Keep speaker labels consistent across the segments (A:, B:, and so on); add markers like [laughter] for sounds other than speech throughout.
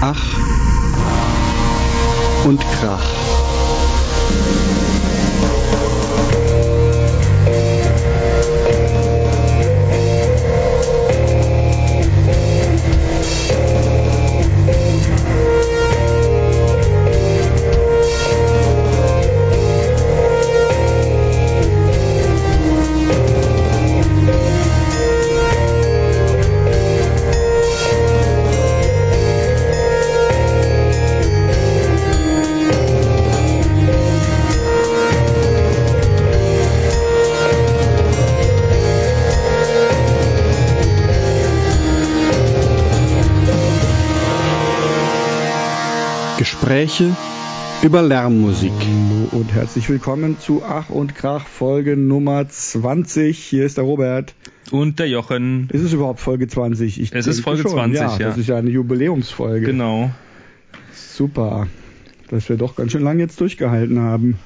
A: Ach und Krach. Gespräche über Lärmmusik.
B: Hallo und herzlich willkommen zu Ach und Krach Folge Nummer 20. Hier ist der Robert.
C: Und der Jochen.
B: Ist es überhaupt Folge 20?
C: Ich es ist Folge schon. 20, ja,
B: ja. Das ist ja eine Jubiläumsfolge.
C: Genau.
B: Super. Dass wir doch ganz schön lange jetzt durchgehalten haben.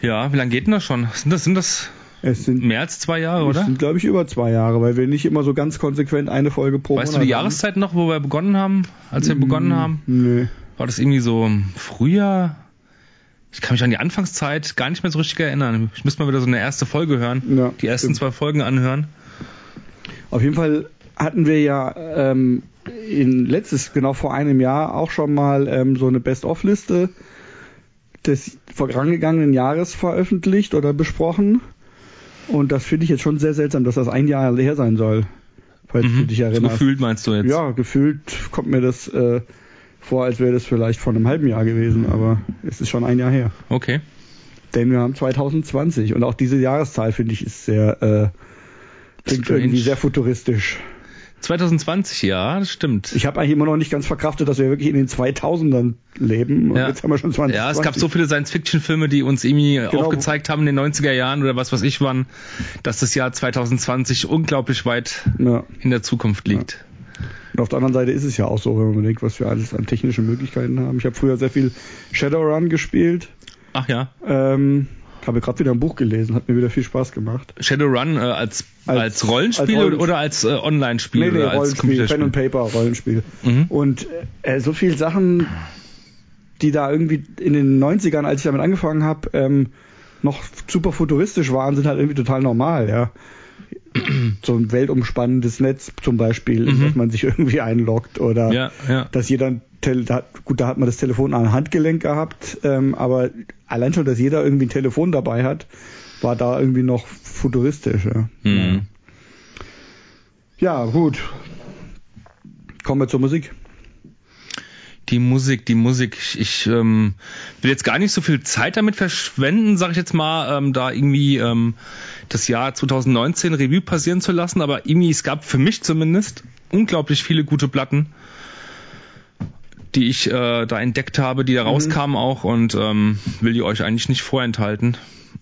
C: Ja, wie lange geht denn das schon? Sind das, sind das
B: es sind
C: mehr als zwei Jahre, oder? Es
B: sind, glaube ich, über zwei Jahre, weil wir nicht immer so ganz konsequent eine Folge pro
C: weißt Monat du die Jahreszeit noch, wo wir begonnen haben, als wir begonnen mm, haben?
B: Nee.
C: War das irgendwie so Frühjahr? Ich kann mich an die Anfangszeit gar nicht mehr so richtig erinnern. Ich müsste mal wieder so eine erste Folge hören. Ja, die ersten stimmt. zwei Folgen anhören.
B: Auf jeden Fall hatten wir ja ähm, in letztes, genau vor einem Jahr, auch schon mal ähm, so eine Best-of-Liste des vorangegangenen Jahres veröffentlicht oder besprochen. Und das finde ich jetzt schon sehr seltsam, dass das ein Jahr her sein soll.
C: Falls mhm. du dich erinnerst. Gefühlt meinst du jetzt?
B: Ja, gefühlt kommt mir das äh, vor, als wäre das vielleicht vor einem halben Jahr gewesen, aber es ist schon ein Jahr her.
C: Okay.
B: Denn wir haben 2020 und auch diese Jahreszahl finde ich ist sehr äh, klingt irgendwie sehr futuristisch.
C: 2020, ja, das stimmt.
B: Ich habe eigentlich immer noch nicht ganz verkraftet, dass wir wirklich in den 2000ern leben.
C: Und ja. jetzt haben wir schon 20. Ja, es gab so viele Science-Fiction-Filme, die uns irgendwie genau. aufgezeigt haben in den 90er Jahren oder was weiß ich wann, dass das Jahr 2020 unglaublich weit ja. in der Zukunft liegt. Ja.
B: Und auf der anderen Seite ist es ja auch so, wenn man bedenkt, was wir alles an technischen Möglichkeiten haben. Ich habe früher sehr viel Shadowrun gespielt.
C: Ach ja.
B: Ähm, habe gerade wieder ein Buch gelesen, hat mir wieder viel Spaß gemacht.
C: Shadowrun äh, als, als, als Rollenspiel als oder als äh, Online-Spiel?
B: Nee, nee, oder Rollenspiel, als Pen and Paper Rollenspiel. Mhm. Und äh, so viele Sachen, die da irgendwie in den 90ern, als ich damit angefangen habe, ähm, noch super futuristisch waren, sind halt irgendwie total normal, ja [clears throat] so ein weltumspannendes Netz zum Beispiel, mhm. dass man sich irgendwie einloggt oder
C: ja, ja.
B: dass jeder gut, da hat man das Telefon an Handgelenk gehabt, ähm, aber allein schon, dass jeder irgendwie ein Telefon dabei hat, war da irgendwie noch futuristisch. Ja,
C: mhm.
B: ja gut. Kommen wir zur Musik
C: die Musik, die Musik. Ich, ich ähm, will jetzt gar nicht so viel Zeit damit verschwenden, sage ich jetzt mal, ähm, da irgendwie ähm, das Jahr 2019 Revue passieren zu lassen, aber irgendwie, es gab für mich zumindest unglaublich viele gute Platten, die ich äh, da entdeckt habe, die da mhm. rauskamen auch und ähm, will die euch eigentlich nicht vorenthalten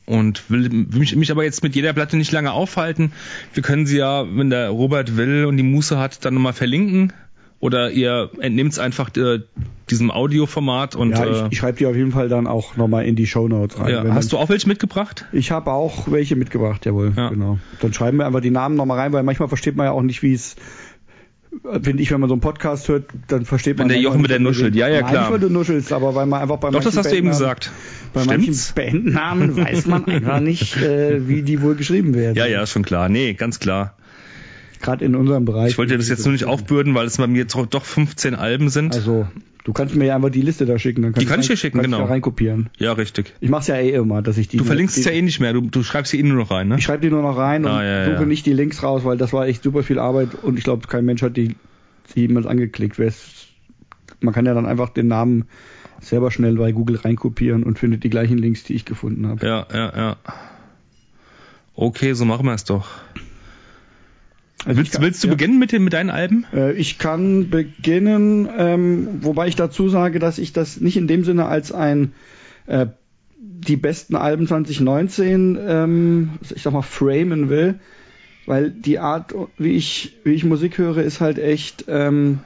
C: und will mich, mich aber jetzt mit jeder Platte nicht lange aufhalten. Wir können sie ja, wenn der Robert will und die Muße hat, dann nochmal verlinken oder ihr entnehmt es einfach äh, diesem Audioformat und.
B: Ja, ich, äh, ich schreibe die auf jeden Fall dann auch nochmal in die Show Notes rein.
C: Ja, hast du auch welche mitgebracht?
B: Ich habe auch welche mitgebracht, jawohl. Ja. Genau. Dann schreiben wir einfach die Namen nochmal rein, weil manchmal versteht man ja auch nicht, wie es finde ich, wenn man so einen Podcast hört, dann versteht man.
C: Wenn der Jochen mit der nuschelt, ja, ja, klar.
B: Nicht, weil du nuschelst, aber weil man einfach bei
C: Doch, das hast du eben gesagt.
B: Bei Stimmt's? manchen Bandnamen weiß man einfach nicht, äh, wie die wohl geschrieben werden.
C: Ja, ja, schon klar. Nee, ganz klar
B: gerade in unserem Bereich.
C: Ich wollte das jetzt nur nicht aufbürden, weil es bei mir doch 15 Alben sind.
B: Also, du kannst mir ja einfach die Liste da schicken. Dann
C: die kann ich dir schicken, genau.
B: Ich da reinkopieren.
C: Ja, richtig.
B: Ich mach's ja eh immer, dass ich die.
C: Du verlinkst es ja eh nicht mehr, du, du schreibst sie eh nur noch rein, ne?
B: Ich schreibe die nur noch rein
C: ah,
B: und
C: ja,
B: suche
C: ja.
B: nicht die Links raus, weil das war echt super viel Arbeit und ich glaube, kein Mensch hat die, die jemals angeklickt. Man kann ja dann einfach den Namen selber schnell bei Google reinkopieren und findet die gleichen Links, die ich gefunden habe.
C: Ja, ja, ja. Okay, so machen wir es doch. Also willst, kann, willst, du ja. beginnen mit, den, mit deinen Alben?
B: Äh, ich kann beginnen, ähm, wobei ich dazu sage, dass ich das nicht in dem Sinne als ein äh, die besten Alben 2019, ähm, ich sag mal, framen will, weil die Art, wie ich, wie ich Musik höre, ist halt echt, ähm,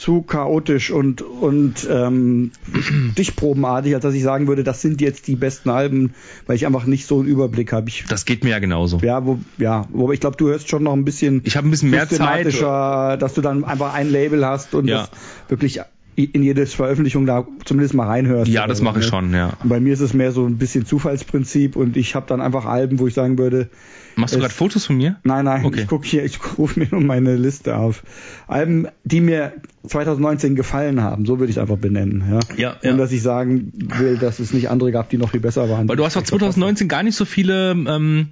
B: zu chaotisch und und ähm, [clears throat] stichprobenartig, als dass ich sagen würde, das sind jetzt die besten Alben, weil ich einfach nicht so einen Überblick habe.
C: Das geht mir ja genauso.
B: Ja, wo, ja, wobei ich glaube, du hörst schon noch ein bisschen.
C: Ich habe ein bisschen mehr Zeit,
B: dass du dann einfach ein Label hast und ja. das wirklich in jedes Veröffentlichung da zumindest mal reinhörst.
C: Ja, das mache ich ne? schon, ja.
B: Und bei mir ist es mehr so ein bisschen Zufallsprinzip und ich habe dann einfach Alben, wo ich sagen würde.
C: Machst du gerade Fotos von mir?
B: Nein, nein, okay. ich gucke hier, ich [laughs] rufe mir nur meine Liste auf. Alben, die mir 2019 gefallen haben, so würde ich es einfach benennen. Ja,
C: ja, ja.
B: Und dass ich sagen will, dass es nicht andere gab, die noch viel besser waren.
C: Weil du hast doch 2019 gar nicht so viele, ähm,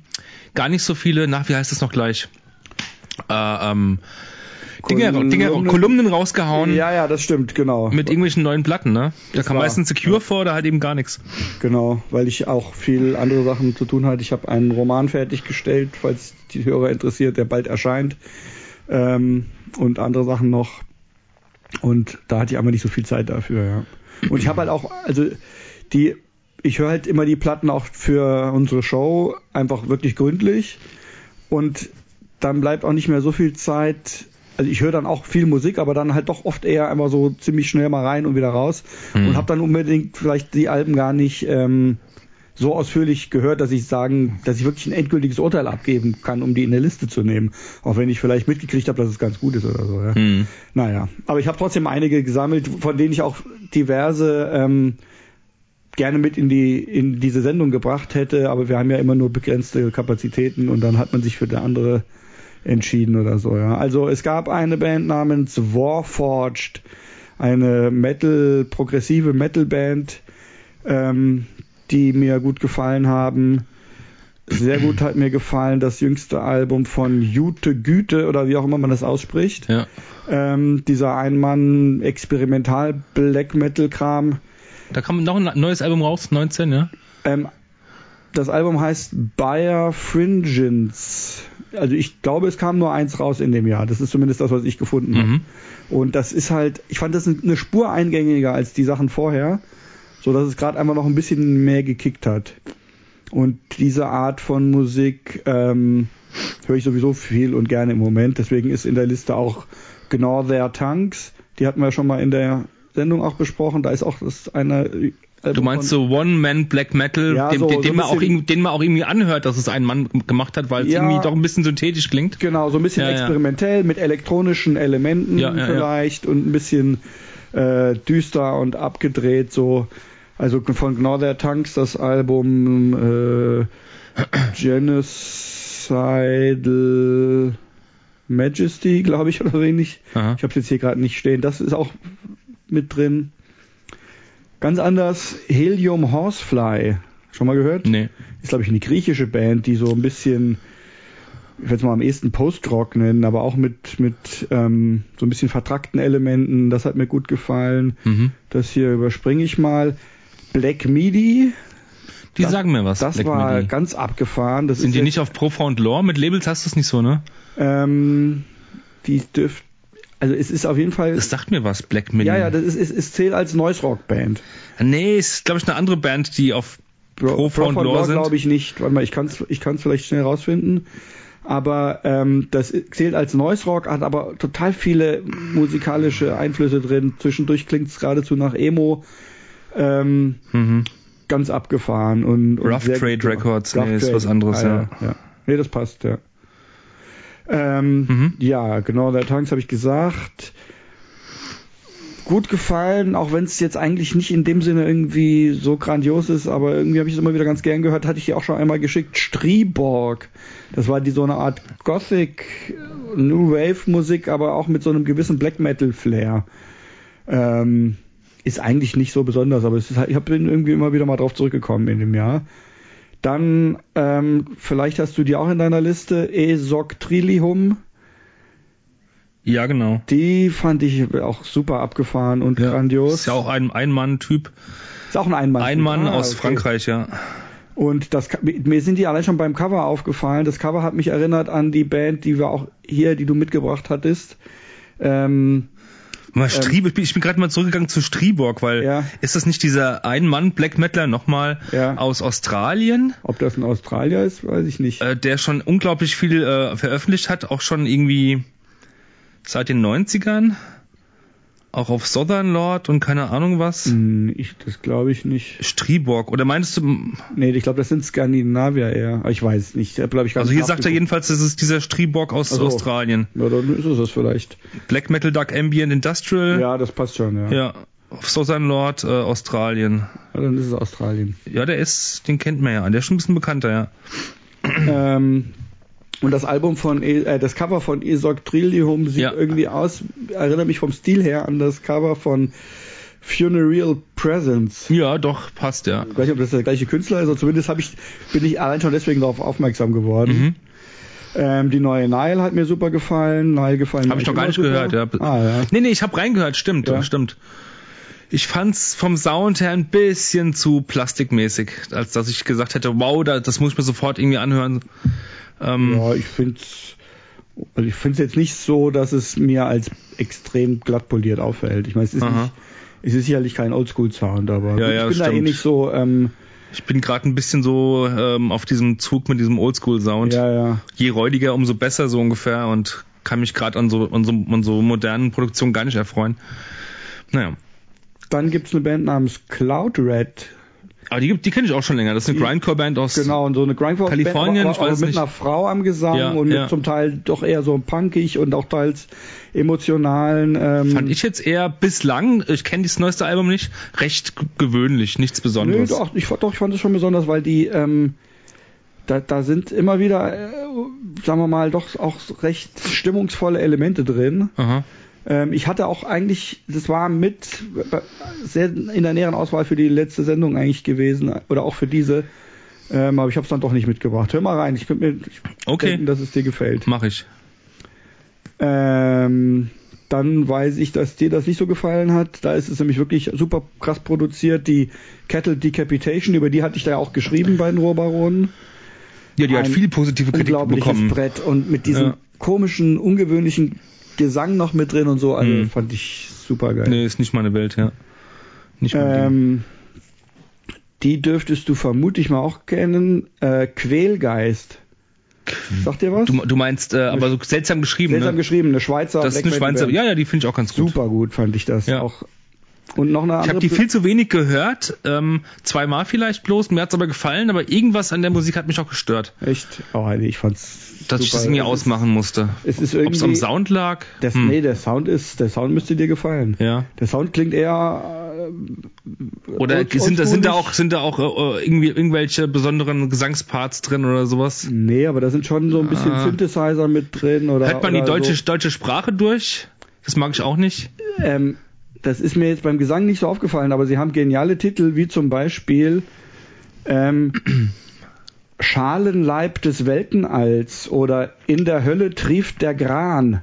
C: gar nicht so viele, nach wie heißt es noch gleich? Äh, ähm, Dinge, Dinge, Kolumnen rausgehauen.
B: Ja, ja, das stimmt, genau.
C: Mit irgendwelchen neuen Platten, ne? Da kam war, meistens Secure ja. vor, da halt eben gar nichts.
B: Genau, weil ich auch viel andere Sachen zu tun hatte. Ich habe einen Roman fertiggestellt, falls die Hörer interessiert, der bald erscheint. Ähm, und andere Sachen noch. Und da hatte ich einfach nicht so viel Zeit dafür, ja. Und ich habe halt auch, also die, ich höre halt immer die Platten auch für unsere Show einfach wirklich gründlich. Und dann bleibt auch nicht mehr so viel Zeit, also ich höre dann auch viel Musik, aber dann halt doch oft eher einmal so ziemlich schnell mal rein und wieder raus mhm. und habe dann unbedingt vielleicht die Alben gar nicht ähm, so ausführlich gehört, dass ich sagen, dass ich wirklich ein endgültiges Urteil abgeben kann, um die in der Liste zu nehmen. Auch wenn ich vielleicht mitgekriegt habe, dass es ganz gut ist oder so. Ja. Mhm. Naja, aber ich habe trotzdem einige gesammelt, von denen ich auch diverse ähm, gerne mit in die in diese Sendung gebracht hätte, aber wir haben ja immer nur begrenzte Kapazitäten und dann hat man sich für eine andere entschieden oder so. Ja. Also es gab eine Band namens Warforged, eine Metal, progressive Metal-Band, ähm, die mir gut gefallen haben. Sehr gut hat mir gefallen das jüngste Album von Jute Güte oder wie auch immer man das ausspricht.
C: Ja.
B: Ähm, dieser Ein-Mann-Experimental-Black Metal-Kram.
C: Da kam noch ein neues Album raus, 19, ja?
B: Ähm, das Album heißt Bayer Fringens also ich glaube, es kam nur eins raus in dem Jahr. Das ist zumindest das, was ich gefunden mhm. habe. Und das ist halt, ich fand das eine Spur eingängiger als die Sachen vorher, so dass es gerade einfach noch ein bisschen mehr gekickt hat. Und diese Art von Musik ähm, höre ich sowieso viel und gerne im Moment. Deswegen ist in der Liste auch Gnaw Their Tanks. Die hatten wir schon mal in der Sendung auch besprochen. Da ist auch das eine
C: du meinst so One-Man Black Metal, ja, dem, so, den, so man auch den man auch irgendwie anhört, dass es ein Mann gemacht hat, weil es ja, irgendwie doch ein bisschen synthetisch klingt.
B: Genau, so ein bisschen ja, experimentell mit elektronischen Elementen vielleicht und ein bisschen äh, düster und abgedreht so. Also von Gnother Tanks das Album äh, Genocidal Majesty, glaube ich, oder so ähnlich. Aha. Ich habe es jetzt hier gerade nicht stehen. Das ist auch mit drin. Ganz anders, Helium Horsefly. Schon mal gehört?
C: Nee.
B: Ist, glaube ich, eine griechische Band, die so ein bisschen, ich würde es mal am ehesten Post-Rock nennen, aber auch mit, mit ähm, so ein bisschen vertrackten Elementen. Das hat mir gut gefallen. Mhm. Das hier überspringe ich mal. Black Midi.
C: Die das, sagen mir was.
B: Das Black war Midi. ganz abgefahren. Das
C: Sind die nicht auf Profound Lore? Mit Labels hast du es nicht so, ne?
B: Ähm, die dürften also es ist auf jeden Fall.
C: Das sagt mir was, Black Midi.
B: Ja, ja, das ist, ist, ist zählt als Noise Rock Band.
C: Nee, ist glaube ich eine andere Band, die auf Pro, Pro Lore, Lore
B: glaube ich nicht. Warte mal, ich kann es ich kann's vielleicht schnell rausfinden. Aber ähm, das zählt als Noise Rock, hat aber total viele musikalische Einflüsse drin. Zwischendurch klingt es geradezu nach Emo. Ähm, mhm. Ganz abgefahren und,
C: und Rough Trade Records, Rough nee, ist was anderes, ah, ja. ja.
B: Nee, das passt, ja. Ähm, mhm. Ja, genau, der Tanks habe ich gesagt. Gut gefallen, auch wenn es jetzt eigentlich nicht in dem Sinne irgendwie so grandios ist, aber irgendwie habe ich es immer wieder ganz gern gehört, hatte ich dir auch schon einmal geschickt. Striborg. Das war die so eine Art Gothic New Wave Musik, aber auch mit so einem gewissen Black Metal Flair. Ähm, ist eigentlich nicht so besonders, aber ist, ich bin irgendwie immer wieder mal drauf zurückgekommen in dem Jahr. Dann, ähm, vielleicht hast du die auch in deiner Liste, Esoctrillium.
C: Ja, genau.
B: Die fand ich auch super abgefahren und ja, grandios.
C: Ist ja auch ein Ein-Mann-Typ.
B: Ist auch ein Ein-Mann.
C: Ein Mann ah, aus okay. Frankreich, ja.
B: Und das, mir sind die allein schon beim Cover aufgefallen. Das Cover hat mich erinnert an die Band, die wir auch hier, die du mitgebracht hattest. Ähm,
C: Mal Strieb, ähm, ich bin gerade mal zurückgegangen zu Striborg, weil ja. ist das nicht dieser Ein-Mann Black Metaler nochmal ja. aus Australien?
B: Ob das ein Australier ist, weiß ich nicht.
C: Äh, der schon unglaublich viel äh, veröffentlicht hat, auch schon irgendwie seit den 90ern. Auch auf Southern Lord und keine Ahnung was.
B: Hm, ich, das glaube ich nicht.
C: Striborg. Oder meinst du.
B: Nee, ich glaube, das sind Skandinavier eher. Ich weiß nicht. Ich,
C: also hier sagt er jedenfalls, das ist dieser Striborg aus so. Australien.
B: Ja, dann ist es das vielleicht.
C: Black Metal Dark Ambient Industrial.
B: Ja, das passt schon, ja.
C: Ja. Auf Southern Lord, äh, Australien.
B: Ja, dann ist es Australien.
C: Ja, der ist, den kennt man ja. Der ist schon ein bisschen bekannter, ja.
B: Ähm, und das Album von, e, äh, das Cover von Esok Trillium sieht ja. irgendwie aus, erinnert mich vom Stil her an das Cover von Funereal Presence.
C: Ja, doch, passt, ja.
B: Ich weiß nicht, ob das der gleiche Künstler ist, aber zumindest ich, bin ich allein schon deswegen darauf aufmerksam geworden. Mhm. Ähm, die neue Nile hat mir super gefallen. Nile gefallen
C: Habe ich noch gar nicht super. gehört, ja. Ah, ja. Nee, nee, ich habe reingehört, stimmt, ja. stimmt. Ich fand's vom Sound her ein bisschen zu plastikmäßig, als dass ich gesagt hätte, wow, das muss ich mir sofort irgendwie anhören.
B: Ähm, ja, ich finde also ich finde es jetzt nicht so, dass es mir als extrem glatt poliert auffällt. Ich meine, es ist, nicht, es ist sicherlich kein Oldschool-Sound, aber
C: ja, ja,
B: ich bin stimmt. da eh nicht so. Ähm,
C: ich bin gerade ein bisschen so ähm, auf diesem Zug mit diesem Oldschool-Sound.
B: Ja, ja.
C: Je räudiger, umso besser so ungefähr und kann mich gerade an so, an, so, an so modernen Produktionen gar nicht erfreuen. Naja.
B: Dann gibt's eine Band namens Cloud Red.
C: Aber die, die kenne ich auch schon länger. Das ist eine Grindcore-Band aus
B: genau, und so eine Grindcore
C: Kalifornien.
B: Band, aber, aber mit
C: nicht.
B: einer Frau am Gesang
C: ja,
B: und
C: ja.
B: zum Teil doch eher so punkig und auch teils emotionalen. Ähm,
C: Fand ich jetzt eher bislang, ich kenne das neueste Album nicht, recht gewöhnlich, nichts Besonderes.
B: Nö, doch, ich, doch, ich fand es schon besonders, weil die ähm, da, da sind immer wieder, äh, sagen wir mal, doch auch recht stimmungsvolle Elemente drin.
C: Aha.
B: Ähm, ich hatte auch eigentlich, das war mit sehr in der näheren Auswahl für die letzte Sendung eigentlich gewesen oder auch für diese. Ähm, aber ich habe es dann doch nicht mitgebracht. Hör mal rein, ich könnte mir ich
C: okay.
B: denken, dass es dir gefällt.
C: Mach ich.
B: Ähm, dann weiß ich, dass dir das nicht so gefallen hat. Da ist es nämlich wirklich super krass produziert. Die Cattle Decapitation, über die hatte ich da ja auch geschrieben bei den Rohbaronen.
C: Ja, die
B: Ein
C: hat viel positive Kritik
B: unglaubliches
C: bekommen.
B: Brett und mit diesem
C: Ja.
B: komischen, ungewöhnlichen Gesang noch mit drin und so. Also
C: Mhm.
B: fand ich super geil.
C: Nee, ist nicht meine Welt, ja. Nicht mein Ding.
B: Ähm, die dürftest du vermutlich mal auch kennen. Äh, Quälgeist. Sagt dir was?
C: Du, du meinst, äh, aber so seltsam geschrieben,
B: Seltsam
C: ne?
B: geschrieben, eine Schweizer
C: Das ist eine Schweizer,
B: Band.
C: ja, ja, die finde ich auch ganz gut.
B: Super gut fand ich das.
C: Ja.
B: Auch. Und noch eine
C: Ich
B: andere.
C: habe die viel zu wenig gehört, ähm, zweimal vielleicht bloß, mir hat's aber gefallen, aber irgendwas an der Musik hat mich auch gestört,
B: Echt? Oh, nee, ich fand's.
C: dass ich
B: super.
C: das irgendwie
B: Es ist-
C: ausmachen musste.
B: Es ist
C: Ob es am
B: irgendwie.
C: Sound lag?
B: Das,
C: Hm.
B: Nee, der Sound ist, der Sound müsste dir gefallen.
C: Ja.
B: Der Sound klingt eher. Äh,
C: Oder
B: old-
C: sind da, sind da auch, sind da auch äh, irgendwie irgendwelche besonderen Gesangsparts drin oder sowas?
B: Nee, aber da sind schon so ein bisschen
C: Ah.
B: Synthesizer mit drin oder.
C: Hört man die deutsche,
B: So.
C: deutsche Sprache durch? Das mag ich auch nicht.
B: Ähm, das ist mir jetzt beim Gesang nicht so aufgefallen, aber sie haben geniale Titel wie zum Beispiel ähm, [clears throat] Schalenleib des Weltenalls oder In der Hölle trieft der Gran.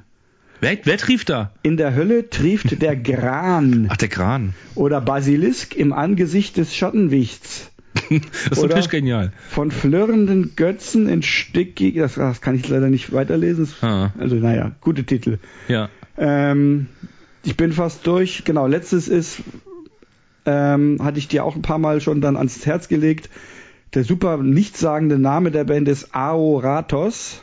C: Wer, wer trieft da?
B: In der Hölle trieft der [laughs] Gran.
C: Ach, der Kran.
B: Oder Basilisk im Angesicht des Schattenwichts. [laughs]
C: Das ist
B: Oder-
C: natürlich genial.
B: Von flirrenden Götzen in stickig. Das, das kann ich leider nicht weiterlesen.
C: Ah.
B: Also naja, gute Titel.
C: Ja.
B: Ähm, ich bin fast durch. Genau, letztes ist, ähm, hatte ich dir auch ein paar Mal schon dann ans Herz gelegt. Der super nichtssagende Name der Band ist Aoratos.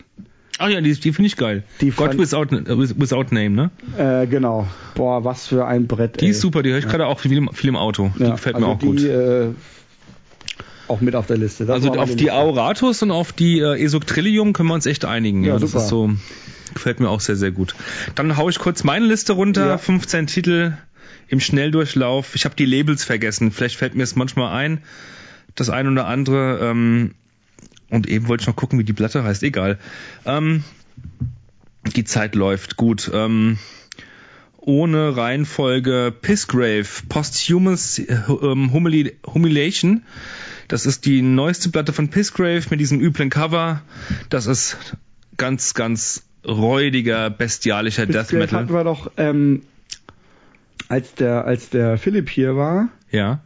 C: Ach ja, die, die finde ich geil.
B: Die
C: God without, äh, without Name, ne?
B: Äh, genau. Boah, was für ein Brett.
C: Die
B: ey.
C: ist super, die höre ich gerade auch viel, im- viel im Auto. Die
B: Ja,
C: gefällt
B: also
C: mir auch
B: die,
C: gut.
B: Äh, auch mit auf der Liste. Das
C: Also auf die. Auratus und auf die äh, Esoctrillium können wir uns echt einigen. Ja,
B: Ja,
C: das
B: super.
C: ist so, gefällt mir auch sehr, sehr gut. Dann hau ich kurz meine Liste runter.
B: Ja.
C: 15 Titel im Schnelldurchlauf. Ich habe die Labels vergessen. Vielleicht fällt mir es manchmal ein. Das ein oder andere. Ähm, und eben wollte ich noch gucken, wie die Platte heißt. Egal. Ähm, die Zeit läuft gut. Ähm, ohne Reihenfolge Pissgrave, Posthumous äh, ähm, Humili Humiliation. Das ist die neueste Platte von Pissgrave mit diesem üblen Cover. Das ist ganz, ganz räudiger, bestialischer Death
B: Biscuit hatten
C: Metal.
B: wir doch, ähm, als der, als der Philipp hier war,
C: Ja.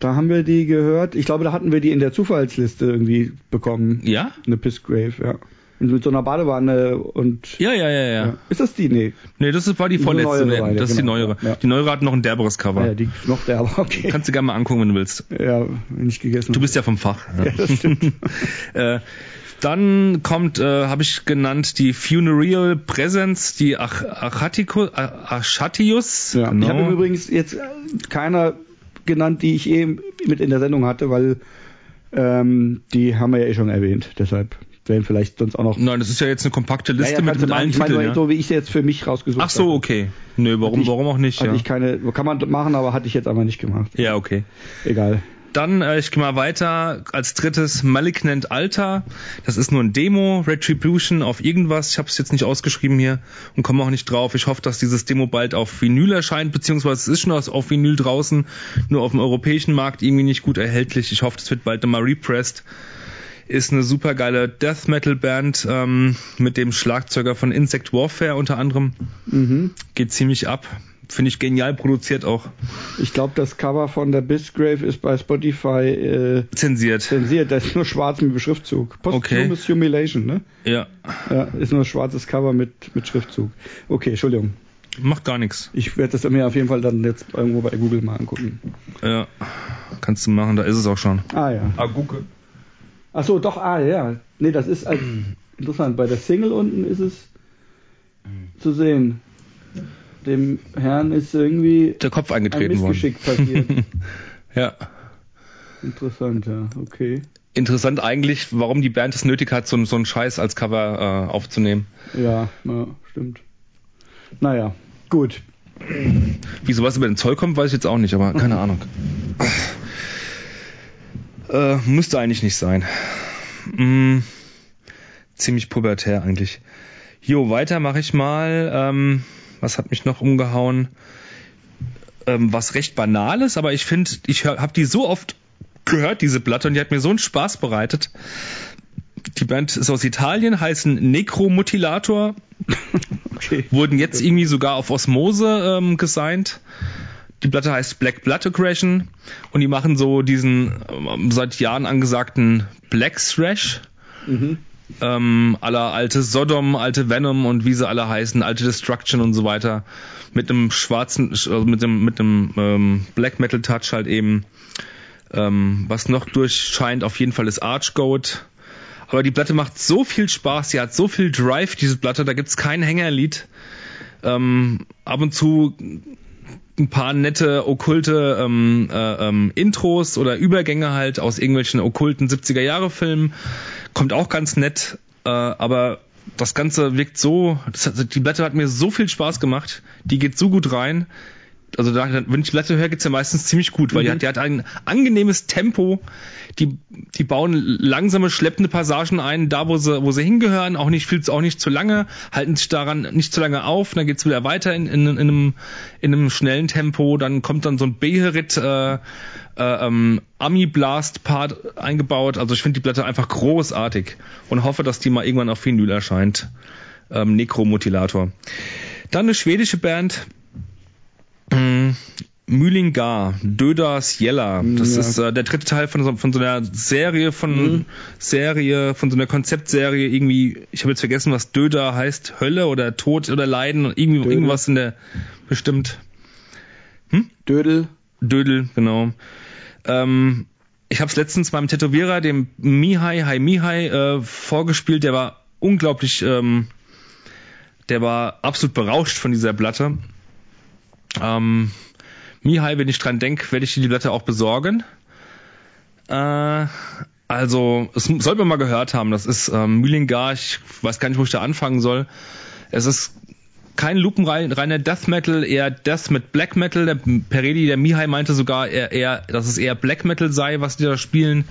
B: da haben wir die gehört. Ich glaube, da hatten wir die in der Zufallsliste irgendwie bekommen.
C: Ja?
B: Eine Pissgrave, ja. Mit so einer Badewanne und.
C: Ja, ja, ja, ja. ja.
B: Ist das die? Nee.
C: Nee, das war die vorletzte. Nee, das genau. ist die genau. neuere. Ja. Die neuere hat noch ein derberes Cover.
B: Ja, die noch derber, [laughs] okay.
C: Kannst du gerne mal angucken, wenn du willst.
B: Ja, wenn ich gegessen
C: Du bist ja vom Fach. [laughs] Ja, das stimmt. [laughs] äh, dann kommt, äh, habe ich genannt, die Funereal Presence, die Ach Achatikus, Achatius.
B: Ja, genau. Ich habe übrigens jetzt keiner genannt, die ich eh mit in der Sendung hatte, weil ähm, die haben wir ja eh schon erwähnt. Deshalb wären vielleicht sonst auch noch.
C: Nein, das ist ja jetzt eine kompakte Liste ja, ja, mit, mit allen
B: ich
C: meine,
B: ja? so wie ich sie jetzt für mich rausgesucht habe.
C: Ach so, okay. Nö, warum, ich, warum auch nicht?
B: Hatte ja. ich keine, kann man machen, aber hatte ich jetzt aber nicht gemacht.
C: Ja, okay.
B: Egal.
C: Dann, äh, ich gehe mal weiter. Als drittes Malignant Alter. Das ist nur ein Demo, Retribution auf irgendwas. Ich habe es jetzt nicht ausgeschrieben hier und komme auch nicht drauf. Ich hoffe, dass dieses Demo bald auf Vinyl erscheint, beziehungsweise es ist schon auf Vinyl draußen, nur auf dem europäischen Markt irgendwie nicht gut erhältlich. Ich hoffe, das wird bald nochmal repressed ist eine super geile Death Metal Band ähm, mit dem Schlagzeuger von Insect Warfare unter anderem. Mhm. Geht ziemlich ab. Finde ich genial produziert auch.
B: Ich glaube, das Cover von der Bisgrave ist bei Spotify äh,
C: zensiert.
B: Zensiert, das ist nur schwarz mit Schriftzug.
C: Posthumus
B: okay. Humiliation, ne?
C: Ja.
B: Ja, ist nur ein schwarzes Cover mit, mit Schriftzug. Okay, Entschuldigung.
C: Macht gar nichts.
B: Ich werde das mir auf jeden Fall dann jetzt irgendwo bei Google mal angucken.
C: Ja, kannst du machen, da ist es auch schon.
B: Ah ja.
C: Ah, Google.
B: Ach so, doch, ah ja. Nee, das ist als, [clears throat] interessant. Bei der Single unten ist es zu sehen dem Herrn ist irgendwie
C: der Kopf eingetreten ein
B: Missgeschick worden. [laughs] passiert.
C: ja.
B: Interessant, ja, okay.
C: Interessant eigentlich, warum die Band es nötig hat, so, so einen Scheiß als Cover äh, aufzunehmen.
B: Ja, ja, stimmt. Naja, gut.
C: Wie sowas über den Zoll kommt, weiß ich jetzt auch nicht, aber keine [laughs] Ahnung. Äh, müsste eigentlich nicht sein. Hm, ziemlich pubertär eigentlich. Jo, weiter mache ich mal. Ähm, was hat mich noch umgehauen? Ähm, was recht banales, aber ich finde, ich habe die so oft gehört, diese Platte, und die hat mir so einen Spaß bereitet. Die Band ist aus Italien, heißen Necromutilator. [laughs] Okay. Wurden jetzt irgendwie sogar auf Osmose ähm, gesigned. Die Platte heißt Black Blood Aggression und die machen so diesen ähm, seit Jahren angesagten Black Thrash. Mhm ähm, aller alte Sodom, alte Venom und wie sie alle heißen, alte Destruction und so weiter, mit einem schwarzen, also mit dem mit dem ähm, Black Metal Touch halt eben. Ähm, was noch durchscheint, auf jeden Fall ist Archgoat. Aber die Platte macht so viel Spaß, sie hat so viel Drive, diese Platte, da gibt's kein Hängerlied. Ähm, ab und zu ein paar nette okkulte ähm, äh, ähm, Intros oder Übergänge halt aus irgendwelchen okkulten 70er Jahre Filmen. Kommt auch ganz nett, äh, aber das Ganze wirkt so, hat, die Blätter hat mir so viel Spaß gemacht, die geht so gut rein also da, wenn ich die Platte höre, geht's ja meistens ziemlich gut, weil mhm. die, hat, die hat ein angenehmes Tempo. Die, die bauen langsame, schleppende Passagen ein, da wo sie, wo sie hingehören, auch nicht viel, auch nicht zu lange, halten sich daran nicht zu lange auf, dann geht's wieder weiter in, in, in, einem, in einem schnellen Tempo, dann kommt dann so ein Beherit äh, äh, ähm, Ami Blast Part eingebaut. Also ich finde die Platte einfach großartig und hoffe, dass die mal irgendwann auf Vinyl erscheint. Ähm, Necromutilator. Dann eine schwedische Band, Mm, Mühlingar, Döders Jella. Das ja. ist äh, der dritte Teil von so, von so einer Serie, von mhm. Serie, von so einer Konzeptserie. Irgendwie, ich habe jetzt vergessen, was Döder heißt. Hölle oder Tod oder Leiden. Irgendwie, Dödel. irgendwas in der bestimmt.
B: Hm? Dödel.
C: Dödel, genau. Ähm, ich habe es letztens beim Tätowierer, dem Mihai, Hai Mihai, äh, vorgespielt. Der war unglaublich, ähm, der war absolut berauscht von dieser Platte. Ähm, Mihai, wenn ich dran denke, werde ich die Blätter auch besorgen. Äh, also, es sollte man mal gehört haben. Das ist ähm, Mühlingar, ich weiß gar nicht, wo ich da anfangen soll. Es ist kein lupenreiner Death Metal, eher Death mit Black Metal. Der Peredi, der Mihai meinte sogar, eher, eher, dass es eher Black Metal sei, was die da spielen.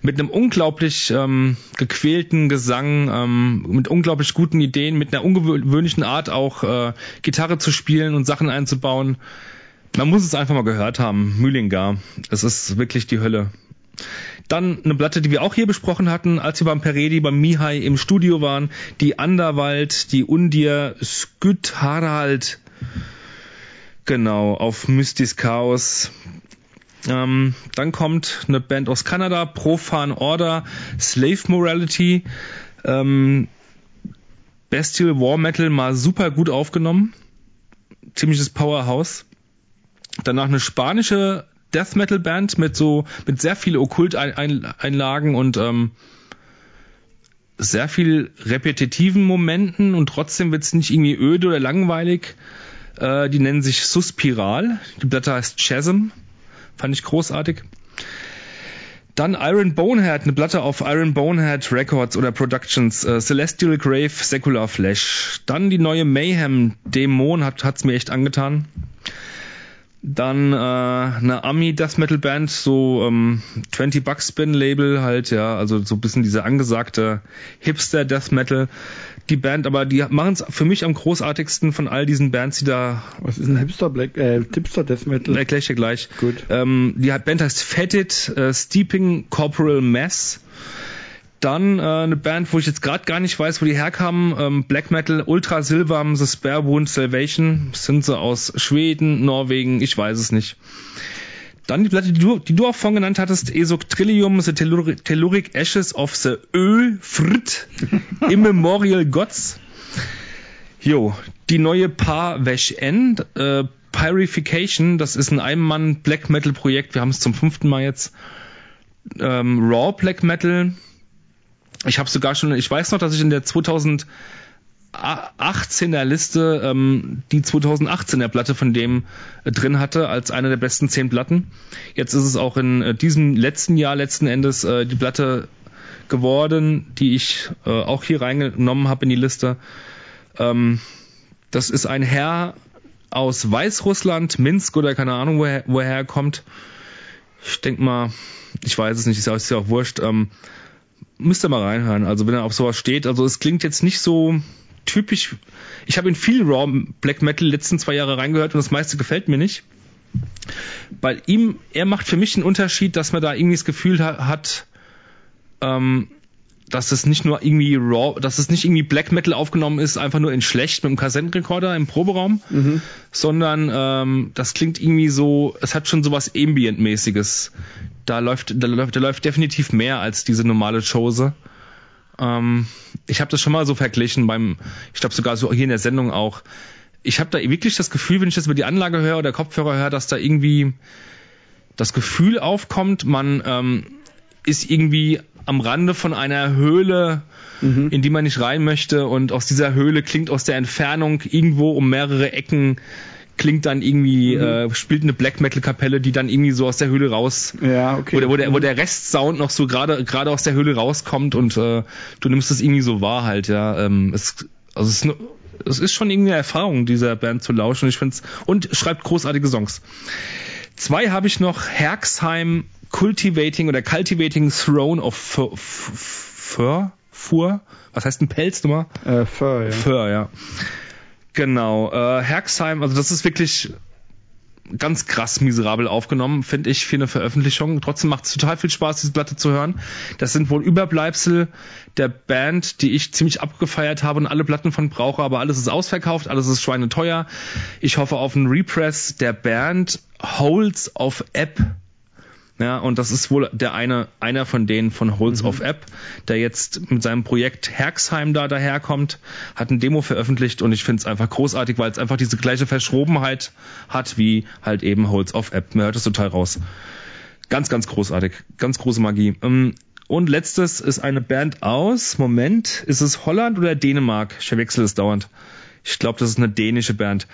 C: Mit einem unglaublich ähm, gequälten Gesang, ähm, mit unglaublich guten Ideen, mit einer ungewöhnlichen Art auch äh, Gitarre zu spielen und Sachen einzubauen. Man muss es einfach mal gehört haben. Mühlingar. Es ist wirklich die Hölle. Dann eine Platte, die wir auch hier besprochen hatten, als wir beim Peredi, beim Mihai im Studio waren, die Anderwald, die Undir, Sküt Harald, genau, auf Mystis Chaos. Ähm, dann kommt eine Band aus Kanada, Profan Order, Slave Morality. Ähm, Bestial War Metal mal super gut aufgenommen. Ziemliches Powerhouse. Danach eine spanische Death Metal Band mit so, mit sehr viel Okkult-Einlagen und ähm, sehr viel repetitiven Momenten und trotzdem wird's nicht irgendwie öde oder langweilig. Äh, die nennen sich Suspiral. Die Blätter heißt Chasm. Fand ich großartig. Dann Iron Bonehead, eine Platte auf Iron Bonehead Records oder Productions, äh, Celestial Grave, Secular Flesh. Dann die neue Mayhem Dämon hat hat's mir echt angetan. Dann äh, eine Ami Death Metal Band, so ähm, 20 Bucks Spin Label halt, ja, also so ein bisschen diese angesagte Hipster Death Metal. Die Band, aber die machen es für mich am großartigsten von all diesen Bands, die da.
B: Was ist ein Hipster Black, äh, Hipster Death Metal?
C: Erkläre ich dir gleich.
B: Gut.
C: Ähm, die Band heißt Fetid äh, Steeping Corporal Mass. Dann äh, eine Band, wo ich jetzt gerade gar nicht weiß, wo die herkamen. Ähm, Black Metal, Ultra Silvam, The Spare Wound Salvation. Sind sie aus Schweden, Norwegen, ich weiß es nicht. Dann die Platte, die du, die du auch vorhin genannt hattest, Esok Trillium, The Telluric, Telluric Ashes of the Ö, Frit, [laughs] Immemorial Gods. Jo, die neue Paar Wesh N, äh, Pyrification, das ist ein Einmann Black Metal Projekt, wir haben es zum fünften Mal jetzt. Ähm, Raw Black Metal, ich habe sogar schon, ich weiß noch, dass ich in der 2018er Liste ähm, die 2018er Platte von dem äh, drin hatte als eine der besten zehn Platten. Jetzt ist es auch in äh, diesem letzten Jahr letzten Endes äh, die Platte geworden, die ich äh, auch hier reingenommen habe in die Liste. Ähm, das ist ein Herr aus Weißrussland, Minsk oder keine Ahnung, woher, woher er kommt. Ich denk mal, ich weiß es nicht, ist ja auch wurscht. Ähm, müsst ihr mal reinhören. Also wenn er auf sowas steht, also es klingt jetzt nicht so typisch. Ich habe in viel Raw Black Metal letzten zwei Jahre reingehört und das meiste gefällt mir nicht. Bei ihm, er macht für mich einen Unterschied, dass man da irgendwie das Gefühl hat, ähm, dass es nicht nur irgendwie Raw, dass es nicht irgendwie Black Metal aufgenommen ist, einfach nur in schlecht mit einem Kassettenrekorder im Proberaum, mhm. sondern ähm, das klingt irgendwie so, es hat schon sowas Ambient-mäßiges. Da läuft, da läuft, da läuft definitiv mehr als diese normale Chose. Ähm, ich habe das schon mal so verglichen beim, ich glaube sogar so hier in der Sendung auch. Ich habe da wirklich das Gefühl, wenn ich das über die Anlage höre oder Kopfhörer höre, dass da irgendwie das Gefühl aufkommt, man ähm, ist irgendwie am Rande von einer Höhle, mhm. in die man nicht rein möchte und aus dieser Höhle klingt aus der Entfernung irgendwo um mehrere Ecken klingt dann irgendwie, mhm. äh, spielt eine Black Metal Kapelle, die dann irgendwie so aus der Höhle raus,
B: ja, okay.
C: wo, der, wo, der, wo der Restsound noch so gerade gerade aus der Höhle rauskommt und äh, du nimmst es irgendwie so wahr halt, ja. Ähm, es, also es, es ist schon irgendwie eine Erfahrung, dieser Band zu lauschen. Ich find's und schreibt großartige Songs. Zwei habe ich noch, Herxheim Cultivating oder Cultivating Throne of Fur, Fur, was heißt ein Pelz nochmal?
B: Äh, Fur, ja.
C: Fur, ja. Genau, äh, Herxheim, also das ist wirklich ganz krass miserabel aufgenommen, finde ich, für eine Veröffentlichung. Trotzdem macht es total viel Spaß, diese Platte zu hören. Das sind wohl Überbleibsel der Band, die ich ziemlich abgefeiert habe und alle Platten von brauche, aber alles ist ausverkauft, alles ist schweineteuer. Ich hoffe auf einen Repress der Band Holes of App ja, und das ist wohl der eine, einer von denen von Holz mhm. of App, der jetzt mit seinem Projekt Herxheim da daherkommt, hat ein Demo veröffentlicht und ich finde es einfach großartig, weil es einfach diese gleiche Verschrobenheit hat wie halt eben Holz of App. Mir hört es total raus. Ganz, ganz großartig. Ganz große Magie. Ähm, und letztes ist eine Band aus, Moment, ist es Holland oder Dänemark? Ich verwechsel es dauernd. Ich glaube, das ist eine dänische Band.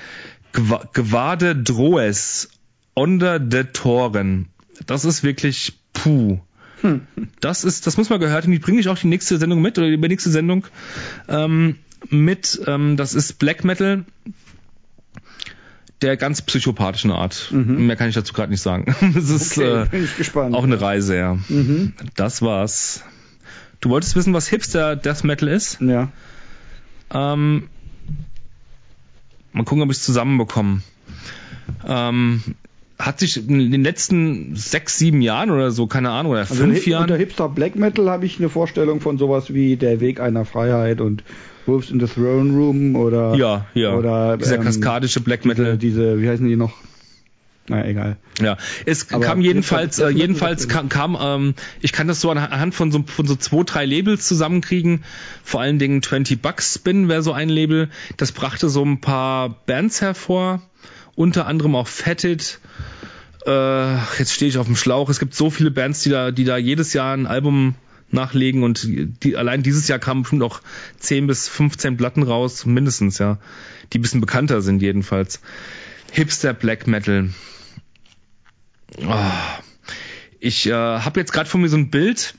C: Gwade Droes, Onder de Toren das ist wirklich puh. Hm. Das ist, das muss man gehört haben. Die bringe ich auch die nächste Sendung mit oder die nächste Sendung ähm, mit. Ähm, das ist Black Metal der ganz psychopathischen Art. Mhm. Mehr kann ich dazu gerade nicht sagen. [laughs] Das ist okay, äh, auch eine Reise, ja. Mhm. Das war's. Du wolltest wissen, was Hipster Death Metal ist?
B: Ja.
C: Ähm, mal gucken, ob ich es zusammenbekomme. Ähm, hat sich in den letzten sechs, sieben Jahren oder so, keine Ahnung, oder also fünf Jahren.
B: Unter Hipster Black Metal habe ich eine Vorstellung von sowas wie Der Weg einer Freiheit und Wolves in the Throne Room oder
C: ja, ja.
B: oder
C: dieser ähm, kaskadische Black Metal.
B: Diese, diese, wie heißen die noch? naja, egal.
C: Ja, es Aber kam jedenfalls, äh, jedenfalls kam, kam ähm, ich kann das so anhand von so, von so zwei, drei Labels zusammenkriegen. Vor allen Dingen 20 Bucks Spin wäre so ein Label. Das brachte so ein paar Bands hervor, unter anderem auch Fetted. Äh, jetzt stehe ich auf dem Schlauch. Es gibt so viele Bands, die da, die da jedes Jahr ein Album nachlegen und die, allein dieses Jahr kamen bestimmt auch 10 bis 15 Platten raus, mindestens, ja. Die bisschen bekannter sind jedenfalls. Hipster Black Metal. Oh. Ich äh, habe jetzt gerade von mir so ein Bild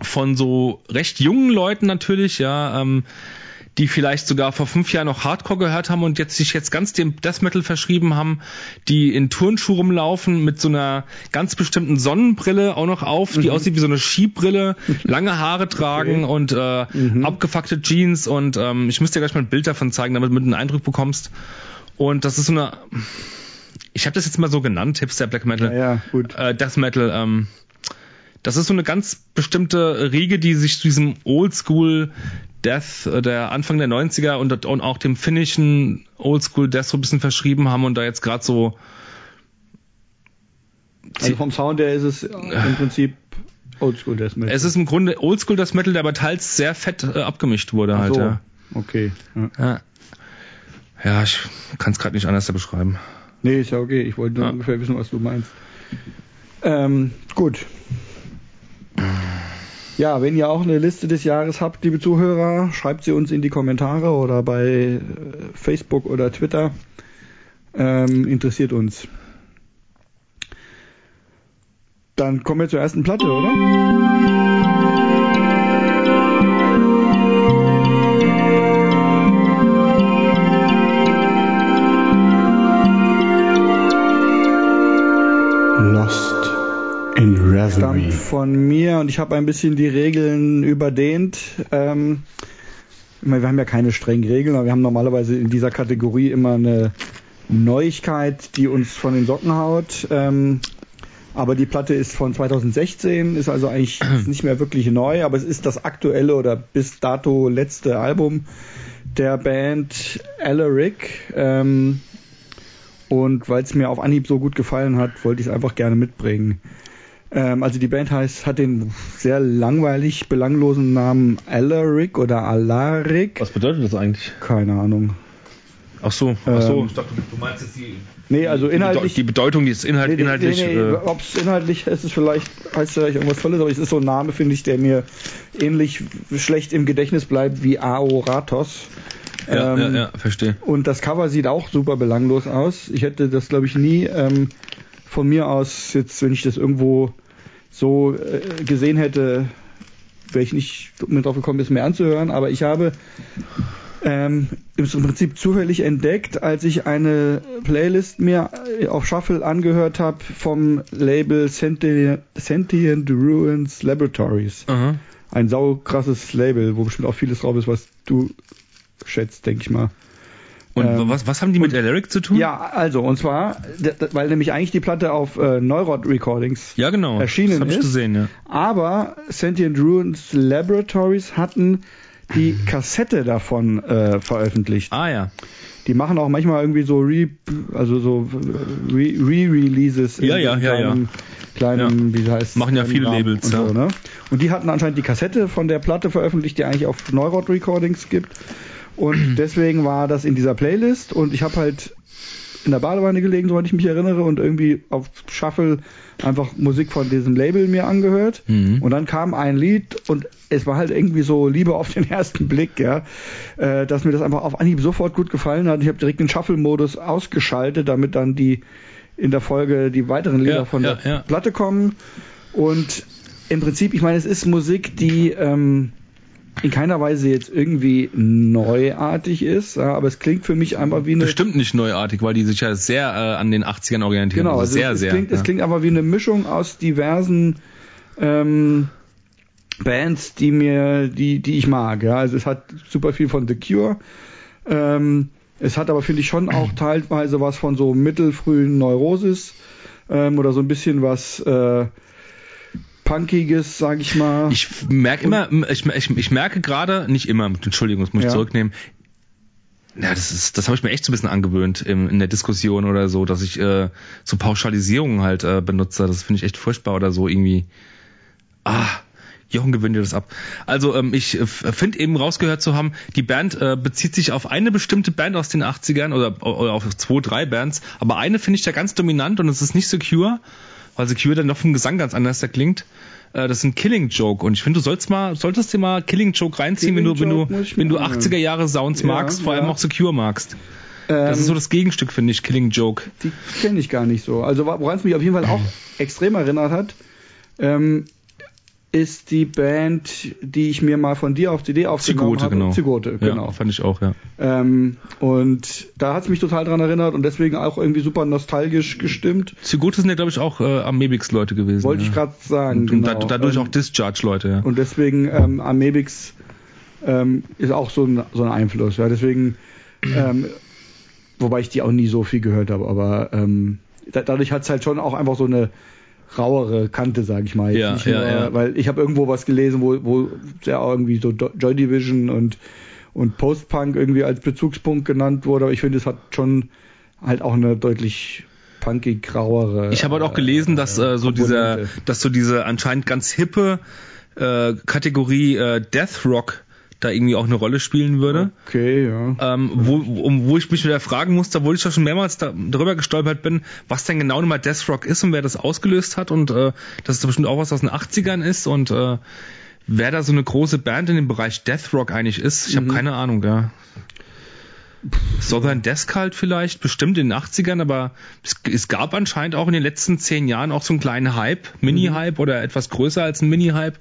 C: von so recht jungen Leuten natürlich, ja, ähm, die vielleicht sogar vor fünf Jahren noch Hardcore gehört haben und jetzt sich jetzt ganz dem Death Metal verschrieben haben, die in Turnschuhe rumlaufen mit so einer ganz bestimmten Sonnenbrille auch noch auf, die mhm. aussieht wie so eine Skibrille, [laughs] lange Haare tragen okay. und äh, mhm. abgefuckte Jeans und ähm, ich müsste dir gleich mal ein Bild davon zeigen, damit du einen Eindruck bekommst. Und das ist so eine, ich habe das jetzt mal so genannt, Hipster Black Metal,
B: ja, ja, gut.
C: Äh, Death Metal. Ähm, das ist so eine ganz bestimmte Riege, die sich zu diesem Oldschool Death äh, der Anfang der 90er und, und auch dem finnischen Oldschool Death so ein bisschen verschrieben haben und da jetzt gerade so
B: also vom Sound her ist es im Prinzip Oldschool Death Metal.
C: Es ist im Grunde Oldschool Death Metal, der aber teils sehr fett äh, abgemischt wurde halt, so. ja.
B: Okay.
C: Ja, ja. ja ich kann es gerade nicht anders beschreiben.
B: Nee, ist ja okay. Ich wollte nur ja. ungefähr wissen, was du meinst. Ähm, gut. Ja, wenn ihr auch eine Liste des Jahres habt, liebe Zuhörer, schreibt sie uns in die Kommentare oder bei äh, Facebook oder Twitter. Ähm, interessiert uns. Dann kommen wir zur ersten Platte, oder? Stammt von mir und ich habe ein bisschen die Regeln überdehnt. Ähm, wir haben ja keine strengen Regeln, aber wir haben normalerweise in dieser Kategorie immer eine Neuigkeit, die uns von den Socken haut. Ähm, aber die Platte ist von 2016, ist also eigentlich [clears throat] nicht mehr wirklich neu, aber es ist das aktuelle oder bis dato letzte Album der Band Alaric. Ähm, und weil es mir auf Anhieb so gut gefallen hat, wollte ich es einfach gerne mitbringen. Ähm, also die Band heißt, hat den sehr langweilig belanglosen Namen Alaric oder Alaric.
C: Was bedeutet das eigentlich?
B: Keine Ahnung.
C: Ach so, ach so. Ähm, ich dachte, du meinst jetzt die.
B: Nee, also inhaltlich.
C: Die Bedeutung, die ist Inhalt, nee, inhaltlich. Nee, nee,
B: äh, Ob es inhaltlich ist, es vielleicht, heißt vielleicht irgendwas Tolles, aber es ist so ein Name, finde ich, der mir ähnlich schlecht im Gedächtnis bleibt wie Aoratos.
C: Ja, ähm, ja, ja, verstehe.
B: Und das Cover sieht auch super belanglos aus. Ich hätte das, glaube ich, nie ähm, von mir aus, jetzt, wenn ich das irgendwo so äh, gesehen hätte, wäre ich nicht mit drauf gekommen, es mir anzuhören, aber ich habe ähm, im Prinzip zufällig entdeckt, als ich eine Playlist mir äh, auf Shuffle angehört habe vom Label Sentient, Sentient Ruins Laboratories. Aha. Ein saukrasses Label, wo bestimmt auch vieles drauf ist, was du schätzt, denke ich mal.
C: Und ähm, was, was haben die mit Alaric zu tun?
B: Ja, also, und zwar, weil nämlich eigentlich die Platte auf äh, Neurod Recordings
C: ja, genau.
B: erschienen das hab
C: ist. Ich gesehen, ja.
B: Aber Sentient Ruins Laboratories hatten die Kassette davon äh, veröffentlicht.
C: Ah ja.
B: Die machen auch manchmal irgendwie so Re, also so Re-Releases
C: Re ja, ja, ja,
B: kleinen, kleinen
C: ja. wie heißt Machen ja viele Labels,
B: und
C: ja.
B: So, ne? Und die hatten anscheinend die Kassette von der Platte veröffentlicht, die eigentlich auf Neurod Recordings gibt. Und [clears throat] deswegen war das in dieser Playlist und ich habe halt in der Badewanne gelegen, soweit ich mich erinnere, und irgendwie auf Shuffle einfach Musik von diesem Label mir angehört. Mhm. Und dann kam ein Lied und es war halt irgendwie so Liebe auf den [laughs] ersten Blick, ja, äh, dass mir das einfach auf Anhieb sofort gut gefallen hat. Ich habe direkt den Shuffle-Modus ausgeschaltet, damit dann die in der Folge die weiteren Lieder
C: ja,
B: von
C: ja,
B: der
C: ja.
B: Platte kommen. Und im Prinzip, ich meine, es ist Musik, die ähm, in keiner Weise jetzt irgendwie neuartig ist, aber es klingt für mich einfach wie eine.
C: Bestimmt nicht neuartig, weil die sich ja sehr äh, an den 80ern orientieren.
B: Genau, also sehr, es, sehr. Klingt, ja. Es klingt aber wie eine Mischung aus diversen ähm, Bands, die mir, die, die ich mag. Ja, also es hat super viel von The Cure. Ähm, es hat aber finde ich schon auch teilweise was von so mittelfrühen Neurosis ähm, oder so ein bisschen was. Äh, Punkiges, sag ich mal.
C: Ich merke immer, ich, ich, ich merke gerade, nicht immer, Entschuldigung, das muss ich ja. zurücknehmen. ja, das ist, das habe ich mir echt so ein bisschen angewöhnt im, in der Diskussion oder so, dass ich äh, so Pauschalisierungen halt äh, benutze. Das finde ich echt furchtbar oder so irgendwie. Ah, Jochen gewinnt dir das ab. Also ähm, ich äh, finde eben rausgehört zu haben, die Band äh, bezieht sich auf eine bestimmte Band aus den 80ern oder, oder auf zwei, drei Bands, aber eine finde ich da ganz dominant und es ist nicht Secure, weil Secure dann noch vom Gesang ganz anders klingt. Äh, das ist ein Killing Joke und ich finde, du sollst mal, solltest dir mal Killing Joke reinziehen, Killing wenn du, wenn du, wenn du 80er Jahre Sounds ja, magst, vor ja. allem auch Secure magst. Das ist so ähm, das Gegenstück, finde ich, Killing Joke.
B: Die kenne ich gar nicht so. Also woran es mich auf jeden Fall auch [clears throat] extrem erinnert hat, ähm, ist die Band, die ich mir mal von dir auf CD aufgenommen Zigote, habe.
C: Genau.
B: Zigote,
C: genau. Ja, fand ich auch, ja.
B: Ähm, und da hat es mich total dran erinnert und deswegen auch irgendwie super nostalgisch gestimmt.
C: Zigote sind ja, glaube ich, auch äh, Amebix-Leute gewesen.
B: Wollte
C: ja.
B: ich gerade sagen,
C: und, genau. Und dadurch auch Discharge-Leute, ja.
B: Und deswegen ähm, Amebix ähm, ist auch so ein, so ein Einfluss, ja. Deswegen, ähm, wobei ich die auch nie so viel gehört habe, aber ähm, da, dadurch hat es halt schon auch einfach so eine rauere Kante, sage ich mal.
C: Ja, ja, nur, ja.
B: Weil ich habe irgendwo was gelesen, wo, wo ja irgendwie so Joy Division und, und Post-Punk irgendwie als Bezugspunkt genannt wurde. Aber ich finde, es hat schon halt auch eine deutlich punkig rauere.
C: Ich habe halt auch gelesen, dass äh, so dieser, dass so diese anscheinend ganz hippe äh, Kategorie äh, Death Rock da irgendwie auch eine Rolle spielen würde.
B: Okay, ja.
C: Ähm, wo, um, wo ich mich wieder fragen musste, obwohl ich da schon mehrmals da, darüber gestolpert bin, was denn genau nochmal Death Rock ist und wer das ausgelöst hat und äh, dass es bestimmt auch was aus den 80ern ist und äh, wer da so eine große Band in dem Bereich Death Rock eigentlich ist. Ich habe mhm. keine Ahnung, ja. Southern Desk halt vielleicht, bestimmt in den 80ern, aber es, es, gab anscheinend auch in den letzten zehn Jahren auch so einen kleinen Hype, Mini-Hype mhm. oder etwas größer als ein Mini-Hype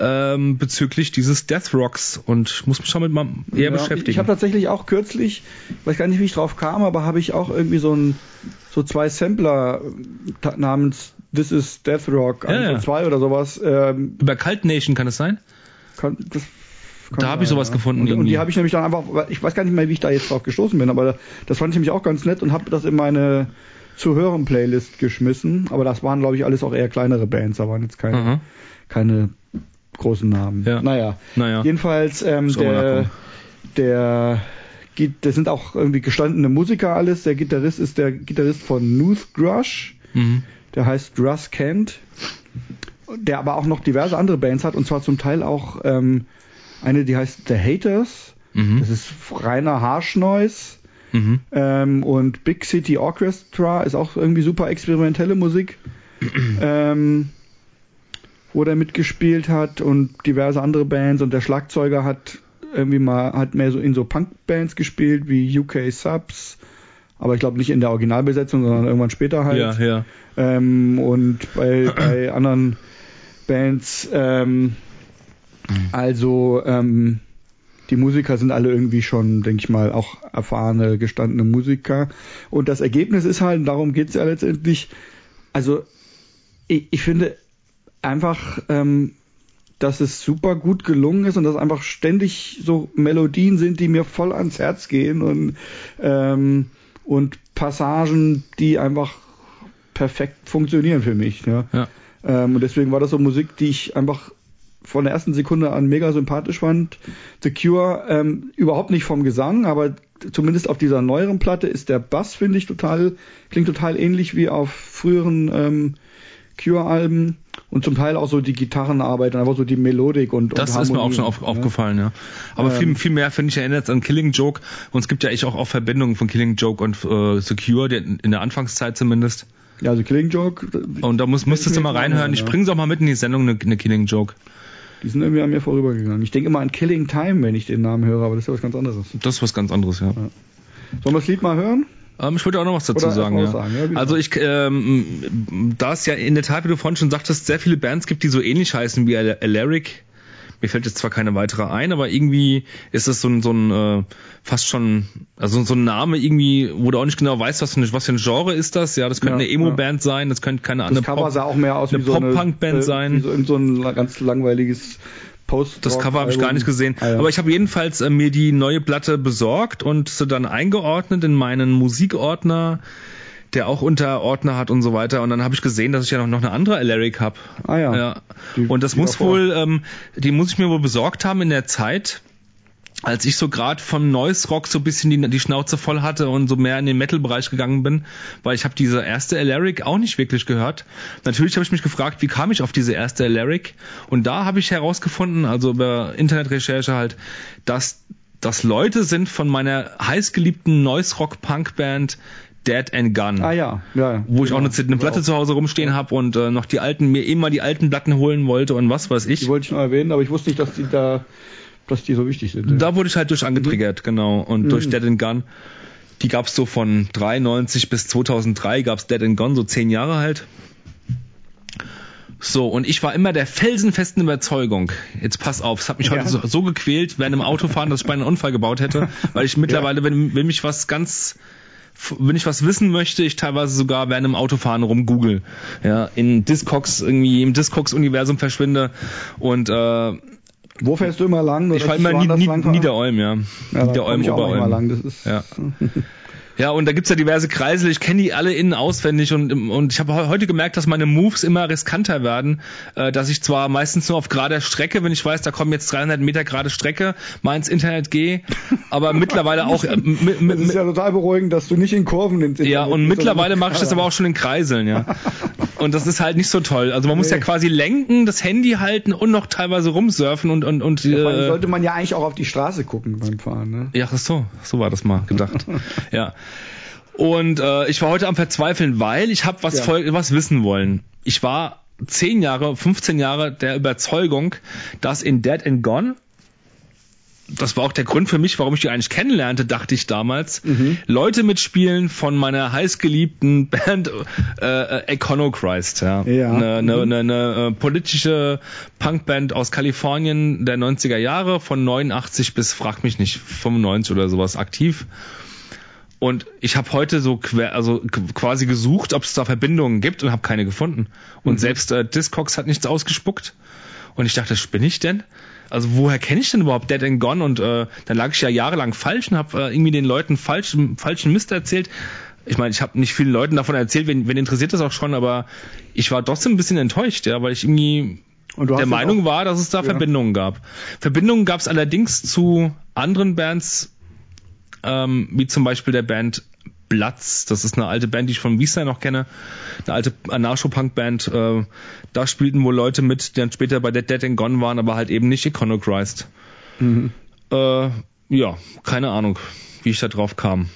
C: ähm, bezüglich dieses Death Rocks und ich muss mich schon mit mal eher ja, beschäftigen.
B: Ich habe tatsächlich auch kürzlich, weiß gar nicht, wie ich drauf kam, aber habe ich auch irgendwie so ein so zwei Sampler namens This is Death Rock, ja, ja. zwei oder sowas.
C: Ähm, Über Cult Nation kann es sein?
B: Kann, das
C: da habe ich sowas ja. gefunden.
B: Und, und die habe ich nämlich dann einfach, ich weiß gar nicht mehr, wie ich da jetzt drauf gestoßen bin, aber das fand ich nämlich auch ganz nett und habe das in meine zu hören Playlist geschmissen. Aber das waren, glaube ich, alles auch eher kleinere Bands, da waren jetzt keine, keine großen Namen.
C: Ja.
B: Naja.
C: naja.
B: Jedenfalls, ähm, der, der, das sind auch irgendwie gestandene Musiker alles. Der Gitarrist ist der Gitarrist von Nooth Grush. Mhm. Der heißt Russ Kent. Der aber auch noch diverse andere Bands hat und zwar zum Teil auch ähm, eine, die heißt The Haters. Mhm. Das ist reiner Harsh-Noise. Mhm. Ähm, und Big City Orchestra ist auch irgendwie super experimentelle Musik. [clears throat] ähm, wo der mitgespielt hat und diverse andere Bands und der Schlagzeuger hat irgendwie mal hat mehr so in so Punk-Bands gespielt wie UK Subs, aber ich glaube nicht in der Originalbesetzung, sondern irgendwann später halt.
C: Ja, ja.
B: Ähm, und bei, [clears throat] bei anderen Bands ähm, Mhm. Also ähm, die Musiker sind alle irgendwie schon, denke ich mal, auch erfahrene, gestandene Musiker. Und das Ergebnis ist halt, darum geht's ja letztendlich, also ich, ich finde einfach, ähm, dass es super gut gelungen ist und dass einfach ständig so Melodien sind, die mir voll ans Herz gehen und, ähm, und Passagen, die einfach perfekt funktionieren für mich. Ja. ja. Ähm, und deswegen war das so Musik, die ich einfach von der ersten Sekunde an mega sympathisch fand. The Cure ähm, überhaupt nicht vom Gesang, aber zumindest auf dieser neueren Platte ist der Bass, finde ich, total, klingt total ähnlich wie auf früheren ähm, Cure-Alben und zum Teil auch so die Gitarrenarbeit, einfach so die Melodik und
C: Das und ist mir auch schon auf, ja. aufgefallen, ja. Aber ähm, viel, viel mehr, finde ich, erinnert es an Killing Joke und es gibt ja echt auch, auch Verbindungen von Killing Joke und äh, Secure, in der Anfangszeit zumindest.
B: Ja, also Killing Joke.
C: Und da muss, müsstest du mal reinhören. Ich bring's auch mal mit in die Sendung, eine, eine Killing Joke.
B: Die sind irgendwie an mir vorübergegangen. Ich denke immer an Killing Time, wenn ich den Namen höre, aber das ist ja was ganz anderes.
C: Das ist was ganz anderes, ja. ja. Sollen
B: wir das Lied mal hören?
C: Ähm, ich würde auch noch was dazu sagen. Ja. sagen ja, also ich, ähm, da es ja in der Tat, wie du vorhin schon sagtest, sehr viele Bands gibt, die so ähnlich heißen wie Alaric, mir fällt jetzt zwar keine weitere ein, aber irgendwie ist es so ein, so ein äh, fast schon, also so ein Name irgendwie, wo du auch nicht genau weißt, was für, eine, was für ein Genre ist das. Ja, das könnte ja, eine Emo-Band ja. sein, das könnte keine andere
B: Pop, sah auch mehr aus
C: eine Pop-Punk-Band äh, sein. Wie
B: so, so ein ganz langweiliges Post
C: das Cover habe ich gar nicht gesehen. Ah, ja. Aber ich habe jedenfalls äh, mir die neue Platte besorgt und sie dann eingeordnet in meinen Musikordner der auch Unterordner hat und so weiter. Und dann habe ich gesehen, dass ich ja noch, noch eine andere Alaric habe.
B: Ah ja.
C: ja. Die, und das muss wohl, ähm, die muss ich mir wohl besorgt haben in der Zeit, als ich so gerade vom Noise Rock so ein bisschen die, die Schnauze voll hatte und so mehr in den Metal-Bereich gegangen bin, weil ich habe diese erste Alaric auch nicht wirklich gehört. Natürlich habe ich mich gefragt, wie kam ich auf diese erste Alaric? Und da habe ich herausgefunden, also über Internetrecherche halt, dass das Leute sind von meiner heißgeliebten Noise Rock Punk Band Dead and Gun.
B: Ah ja, ja.
C: Wo ich auch eine, eine Platte auch. zu Hause rumstehen habe und äh, noch die alten, mir immer die alten Platten holen wollte und was weiß ich.
B: Die wollte ich noch erwähnen, aber ich wusste nicht, dass die da dass die so wichtig sind.
C: Da wurde ich halt durch angetriggert, mhm. genau. Und mhm. durch Dead and Gun. Die gab's so von 93 bis 2003 gab's Dead and Gone, so zehn Jahre halt. So, und ich war immer der felsenfesten Überzeugung, jetzt pass auf, es hat mich ja. heute so, so, gequält während dem Autofahren, dass ich bei einem Unfall gebaut hätte, [laughs] weil ich mittlerweile, ja. wenn, wenn mich was ganz, wenn ich was wissen möchte, ich teilweise sogar während dem Autofahren rumgoogle, ja, in Discogs, irgendwie im Discogs-Universum verschwinde und äh,
B: wo fährst du immer lang?
C: ich fahre immer Niederolm, ja.
B: ja Niederolm, Oberolm. Lang. Das ist
C: ja. [laughs] Ja, und da gibt's ja diverse Kreisel. Ich kenne die alle innen auswendig und, und ich habe heute gemerkt, dass meine Moves immer riskanter werden. Äh, dass ich zwar meistens nur auf gerader Strecke, wenn ich weiß, da kommen jetzt 300 Meter gerade Strecke, mal ins Internet gehe, aber [laughs] mittlerweile auch. Äh,
B: das ist ja total beruhigend, dass du nicht in Kurven ins
C: Internet Ja, und mittlerweile mache ich das aber auch schon in Kreiseln, ja. Und das ist halt nicht so toll. Also man muss nee. ja quasi lenken, das Handy halten und noch teilweise rumsurfen und und und.
B: Ja, äh, sollte man ja eigentlich auch auf die Straße gucken beim Fahren, ne?
C: Ja, so, so war das mal gedacht. [laughs] ja. Und äh, ich war heute am Verzweifeln, weil ich habe was, ja. was wissen wollen. Ich war zehn Jahre, 15 Jahre der Überzeugung, dass in Dead and Gone das war auch der Grund für mich, warum ich die eigentlich kennenlernte, dachte ich damals. Mhm. Leute mitspielen von meiner heißgeliebten [laughs] Band äh, Econochrist, ja. ja. Eine, eine, eine äh, politische Punkband aus Kalifornien der 90er Jahre, von 89 bis, frag mich nicht, 95 oder sowas aktiv. Und ich habe heute so quer, also quasi gesucht, ob es da Verbindungen gibt und habe keine gefunden. Und mhm. selbst äh, Discogs hat nichts ausgespuckt. Und ich dachte, spinne ich denn? Also woher kenne ich denn überhaupt Dead and Gone? Und äh, dann lag ich ja jahrelang falsch und habe äh, irgendwie den Leuten falschen, falschen Mist erzählt. Ich meine, ich habe nicht vielen Leuten davon erzählt, wenn, wenn interessiert das auch schon, aber ich war trotzdem ein bisschen enttäuscht, ja, weil ich irgendwie der Meinung war, dass es da ja. Verbindungen gab. Verbindungen gab es allerdings zu anderen Bands, ähm, wie zum Beispiel der Band Platz. Das ist eine alte Band, die ich von Wiesner noch kenne. Eine alte Anarcho-Punk-Band. Äh, da spielten wohl Leute mit, die dann später bei Dead Dead and Gone waren, aber halt eben nicht Iconochrist. Mhm. Äh, ja, keine Ahnung, wie ich da drauf kam.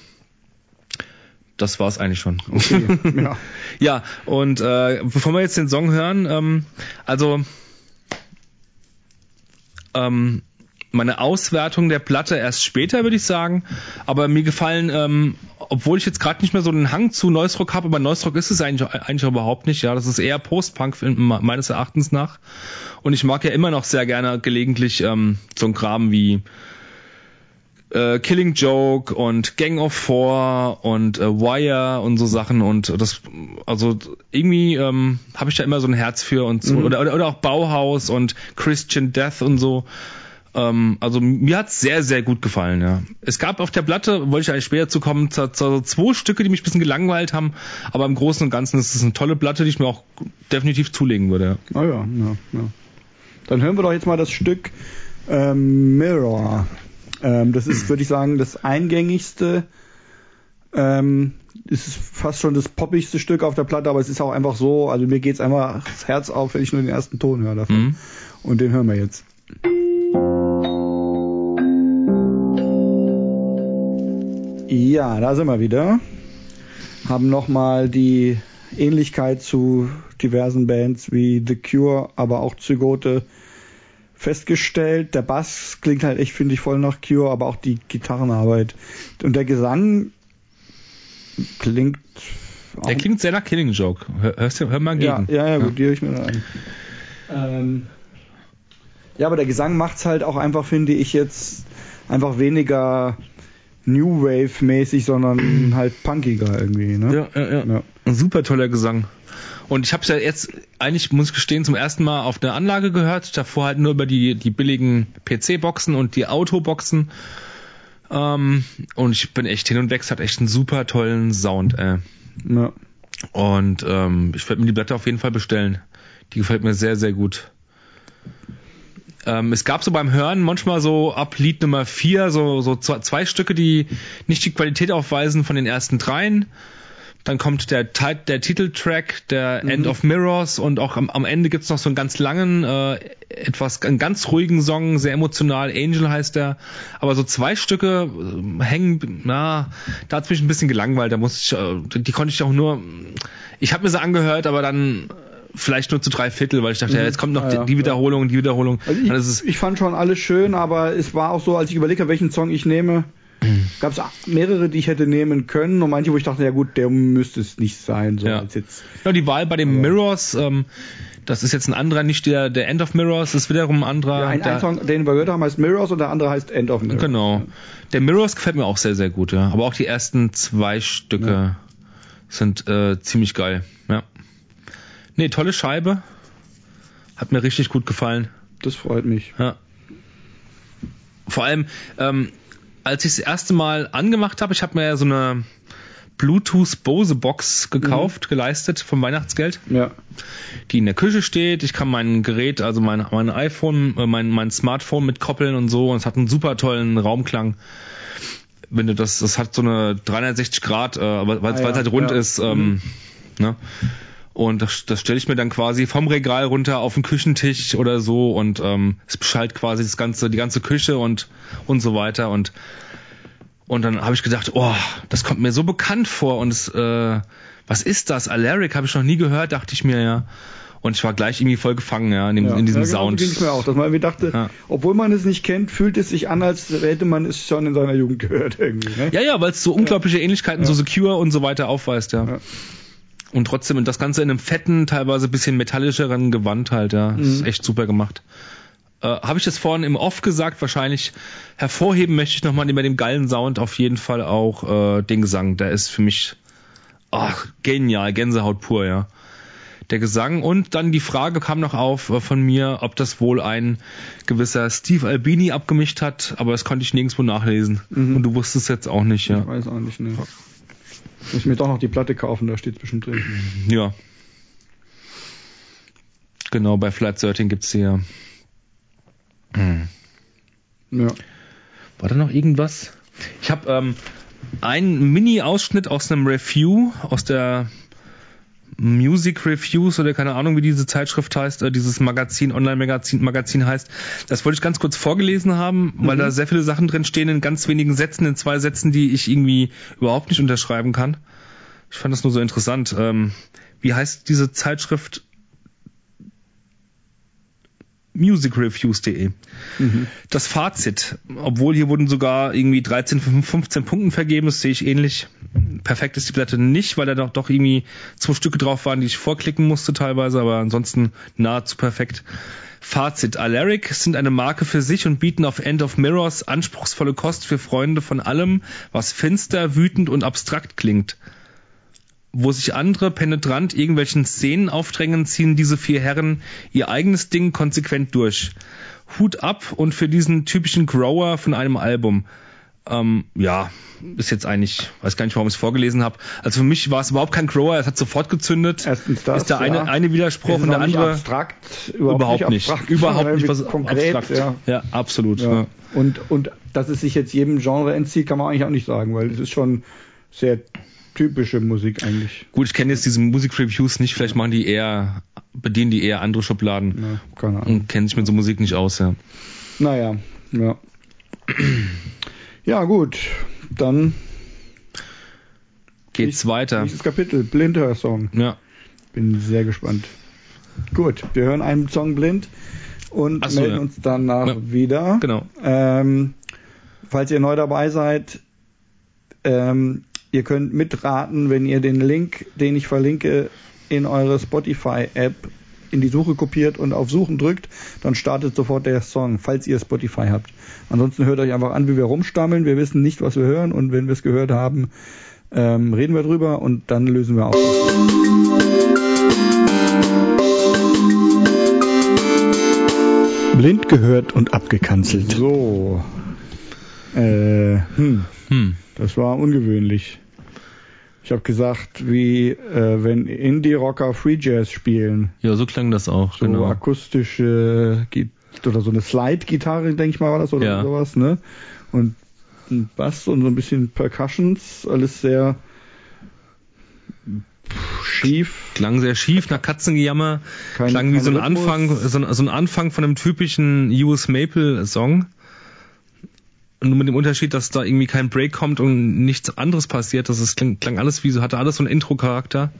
C: Das war's eigentlich schon. Okay, [laughs] ja. ja, und äh, bevor wir jetzt den Song hören, ähm, also ähm, meine Auswertung der Platte erst später, würde ich sagen. Aber mir gefallen, ähm, obwohl ich jetzt gerade nicht mehr so einen Hang zu Neusrock habe, aber Neusrock ist es eigentlich, eigentlich überhaupt nicht. Ja, das ist eher Post-Punk meines Erachtens nach. Und ich mag ja immer noch sehr gerne gelegentlich ähm, so ein Kram wie äh, Killing Joke und Gang of Four und äh, Wire und so Sachen und das also irgendwie ähm, habe ich da immer so ein Herz für und so mhm. oder oder auch Bauhaus und Christian Death und so ähm, also mir hat's sehr, sehr gut gefallen, ja. Es gab auf der Platte, wollte ich eigentlich später zu kommen, zwei Stücke, die mich ein bisschen gelangweilt haben, aber im Großen und Ganzen ist es eine tolle Platte, die ich mir auch definitiv zulegen würde.
B: Ah ja, ja, ja. Dann hören wir doch jetzt mal das Stück ähm, Mirror. Ähm, das ist, würde ich sagen, das eingängigste ähm, ist fast schon das poppigste Stück auf der Platte, aber es ist auch einfach so, also mir geht's einfach das Herz auf, wenn ich nur den ersten Ton höre davon. Mhm. Und den hören wir jetzt. Ja, da sind wir wieder. Haben nochmal die Ähnlichkeit zu diversen Bands wie The Cure, aber auch Zygote festgestellt. Der Bass klingt halt echt, finde ich, voll nach Cure, aber auch die Gitarrenarbeit. Und der Gesang klingt.
C: Der klingt sehr nach Killing Joke. Hörst du, hör mal gegen.
B: Ja, ja, ja gut, ja. die höre ich mir an. Ähm, ja, aber der Gesang macht's halt auch einfach, finde ich, jetzt einfach weniger New Wave mäßig, sondern halt punkiger irgendwie. Ne?
C: Ja, ja, ja. ja. Ein super toller Gesang. Und ich habe es ja jetzt eigentlich, muss ich gestehen, zum ersten Mal auf der Anlage gehört. Davor halt nur über die, die billigen PC-Boxen und die Autoboxen. Ähm, und ich bin echt hin und weg. Es hat echt einen super tollen Sound. Äh. Ja. Und ähm, ich werde mir die Blätter auf jeden Fall bestellen. Die gefällt mir sehr, sehr gut. Ähm, es gab so beim Hören manchmal so ab Lied Nummer vier so, so zwei Stücke, die nicht die Qualität aufweisen von den ersten dreien. Dann kommt der, der Titeltrack, der mhm. End of Mirrors und auch am, am Ende gibt's noch so einen ganz langen, äh, etwas, einen ganz ruhigen Song, sehr emotional, Angel heißt der. Aber so zwei Stücke äh, hängen, na, da hat's mich ein bisschen gelangweilt. Da muss ich, äh, die konnte ich auch nur, ich habe mir sie angehört, aber dann vielleicht nur zu drei Viertel, weil ich dachte, ja, jetzt kommt noch ja, die, die, Wiederholung, die Wiederholung.
B: Also ich, ich, fand schon alles schön, aber es war auch so, als ich überlegt habe, welchen Song ich nehme, gab es mehrere, die ich hätte nehmen können und manche, wo ich dachte, ja gut, der müsste es nicht sein. So
C: ja. Als jetzt. ja, die Wahl bei den Mirrors, ähm, das ist jetzt ein anderer, nicht der, der End of Mirrors, ist wiederum ein anderer. Ja,
B: ein,
C: der,
B: ein Song, den wir gehört haben, heißt Mirrors und der andere heißt End of Mirrors.
C: Genau. Der Mirrors gefällt mir auch sehr, sehr gut, ja. Aber auch die ersten zwei Stücke ja. sind äh, ziemlich geil, ja. Nee, tolle Scheibe. Hat mir richtig gut gefallen.
B: Das freut mich.
C: Ja. Vor allem, ähm, als ich das erste Mal angemacht habe, ich habe mir ja so eine Bluetooth Bose Box gekauft, mhm. geleistet vom Weihnachtsgeld.
B: Ja.
C: Die in der Küche steht. Ich kann mein Gerät, also mein, mein iPhone, äh, mein, mein Smartphone mit koppeln und so. Und es hat einen super tollen Raumklang. Wenn du das, das hat so eine 360 Grad, äh, weil es ah, ja, halt rund ja. ist. Ähm, mhm. ne? Und das, das stelle ich mir dann quasi vom Regal runter auf den Küchentisch oder so und ähm, es beschallt quasi das ganze, die ganze Küche und und so weiter und und dann habe ich gedacht, oh, das kommt mir so bekannt vor und es, äh, was ist das? Alaric habe ich noch nie gehört, dachte ich mir ja. Und ich war gleich irgendwie voll gefangen, ja, in, dem, ja, in diesem ja, genau, Sound.
B: So ging mir auch, dass man irgendwie dachte, ja. obwohl man es nicht kennt, fühlt es sich an, als hätte man es schon in seiner Jugend gehört irgendwie. Ne?
C: Ja, ja, weil es so unglaubliche Ähnlichkeiten, so Secure und so weiter aufweist, ja. Und trotzdem das Ganze in einem fetten, teilweise bisschen metallischeren Gewand halt, ja. Mhm. ist echt super gemacht. Äh, Habe ich das vorhin im Off gesagt? Wahrscheinlich hervorheben möchte ich nochmal über dem geilen Sound auf jeden Fall auch äh, den Gesang. Der ist für mich ach, genial, Gänsehaut pur, ja. Der Gesang und dann die Frage kam noch auf äh, von mir, ob das wohl ein gewisser Steve Albini abgemischt hat, aber das konnte ich nirgendwo nachlesen. Mhm. Und du wusstest jetzt auch nicht, ja.
B: Ich weiß auch nicht, ne. Muss ich mir doch noch die Platte kaufen, da steht es bestimmt drin.
C: Ja. Genau, bei Flight 13 gibt's hier. Hm. Ja. War da noch irgendwas? Ich habe ähm, einen Mini-Ausschnitt aus einem Review aus der Music Reviews oder keine Ahnung, wie diese Zeitschrift heißt, äh, dieses Magazin, Online-Magazin Magazin heißt. Das wollte ich ganz kurz vorgelesen haben, weil mhm. da sehr viele Sachen drin stehen in ganz wenigen Sätzen, in zwei Sätzen, die ich irgendwie überhaupt nicht unterschreiben kann. Ich fand das nur so interessant. Ähm, wie heißt diese Zeitschrift? musicreviews.de. Mhm. Das Fazit, obwohl hier wurden sogar irgendwie 13 von 15 Punkten vergeben, das sehe ich ähnlich. Perfekt ist die Platte nicht, weil da doch, doch irgendwie zwei Stücke drauf waren, die ich vorklicken musste teilweise, aber ansonsten nahezu perfekt. Fazit. Alaric sind eine Marke für sich und bieten auf End of Mirrors anspruchsvolle Kost für Freunde von allem, was finster, wütend und abstrakt klingt wo sich andere penetrant irgendwelchen Szenen aufdrängen, ziehen diese vier Herren ihr eigenes Ding konsequent durch. Hut ab und für diesen typischen Grower von einem Album. Ähm, ja, ist jetzt eigentlich, weiß gar nicht, warum ich es vorgelesen habe. Also für mich war es überhaupt kein Grower, es hat sofort gezündet.
B: Erstens das,
C: ist der eine, ja. eine Widerspruch und der andere.
B: Abstrakt,
C: überhaupt, nicht. Abstrakt, überhaupt nicht was
B: konkret,
C: abstrakt. Ja, ja absolut.
B: Ja. Und, und dass es sich jetzt jedem Genre entzieht, kann man eigentlich auch nicht sagen, weil es ist schon sehr typische Musik eigentlich.
C: Gut, ich kenne jetzt diese Musikreviews nicht, vielleicht machen die eher, bedienen die eher andere Schubladen. Ja, keine Ahnung. Und kennen sich mit so Musik nicht aus, ja.
B: Naja, ja. ja, gut. Dann
C: geht's ich, weiter.
B: Nächstes Kapitel, Blindhör-Song.
C: Ja.
B: Bin sehr gespannt. Gut, wir hören einen Song blind und so, melden ja. uns danach ja. wieder.
C: Genau.
B: Ähm, falls ihr neu dabei seid, ähm, Ihr könnt mitraten, wenn ihr den Link, den ich verlinke, in eure Spotify-App in die Suche kopiert und auf Suchen drückt, dann startet sofort der Song, falls ihr Spotify habt. Ansonsten hört euch einfach an, wie wir rumstammeln. Wir wissen nicht, was wir hören und wenn wir es gehört haben, ähm, reden wir drüber und dann lösen wir auf.
A: Blind gehört und abgekanzelt.
B: So. Äh, hm. Hm. Das war ungewöhnlich. Ich habe gesagt, wie äh, wenn Indie-Rocker Free Jazz spielen.
C: Ja, so klang das auch,
B: so
C: genau.
B: akustische oder so eine Slide-Gitarre, denke ich mal, war das oder ja. sowas, ne? Und ein Bass und so ein bisschen Percussions, alles sehr schief.
C: Klang sehr schief, nach Katzengejammer. Kein, klang wie so ein Anfang, so, so ein Anfang von einem typischen US Maple Song. Nur mit dem Unterschied, dass da irgendwie kein Break kommt und nichts anderes passiert. Das ist, klang, klang alles wie so, hatte alles so einen Intro-Charakter.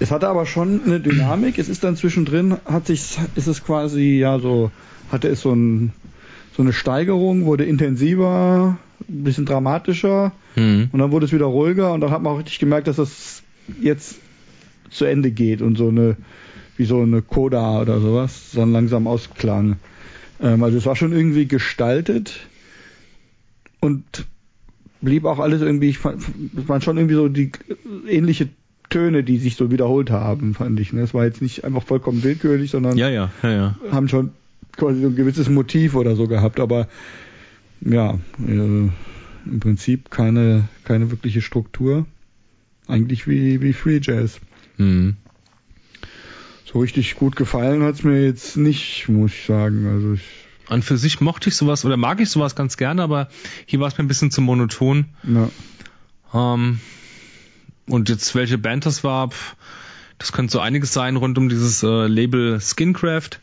B: Es hatte aber schon eine Dynamik. Es ist dann zwischendrin, hat sich, ist es quasi, ja, so, hatte es so, ein, so eine Steigerung, wurde intensiver, ein bisschen dramatischer mhm. und dann wurde es wieder ruhiger und dann hat man auch richtig gemerkt, dass das jetzt zu Ende geht und so eine, wie so eine Coda oder sowas, dann langsam ausklang. Ähm, also es war schon irgendwie gestaltet und blieb auch alles irgendwie, ich fand, es waren schon irgendwie so die ähnliche Töne, die sich so wiederholt haben, fand ich. Ne? Es war jetzt nicht einfach vollkommen willkürlich, sondern
C: ja, ja, ja, ja.
B: haben schon quasi so ein gewisses Motiv oder so gehabt, aber ja, äh, im Prinzip keine, keine wirkliche Struktur. Eigentlich wie, wie Free Jazz. Mhm. So richtig gut gefallen hat's mir jetzt nicht, muss ich sagen. Also ich
C: An für sich mochte ich sowas oder mag ich sowas ganz gerne, aber hier war es mir ein bisschen zu monoton. Ja. Ähm, und jetzt welche Band das war, das könnte so einiges sein rund um dieses äh, Label Skincraft.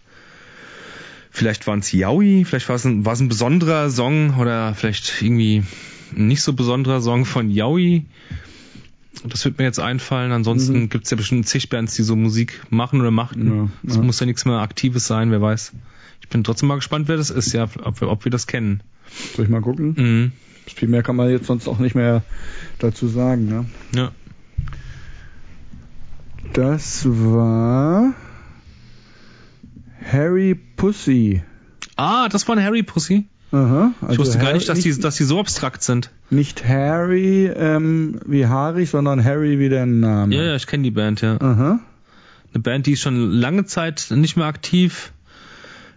C: Vielleicht waren es Yaoi, vielleicht war es ein, ein besonderer Song oder vielleicht irgendwie ein nicht so besonderer Song von Yaoi. Das wird mir jetzt einfallen. Ansonsten mhm. gibt es ja bestimmt zig Bands, die so Musik machen oder machten. Es ja, ja. muss ja nichts mehr Aktives sein, wer weiß. Ich bin trotzdem mal gespannt, wer das ist, ja, ob wir, ob wir das kennen.
B: Soll ich mal gucken? Mhm. Viel mehr kann man jetzt sonst auch nicht mehr dazu sagen, ne? Ja. Das war Harry Pussy.
C: Ah, das war ein Harry Pussy? Aha. Also ich wusste gar nicht, dass, die, dass die so abstrakt sind.
B: Nicht Harry ähm, wie haarig, sondern Harry wie der Name.
C: Ja, ja, ich kenne die Band, ja. Aha. Eine Band, die ist schon lange Zeit nicht mehr aktiv.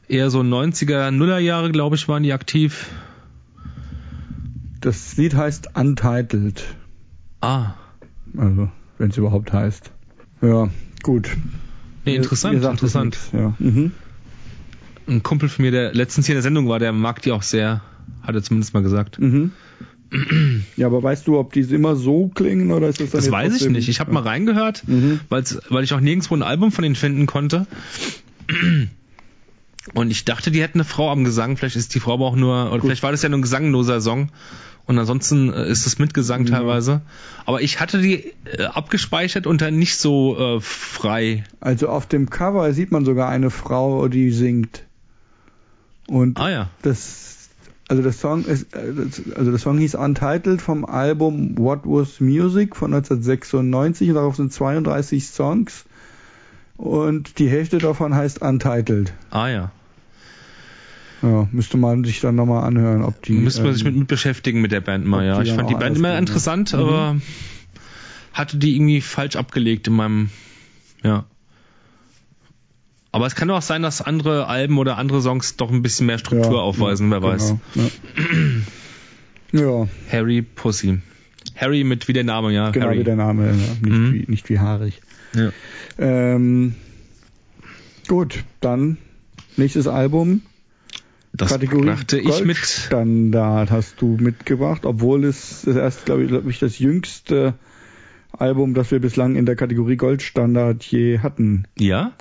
C: Eher so 90er, Nuller Jahre, glaube ich, waren die aktiv.
B: Das Lied heißt Untitled.
C: Ah.
B: Also, wenn es überhaupt heißt. Ja, gut.
C: Nee, interessant, interessant. Ja. Mhm. Ein Kumpel von mir, der letztens hier in der Sendung war, der mag die auch sehr, hat er zumindest mal gesagt. Mhm.
B: Ja, aber weißt du, ob die immer so klingen oder ist das
C: dann Das weiß ich nicht. Ich habe mal reingehört, mhm. weil ich auch nirgendwo ein Album von ihnen finden konnte. Und ich dachte, die hätten eine Frau am Gesang. Vielleicht ist die Frau aber auch nur, oder Gut. vielleicht war das ja nur ein gesangloser Song. Und ansonsten äh, ist es mit Gesang ja. teilweise. Aber ich hatte die äh, abgespeichert und dann nicht so äh, frei.
B: Also auf dem Cover sieht man sogar eine Frau, die singt. Und
C: ah, ja.
B: das, also das Song ist, also das Song hieß Untitled vom Album What Was Music von 1996 und darauf sind 32 Songs und die Hälfte davon heißt Untitled.
C: Ah ja.
B: Ja, müsste man sich dann nochmal anhören, ob die.
C: Müsste man sich mit, mit beschäftigen mit der Band mal, ja. Ich fand die Band immer interessant, mhm. aber hatte die irgendwie falsch abgelegt in meinem, ja. Aber es kann auch sein, dass andere Alben oder andere Songs doch ein bisschen mehr Struktur ja, aufweisen, wer genau, weiß. Ja. ja. Harry Pussy. Harry mit wie der Name, ja.
B: Genau,
C: Harry.
B: wie der Name, ja. Nicht, mhm. wie, nicht wie haarig. Ja. Ähm, gut, dann nächstes Album.
C: Das Kategorie brachte ich mit.
B: Standard hast du mitgebracht, obwohl es das erst, glaube ich, glaub ich, das jüngste Album, das wir bislang in der Kategorie Goldstandard je hatten.
C: Ja?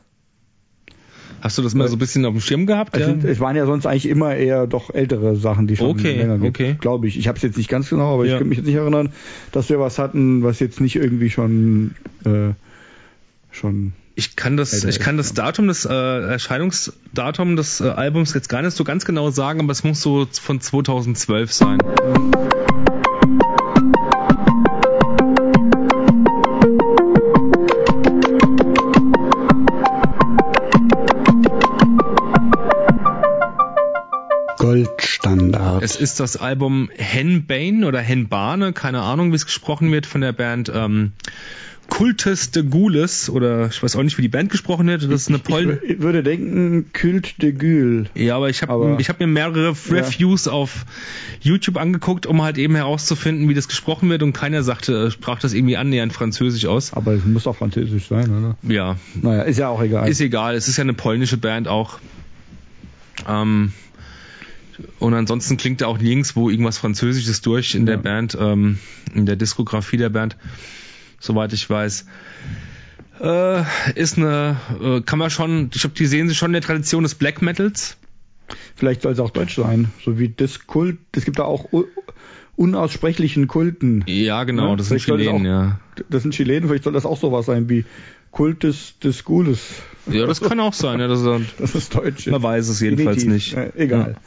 C: Hast du das mal so ein bisschen auf dem Schirm gehabt?
B: Es, sind, es waren ja sonst eigentlich immer eher doch ältere Sachen, die schon
C: okay, länger gibt, okay.
B: glaube ich. Ich habe es jetzt nicht ganz genau, aber ja. ich kann mich jetzt nicht erinnern, dass wir was hatten, was jetzt nicht irgendwie schon äh, schon
C: ich kann das, ich kann das Datum des äh, Erscheinungsdatum des äh, Albums jetzt gar nicht so ganz genau sagen, aber es muss so von 2012 sein. Es ist das Album Henbane oder Henbane, keine Ahnung, wie es gesprochen wird von der Band. Ähm, Kultes de Gules oder ich weiß auch nicht, wie die Band gesprochen wird. Das ist eine Pol
B: ich, ich würde denken Kult de Gül.
C: Ja, aber ich habe ich habe mir mehrere Reviews ja. auf YouTube angeguckt, um halt eben herauszufinden, wie das gesprochen wird und keiner sagte, sprach das irgendwie annähernd Französisch aus.
B: Aber es muss auch Französisch sein, oder?
C: Ja.
B: Naja, ist ja auch egal.
C: Ist egal, es ist ja eine polnische Band auch. Ähm, und ansonsten klingt da auch nirgendwo irgendwas Französisches durch in der Band, ähm, in der Diskografie der Band, soweit ich weiß. Äh, ist eine, äh, kann man schon, ich glaube, die sehen sich schon in der Tradition des Black Metals.
B: Vielleicht soll es auch deutsch sein, so wie das Kult, es gibt da auch unaussprechlichen Kulten.
C: Ja, genau, ne? das sind Chilenen,
B: das
C: auch, ja.
B: Das sind Chilenen, vielleicht soll das auch sowas sein wie Kult des, des Gules.
C: Ja, das kann auch sein, ja, das, ist, [laughs]
B: das ist deutsch.
C: Man weiß es jedenfalls Definitiv. nicht.
B: Ja, egal. Ja.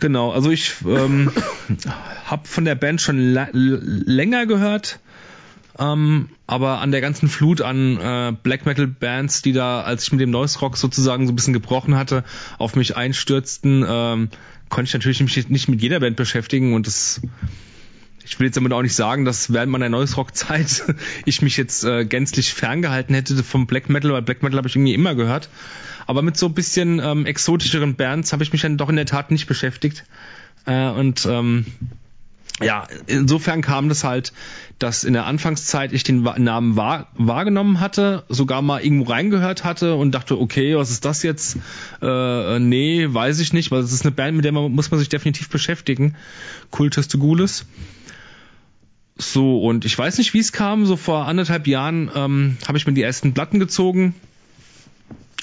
C: Genau, also ich ähm, [coughs] habe von der Band schon länger gehört, ähm, aber an der ganzen Flut an äh, Black Metal Bands, die da, als ich mit dem Noise Rock sozusagen so ein bisschen gebrochen hatte, auf mich einstürzten, ähm, konnte ich natürlich mich nicht mit jeder Band beschäftigen und das ich will jetzt damit auch nicht sagen, dass während meiner Noise Rock Zeit [laughs] ich mich jetzt äh, gänzlich ferngehalten hätte vom Black Metal, weil Black Metal habe ich irgendwie immer gehört. Aber mit so ein bisschen ähm, exotischeren Bands habe ich mich dann doch in der Tat nicht beschäftigt. Äh, und ähm, ja, insofern kam das halt, dass in der Anfangszeit ich den Namen wahr, wahrgenommen hatte, sogar mal irgendwo reingehört hatte und dachte, okay, was ist das jetzt? Äh, nee, weiß ich nicht, weil es ist eine Band, mit der man, muss man sich definitiv beschäftigen. Kultus de Gules. So, und ich weiß nicht, wie es kam. So vor anderthalb Jahren ähm, habe ich mir die ersten Platten gezogen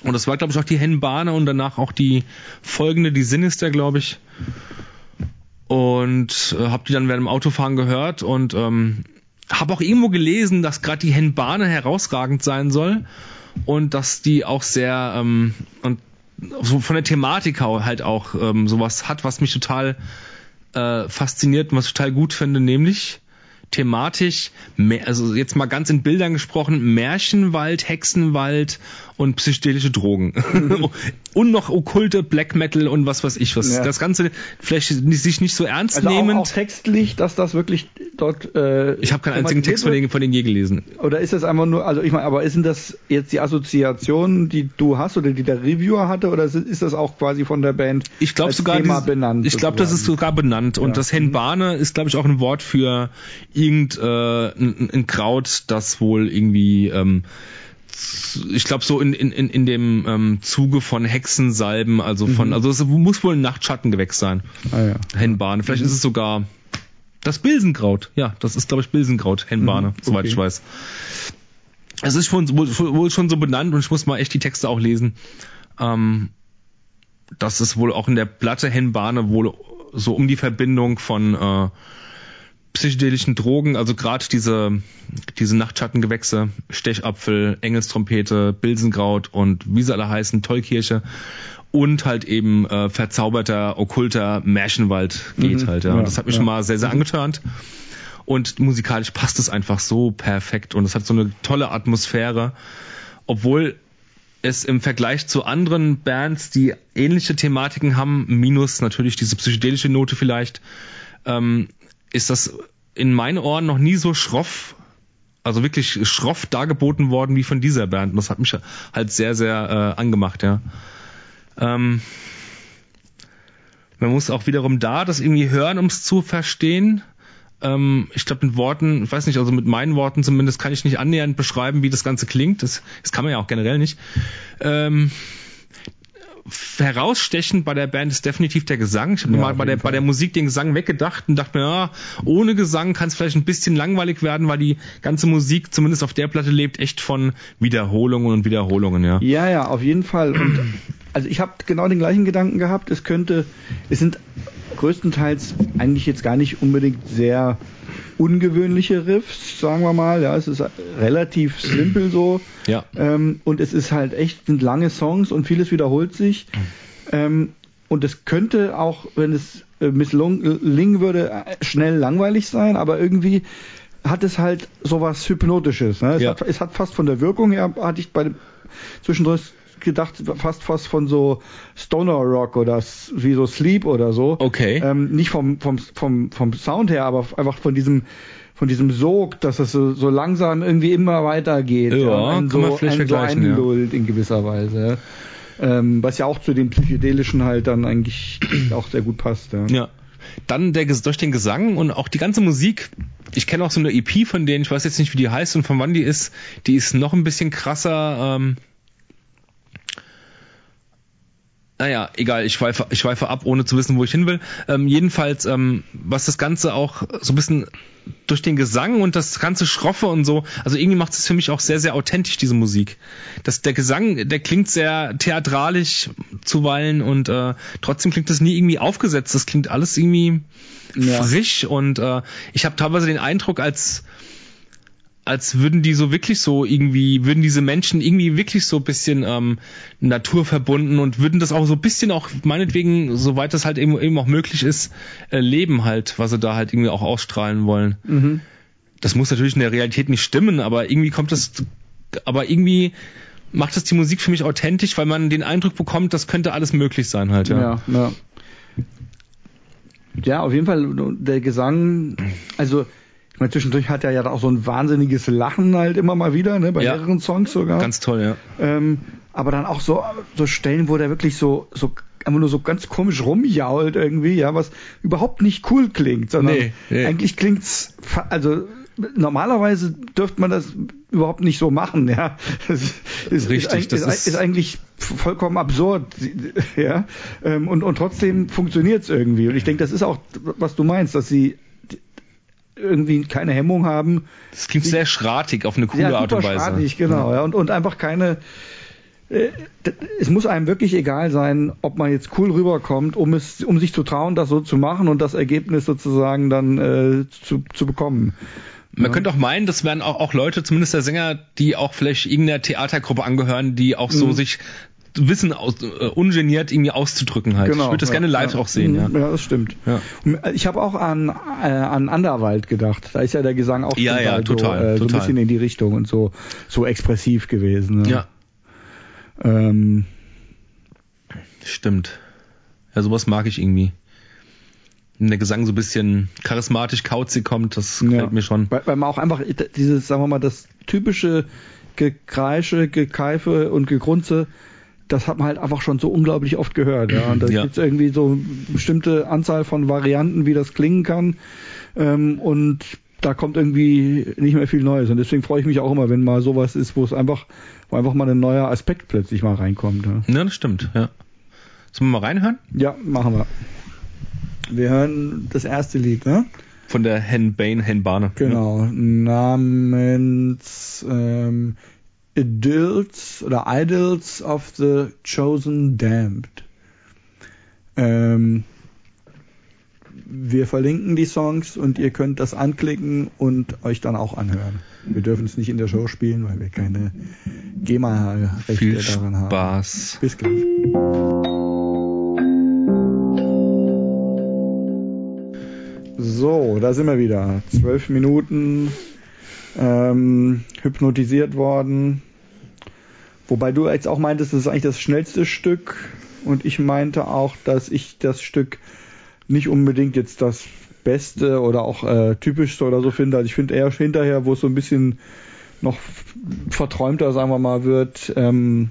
C: und das war, glaube ich, auch die Hennbahne und danach auch die folgende, die Sinister, glaube ich. Und äh, habe die dann während dem Autofahren gehört und ähm, habe auch irgendwo gelesen, dass gerade die Hennbahne herausragend sein soll und dass die auch sehr ähm, und so von der Thematik halt auch ähm, sowas hat, was mich total äh, fasziniert und was ich total gut finde, nämlich thematisch, also jetzt mal ganz in Bildern gesprochen, Märchenwald, Hexenwald und psychedelische Drogen. [laughs] und noch okkulte Black Metal und was weiß ich was. Ja. Das Ganze vielleicht sich nicht so ernst
B: also
C: nehmend.
B: Auch, auch textlich, dass das wirklich dort. Äh,
C: ich habe keinen einzigen Text von denen, von denen je gelesen.
B: Oder ist das einfach nur, also ich meine, aber ist denn das jetzt die Assoziation, die du hast oder die der Reviewer hatte, oder ist das auch quasi von der Band?
C: Ich glaube sogar
B: Thema dieses, benannt.
C: Ich glaube, das ist sogar benannt. Und ja. das Henbane ist, glaube ich, auch ein Wort für irgend äh, ein, ein Kraut, das wohl irgendwie ähm, ich glaube so in, in, in dem ähm, Zuge von Hexensalben, also von, mhm. also es muss wohl ein Nachtschattengewächs sein. Ah, ja. Hennbahn. Vielleicht mhm. ist es sogar das Bilsenkraut. Ja, das ist glaube ich Bilsenkraut, Hennbahne, mhm. okay. soweit ich weiß. Es ist wohl, wohl schon so benannt und ich muss mal echt die Texte auch lesen. Ähm, dass es wohl auch in der Platte Hennbahne wohl so um die Verbindung von äh, psychedelischen Drogen, also gerade diese, diese Nachtschattengewächse, Stechapfel, Engelstrompete, Bilsenkraut und wie sie alle heißen, Tollkirche und halt eben äh, verzauberter, okkulter Märchenwald geht mhm, halt. Ja. ja. das hat mich ja. schon mal sehr, sehr angeturnt. Und musikalisch passt es einfach so perfekt und es hat so eine tolle Atmosphäre, obwohl es im Vergleich zu anderen Bands, die ähnliche Thematiken haben, minus natürlich diese psychedelische Note vielleicht, ähm, ist das in meinen Ohren noch nie so schroff, also wirklich schroff dargeboten worden wie von dieser Band. Und das hat mich halt sehr, sehr äh, angemacht, ja. Ähm, man muss auch wiederum da das irgendwie hören, um es zu verstehen. Ähm, ich glaube, mit Worten, ich weiß nicht, also mit meinen Worten zumindest kann ich nicht annähernd beschreiben, wie das Ganze klingt. Das, das kann man ja auch generell nicht. Ähm, herausstechend bei der Band ist definitiv der Gesang. Ich habe ja, mal bei der, bei der Musik den Gesang weggedacht und dachte mir, ja, ohne Gesang kann es vielleicht ein bisschen langweilig werden, weil die ganze Musik, zumindest auf der Platte, lebt echt von Wiederholungen und Wiederholungen, ja.
B: Ja, ja, auf jeden Fall. Und also ich habe genau den gleichen Gedanken gehabt. Es könnte, es sind größtenteils eigentlich jetzt gar nicht unbedingt sehr ungewöhnliche Riffs, sagen wir mal. Ja, es ist relativ [clears throat] simpel so.
C: Ja.
B: Ähm, und es ist halt echt, sind lange Songs und vieles wiederholt sich. Ähm, und es könnte auch, wenn es äh, misslingen würde, äh, schnell langweilig sein, aber irgendwie hat es halt sowas Hypnotisches. Ne? Es, ja. hat, es hat fast von der Wirkung her, hatte ich bei zwischendurch gedacht, fast fast von so Stoner Rock oder wie so Sleep oder so.
C: Okay.
B: Ähm, nicht vom, vom, vom, vom Sound her, aber einfach von diesem von diesem Sog, dass es so, so langsam irgendwie immer weitergeht.
C: Ja, ja
B: kann
C: so, man vielleicht
B: so einlullt ja. in gewisser Weise. Ähm, was ja auch zu dem psychedelischen halt dann eigentlich [clears throat] auch sehr gut passt. Ja.
C: ja. Dann der, durch den Gesang und auch die ganze Musik. Ich kenne auch so eine EP von denen, ich weiß jetzt nicht, wie die heißt und von wann die ist. Die ist noch ein bisschen krasser. Ähm, naja, egal, ich schweife, ich schweife ab, ohne zu wissen, wo ich hin will. Ähm, jedenfalls, ähm, was das Ganze auch so ein bisschen durch den Gesang und das ganze Schroffe und so, also irgendwie macht es für mich auch sehr, sehr authentisch, diese Musik. Das, der Gesang, der klingt sehr theatralisch zuweilen und äh, trotzdem klingt das nie irgendwie aufgesetzt. Das klingt alles irgendwie ja. frisch und äh, ich habe teilweise den Eindruck, als als würden die so wirklich so irgendwie, würden diese Menschen irgendwie wirklich so ein bisschen ähm, naturverbunden und würden das auch so ein bisschen auch meinetwegen, soweit das halt eben, eben auch möglich ist, äh, leben halt, was sie da halt irgendwie auch ausstrahlen wollen. Mhm. Das muss natürlich in der Realität nicht stimmen, aber irgendwie kommt das, aber irgendwie macht das die Musik für mich authentisch, weil man den Eindruck bekommt, das könnte alles möglich sein halt, ja.
B: Ja, ja. ja auf jeden Fall der Gesang, also ich meine, zwischendurch hat er ja auch so ein wahnsinniges Lachen halt immer mal wieder, ne, bei ja, mehreren Songs sogar.
C: Ganz toll, ja.
B: Ähm, aber dann auch so, so Stellen, wo der wirklich so, so einfach nur so ganz komisch rumjault irgendwie, ja, was überhaupt nicht cool klingt, sondern nee, nee. eigentlich klingt's, also normalerweise dürfte man das überhaupt nicht so machen, ja. [laughs] Das ist,
C: Richtig,
B: ist, das ist, ist, eigentlich vollkommen absurd, [laughs] ja. Ähm, und, und trotzdem funktioniert es irgendwie. Und ich denke, das ist auch, was du meinst, dass sie irgendwie keine Hemmung haben.
C: Das klingt sehr schratig auf eine coole ja, Art und Weise. Schratig,
B: genau, ja. Und, und einfach keine, äh, es muss einem wirklich egal sein, ob man jetzt cool rüberkommt, um es, um sich zu trauen, das so zu machen und das Ergebnis sozusagen dann äh, zu, zu bekommen.
C: Man ja. könnte auch meinen, das wären auch, auch Leute, zumindest der Sänger, die auch vielleicht irgendeiner Theatergruppe angehören, die auch so mhm. sich Wissen aus, äh, ungeniert irgendwie auszudrücken halt. Genau, ich würde das ja, gerne live
B: ja.
C: auch sehen. Ja,
B: ja das stimmt. Ja. Ich habe auch an, äh, an Anderwald gedacht. Da ist ja der Gesang auch
C: ja, ja, total,
B: so, äh,
C: so
B: ein bisschen in die Richtung und so, so expressiv gewesen. Ne? Ja. Ähm.
C: Stimmt. Ja, sowas mag ich irgendwie. Wenn der Gesang so ein bisschen charismatisch kauzig kommt, das gefällt ja. mir schon.
B: Weil, weil man auch einfach dieses, sagen wir mal, das typische Gekreische, Gekeife und Gegrunze das hat man halt einfach schon so unglaublich oft gehört. Ja. Und da ja. gibt es irgendwie so eine bestimmte Anzahl von Varianten, wie das klingen kann. Ähm, und da kommt irgendwie nicht mehr viel Neues. Und deswegen freue ich mich auch immer, wenn mal sowas ist, wo es einfach, wo einfach mal ein neuer Aspekt plötzlich mal reinkommt. Ja,
C: ja das stimmt, ja. Sollen wir mal reinhören?
B: Ja, machen wir. Wir hören das erste Lied, ne?
C: Von der Hen Bane, Hen Bane.
B: Genau, ja. namens ähm, Idylls oder Idols of the Chosen Damned. Ähm, wir verlinken die Songs und ihr könnt das anklicken und euch dann auch anhören. Wir dürfen es nicht in der Show spielen, weil wir keine GEMA-Rechte daran haben.
C: Spaß.
B: Bis gleich. So, da sind wir wieder. Zwölf Minuten ähm, hypnotisiert worden. Wobei du jetzt auch meintest, das ist eigentlich das schnellste Stück und ich meinte auch, dass ich das Stück nicht unbedingt jetzt das Beste oder auch äh, typischste oder so finde. Also ich finde eher hinterher, wo es so ein bisschen noch verträumter, sagen wir mal, wird, ähm,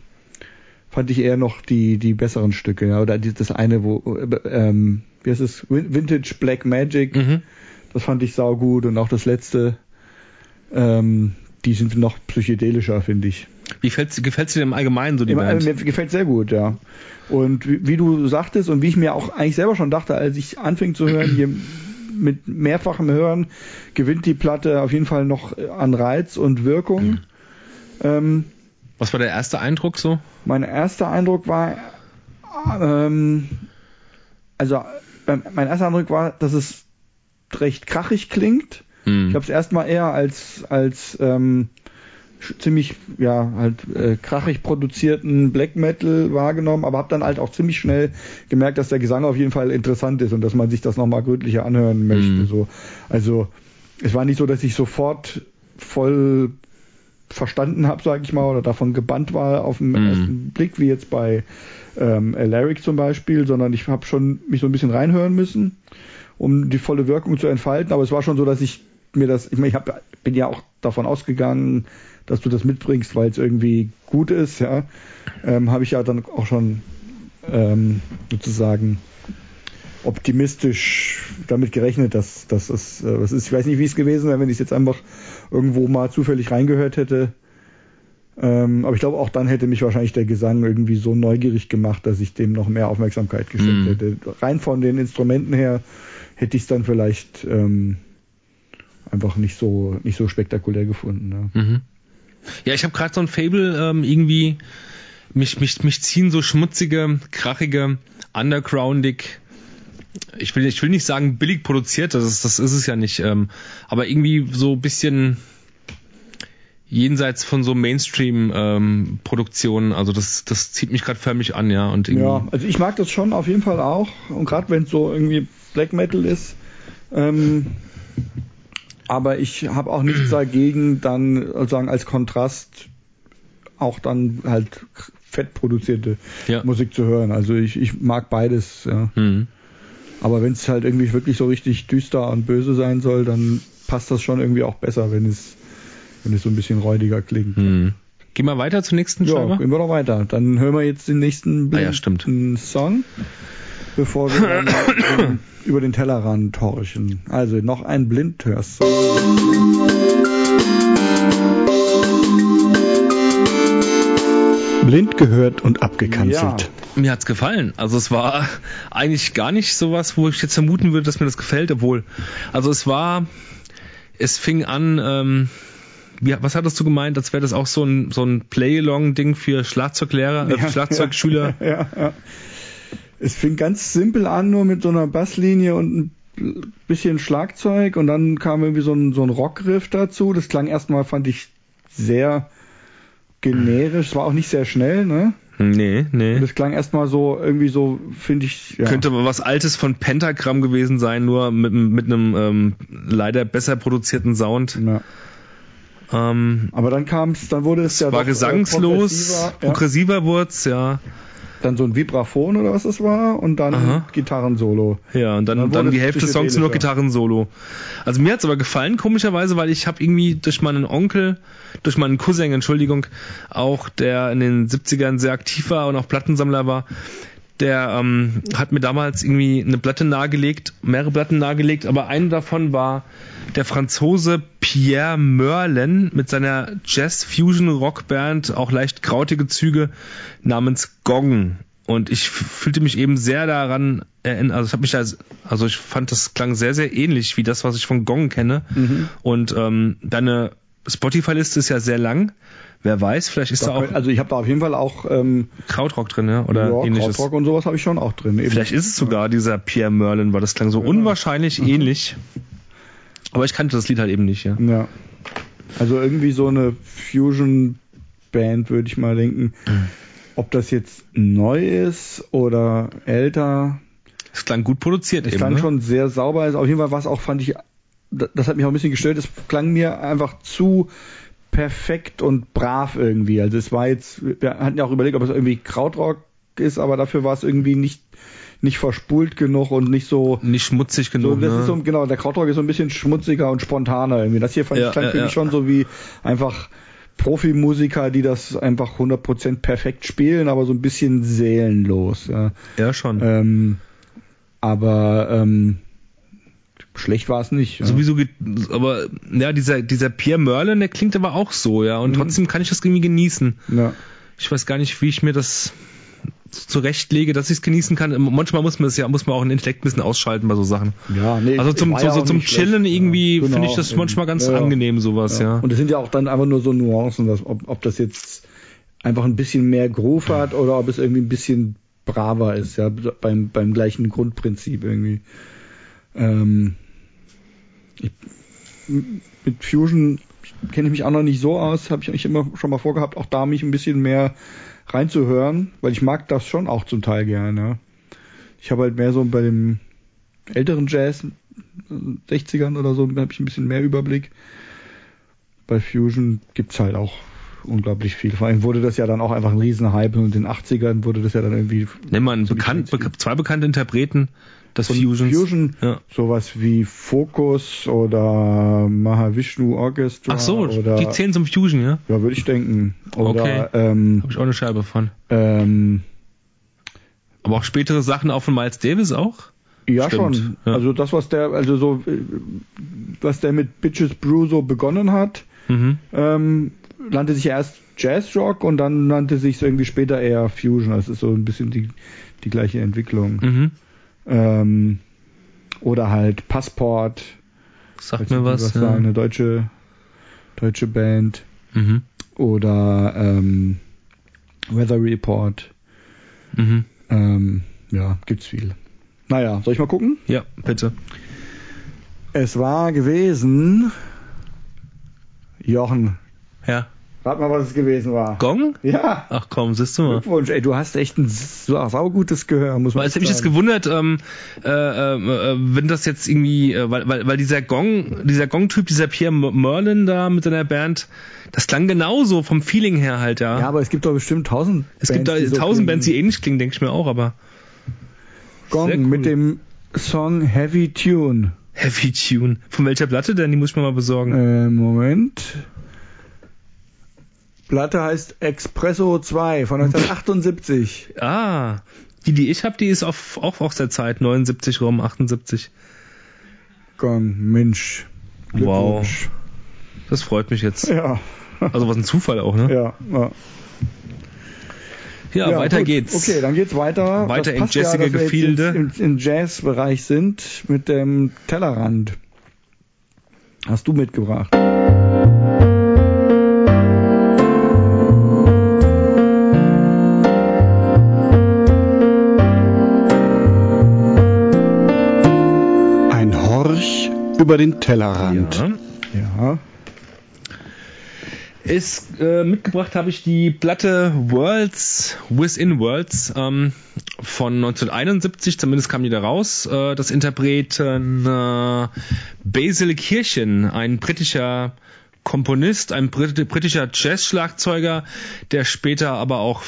B: fand ich eher noch die, die besseren Stücke. Ja? Oder das eine, wo, äh, ähm, wie heißt es, Vintage Black Magic, mhm. das fand ich saugut und auch das letzte, ähm, die sind noch psychedelischer, finde ich.
C: Wie gefällt es dir im Allgemeinen so die Band?
B: Mir gefällt sehr gut, ja. Und wie, wie, du sagtest und wie ich mir auch eigentlich selber schon dachte, als ich anfing zu hören, hier mit mehrfachem Hören gewinnt die Platte auf jeden Fall noch an Reiz und Wirkung. Mhm.
C: Ähm, Was war der erste Eindruck so?
B: Mein erster Eindruck war, ähm, also äh, mein erster Eindruck war, dass es recht krachig klingt. Mhm. Ich habe es erstmal eher als als ähm, ziemlich ja halt äh, krachig produzierten Black Metal wahrgenommen, aber habe dann halt auch ziemlich schnell gemerkt, dass der Gesang auf jeden Fall interessant ist und dass man sich das nochmal gründlicher anhören möchte. Mhm. So, also es war nicht so, dass ich sofort voll verstanden habe, sage ich mal, oder davon gebannt war auf den mhm. ersten Blick, wie jetzt bei ähm, Alaric zum Beispiel, sondern ich habe schon mich so ein bisschen reinhören müssen, um die volle Wirkung zu entfalten. Aber es war schon so, dass ich mir das, ich meine, ich hab, bin ja auch davon ausgegangen, dass du das mitbringst, weil es irgendwie gut ist, ja, ähm, habe ich ja dann auch schon ähm, sozusagen optimistisch damit gerechnet, dass, dass es äh, was ist. Ich weiß nicht, wie es gewesen wäre, wenn ich es jetzt einfach irgendwo mal zufällig reingehört hätte. Ähm, aber ich glaube, auch dann hätte mich wahrscheinlich der Gesang irgendwie so neugierig gemacht, dass ich dem noch mehr Aufmerksamkeit geschenkt
C: Mhm.
B: hätte. Rein von den Instrumenten her hätte ich es dann vielleicht ähm, einfach nicht so nicht so spektakulär gefunden. Ne?
C: Mhm. Ja, ich habe gerade so ein Fable ähm, irgendwie. Mich, mich, mich ziehen so schmutzige, krachige, undergroundig. Ich will, ich will nicht sagen billig produziert, das ist, das ist es ja nicht. Ähm, aber irgendwie so ein bisschen jenseits von so Mainstream-Produktionen. also das, das zieht mich gerade förmlich an, ja. Und
B: Ja, also ich mag das schon auf jeden Fall auch. Und gerade wenn es so irgendwie Black Metal ist. Ähm, aber ich habe auch nichts dagegen, dann sozusagen als Kontrast auch dann halt fett produzierte
C: Ja.
B: Musik zu hören. Also ich, ich mag beides, ja.
C: Hm.
B: Aber wenn es halt irgendwie wirklich so richtig düster und böse sein soll, dann passt das schon irgendwie auch besser, wenn es, wenn es so ein bisschen räudiger klingt.
C: Hm. Gehen wir weiter zur nächsten
B: Ja,
C: Scheibe.
B: gehen wir doch weiter. Dann hören wir jetzt den nächsten
C: Ah ja, stimmt.
B: blinden Song, bevor wir dann ähm, [coughs] über den Tellerrand horchen. Also noch ein Blindhörsong.
A: Blind gehört und abgekanzelt.
C: Mir hat's gefallen. Also es war eigentlich gar nicht sowas, wo ich jetzt vermuten würde, dass mir das gefällt, obwohl. Also es war, es fing an, ähm, wie, was hattest du gemeint, als wäre das auch so ein, so ein Play-Along-Ding für Schlagzeuglehrer, äh,
B: Ja,
C: Schlagzeugschüler?
B: Ja, ja. Es fing ganz simpel an, nur mit so einer Basslinie und ein bisschen Schlagzeug und dann kam irgendwie so ein, so ein Rockriff dazu. Das klang erstmal, fand ich, sehr generisch. Es war auch nicht sehr schnell, ne?
C: Nee, nee.
B: Das klang erstmal so, irgendwie so, finde ich, ja.
C: Könnte aber was Altes von Pentagram gewesen sein, nur mit, mit einem ähm, leider besser produzierten Sound.
B: ja.
C: Ähm,
B: Aber dann kam es, dann wurde es ja
C: war
B: doch, äh,
C: gesangslos,
B: progressiver, ja.
C: progressiver wurd's, ja.
B: Dann so ein Vibraphon oder was das war und dann
C: Aha.
B: Gitarrensolo.
C: Ja, und dann,
B: Dann
C: dann, die
B: es
C: Hälfte des Songs nur. Gitarren-Solo. Also mir hat's aber gefallen, komischerweise, weil ich habe irgendwie durch meinen Onkel, durch meinen Cousin, Entschuldigung, auch der in den 70ern sehr aktiv war und auch Plattensammler war, der ähm, hat mir damals irgendwie eine Platte nahegelegt, mehrere Platten nahegelegt, aber eine davon war der Franzose Pierre Merlin mit seiner Jazz-Fusion-Rockband, auch leicht krautige Züge, namens Gong. Und ich fühlte mich eben sehr daran erinnert, also ich habe mich da, also ich fand das klang sehr, sehr ähnlich wie das, was ich von Gong kenne. Und ähm, deine Spotify-Liste ist ja sehr lang. Wer weiß, vielleicht ist da,
B: Da
C: auch
B: also ich habe da auf jeden Fall auch ähm,
C: Krautrock drin, ja, oder
B: ja,
C: ähnliches.
B: Krautrock und sowas habe ich schon auch drin. Eben.
C: Vielleicht ist es sogar dieser Pierre Merlin, weil das klang so unwahrscheinlich [laughs] ähnlich. Aber ich kannte das Lied halt eben nicht, ja.
B: Ja. Also irgendwie so eine Fusion-Band, würde ich mal denken. Ob das jetzt neu ist oder älter,
C: Es klang gut produziert
B: es
C: eben.
B: klang
C: ne?
B: schon sehr sauber. Also auf jeden Fall was auch, fand ich, das hat mich auch ein bisschen gestört. Es klang mir einfach zu perfekt und brav irgendwie. Also es war jetzt, wir hatten ja auch überlegt, ob es irgendwie Krautrock ist, aber dafür war es irgendwie nicht nicht verspult genug und nicht so
C: Nicht schmutzig
B: so,
C: genug.
B: das
C: ne?
B: ist so, genau, der Krautrock ist so ein bisschen schmutziger und spontaner irgendwie. Das hier fand
C: Ja,
B: ich, klang
C: ja,
B: für
C: ja.
B: mich schon so wie einfach Profimusiker, die das einfach 100% perfekt spielen, aber so ein bisschen seelenlos. Ja.
C: ja, schon.
B: Ähm, aber ähm, schlecht war es nicht. Ja.
C: Sowieso, aber ja, dieser, dieser Pierre Merlin, der klingt aber auch so, ja. Und
B: Mhm.
C: trotzdem kann ich das irgendwie genießen.
B: Ja.
C: Ich weiß gar nicht, wie ich mir das zurechtlege, dass ich es genießen kann. Manchmal muss man es ja, muss man auch den Intellekt ein bisschen ausschalten bei so Sachen.
B: Ja, nee,
C: Also zum, so, so zum Chillen
B: schlecht.
C: irgendwie
B: Ja, genau,
C: finde ich das
B: eben.
C: manchmal ganz
B: ja.
C: angenehm, sowas, ja.
B: Und es sind ja auch dann einfach nur so Nuancen, dass, ob, ob das jetzt einfach ein bisschen mehr Groove hat oder ob es irgendwie ein bisschen braver ist, ja, beim, beim gleichen Grundprinzip irgendwie. Ähm, ich, mit Fusion kenne ich mich auch noch nicht so aus, habe ich eigentlich immer schon mal vorgehabt, auch da mich ein bisschen mehr reinzuhören, weil ich mag das schon auch zum Teil gerne. Ich habe halt mehr so bei dem älteren Jazz, äh, 60ern oder so, habe ich ein bisschen mehr Überblick. Bei Fusion gibt's halt auch unglaublich viel. Vor allem wurde das ja dann auch einfach ein Riesenhype und in den 80ern wurde das ja dann irgendwie
C: Nimm mal einen
B: So
C: bekannt, zwei bekannte Interpreten des
B: von
C: Fusions.
B: Fusion,
C: Ja.
B: sowas wie Focus oder Mahavishnu Orchestra
C: Ach so,
B: oder
C: die zählen zum Fusion, ja?
B: ja, würde ich denken. Oder
C: Okay.
B: ähm,
C: Habe ich auch eine Scheibe von.
B: ähm,
C: Aber auch spätere Sachen auch von Miles Davis auch?
B: Ja,
C: Stimmt,
B: schon.
C: ja.
B: Also das, was der, also so, äh, was der mit Bitches Brew so begonnen hat,
C: Mhm.
B: ähm, nannte sich erst Jazzrock und dann nannte sich irgendwie später eher Fusion. Das ist so ein bisschen die, die gleiche Entwicklung.
C: Mhm.
B: Ähm, oder halt Passport.
C: Sagt mir was. was ja.
B: Eine deutsche, deutsche Band.
C: Mhm.
B: Oder ähm, Weather Report.
C: Mhm.
B: Ähm, ja, gibt's viel. Naja, soll ich mal gucken?
C: Ja, bitte.
B: Es war gewesen. Jochen.
C: Ja.
B: Rat mal, was es gewesen war.
C: Gong?
B: Ja.
C: Ach komm, siehst du mal.
B: Glückwunsch, ey, du hast echt ein saugutes Gehör, muss man
C: Weil,
B: sagen.
C: Ich mich jetzt gewundert, ähm, äh, äh, wenn das jetzt irgendwie, äh, weil, weil, weil dieser Gong, dieser Gong-Typ, dieser Pierre Merlin da mit seiner Band, das klang genauso vom Feeling her halt, ja.
B: Ja, aber es gibt doch bestimmt tausend
C: Es gibt da tausend. Bands, die ähnlich klingen, denke ich mir auch, aber.
B: Gong
C: cool.
B: mit dem Song Heavy Tune.
C: Heavy Tune. Von welcher Platte denn? Die muss ich mir mal besorgen.
B: Äh, Moment. Platte heißt Expresso 2 von 1978.
C: Ah, die, die ich habe, die ist auf, auch aus der Zeit, 79 rum, 78.
B: Gong, Mensch.
C: Wow. Das freut mich jetzt.
B: Ja.
C: Also was ein Zufall auch, ne?
B: Ja, ja.
C: Ja,
B: Ja,
C: weiter
B: gut.
C: geht's.
B: Okay, dann geht's weiter.
C: Weiter
B: Das
C: in
B: ja,
C: jazzige
B: jetzt
C: Gefilde.
B: Im, im Jazzbereich sind mit dem Tellerrand. Hast du mitgebracht?
A: Über den Tellerrand.
C: Ja.
B: Ja.
C: Ist, äh, mitgebracht habe ich die Platte Worlds Within Worlds ähm, von 1971, zumindest kam die da raus. Äh, das Interpreten äh, Basil Kirchen, ein britischer Komponist, ein Brit britischer Jazz-Schlagzeuger, der später aber auch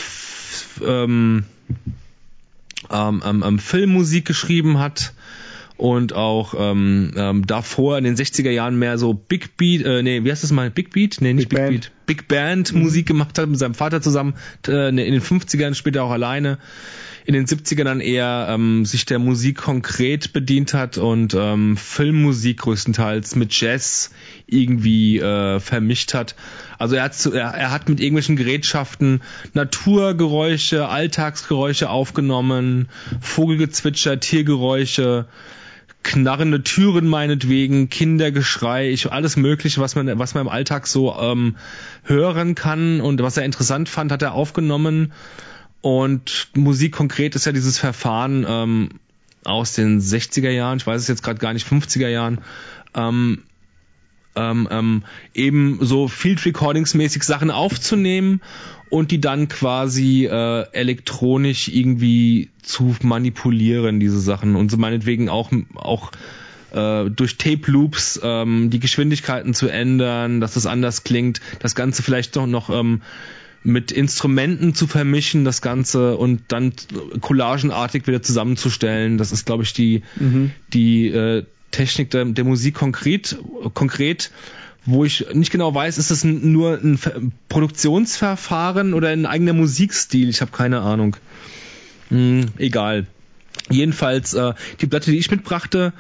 C: ähm, ähm, ähm, ähm, Filmmusik geschrieben hat und auch ähm, ähm, davor in den 60er Jahren mehr so Big Beat, äh, nee, wie heißt das mal? Big Beat? Nee, nicht
B: Big
C: Big,
B: Band.
C: Beat. Big Band Musik gemacht hat mit seinem Vater zusammen, äh, in den 50ern, später auch alleine. In den 70ern dann eher ähm, sich der Musik konkret bedient hat und ähm, Filmmusik größtenteils mit Jazz irgendwie äh, vermischt hat. Also er hat, zu, er, er hat mit irgendwelchen Gerätschaften Naturgeräusche, Alltagsgeräusche aufgenommen, Vogelgezwitscher, Tiergeräusche, knarrende Türen meinetwegen, Kindergeschrei, ich, alles Mögliche, was man, was man im Alltag so ähm, hören kann und was er interessant fand, hat er aufgenommen. Und Musik konkret ist ja dieses Verfahren ähm, aus den 60er Jahren, ich weiß es jetzt gerade gar nicht, 50er Jahren, ähm, ähm, ähm, eben so Field Recordings mäßig Sachen aufzunehmen und die dann quasi äh, elektronisch irgendwie zu manipulieren, diese Sachen. Und so meinetwegen auch, auch äh, durch Tape Loops ähm, die Geschwindigkeiten zu ändern, dass es anders klingt, das Ganze vielleicht doch noch ähm, mit Instrumenten zu vermischen, das Ganze und dann collagenartig wieder zusammenzustellen. Das ist, glaube ich, die, die äh, Technik der, der Musik konkret, konkret, wo ich nicht genau weiß, ist ein, nur ein Ver Produktionsverfahren oder ein eigener Musikstil? Ich habe keine Ahnung. Hm, egal. Jedenfalls, äh, die Platte, die ich mitbrachte,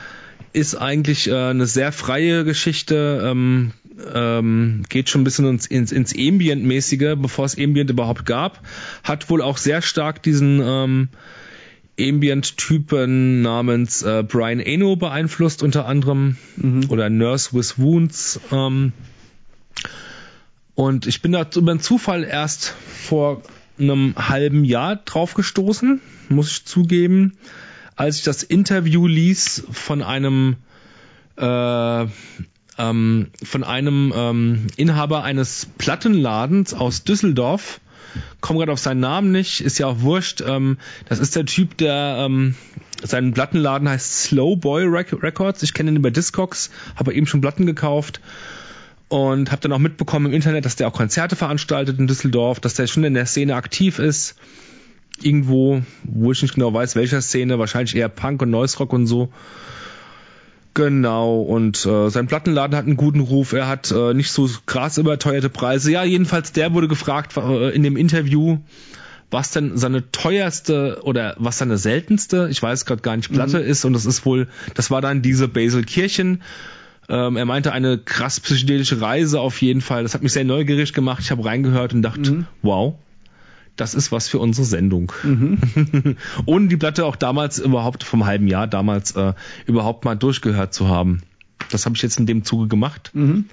C: ist eigentlich äh, eine sehr freie Geschichte, ähm, ähm, geht schon ein bisschen ins, ins, ins Ambient-mäßige, bevor es Ambient überhaupt gab, hat wohl auch sehr stark diesen ähm, Ambient-Typen namens äh, Brian Eno beeinflusst, unter anderem, oder Nurse with Wounds. Ähm, und ich bin da über einen Zufall erst vor einem halben Jahr drauf gestoßen, muss ich zugeben, als ich das Interview ließ von einem äh, ähm, von einem ähm, Inhaber eines Plattenladens aus Düsseldorf. Komme gerade auf seinen Namen nicht, ist ja auch wurscht. Ähm, das ist der Typ, der ähm, sein Plattenladen heißt Slow Boy Rec Records. Ich kenne ihn über Discogs, habe eben schon Platten gekauft und habe dann auch mitbekommen im Internet, dass der auch Konzerte veranstaltet in Düsseldorf, dass der schon in der Szene aktiv ist. Irgendwo, wo ich nicht genau weiß, welcher Szene, wahrscheinlich eher Punk und Noise Rock und so. Genau, und äh, sein Plattenladen hat einen guten Ruf, er hat äh, nicht so krass überteuerte Preise. Ja, jedenfalls der wurde gefragt äh, in dem Interview, was denn seine teuerste oder was seine seltenste, ich weiß gerade gar nicht, Platte ist und das ist wohl, das war dann diese Basil Kirchen Ähm, er meinte eine krass psychedelische Reise auf jeden Fall. Das hat mich sehr neugierig gemacht. Ich habe reingehört und dachte, mhm. wow, das ist was für unsere Sendung. Mhm. [laughs] Ohne die Platte auch damals überhaupt vom halben Jahr damals äh, überhaupt mal durchgehört zu haben. Das habe ich jetzt in dem Zuge gemacht. Mhm.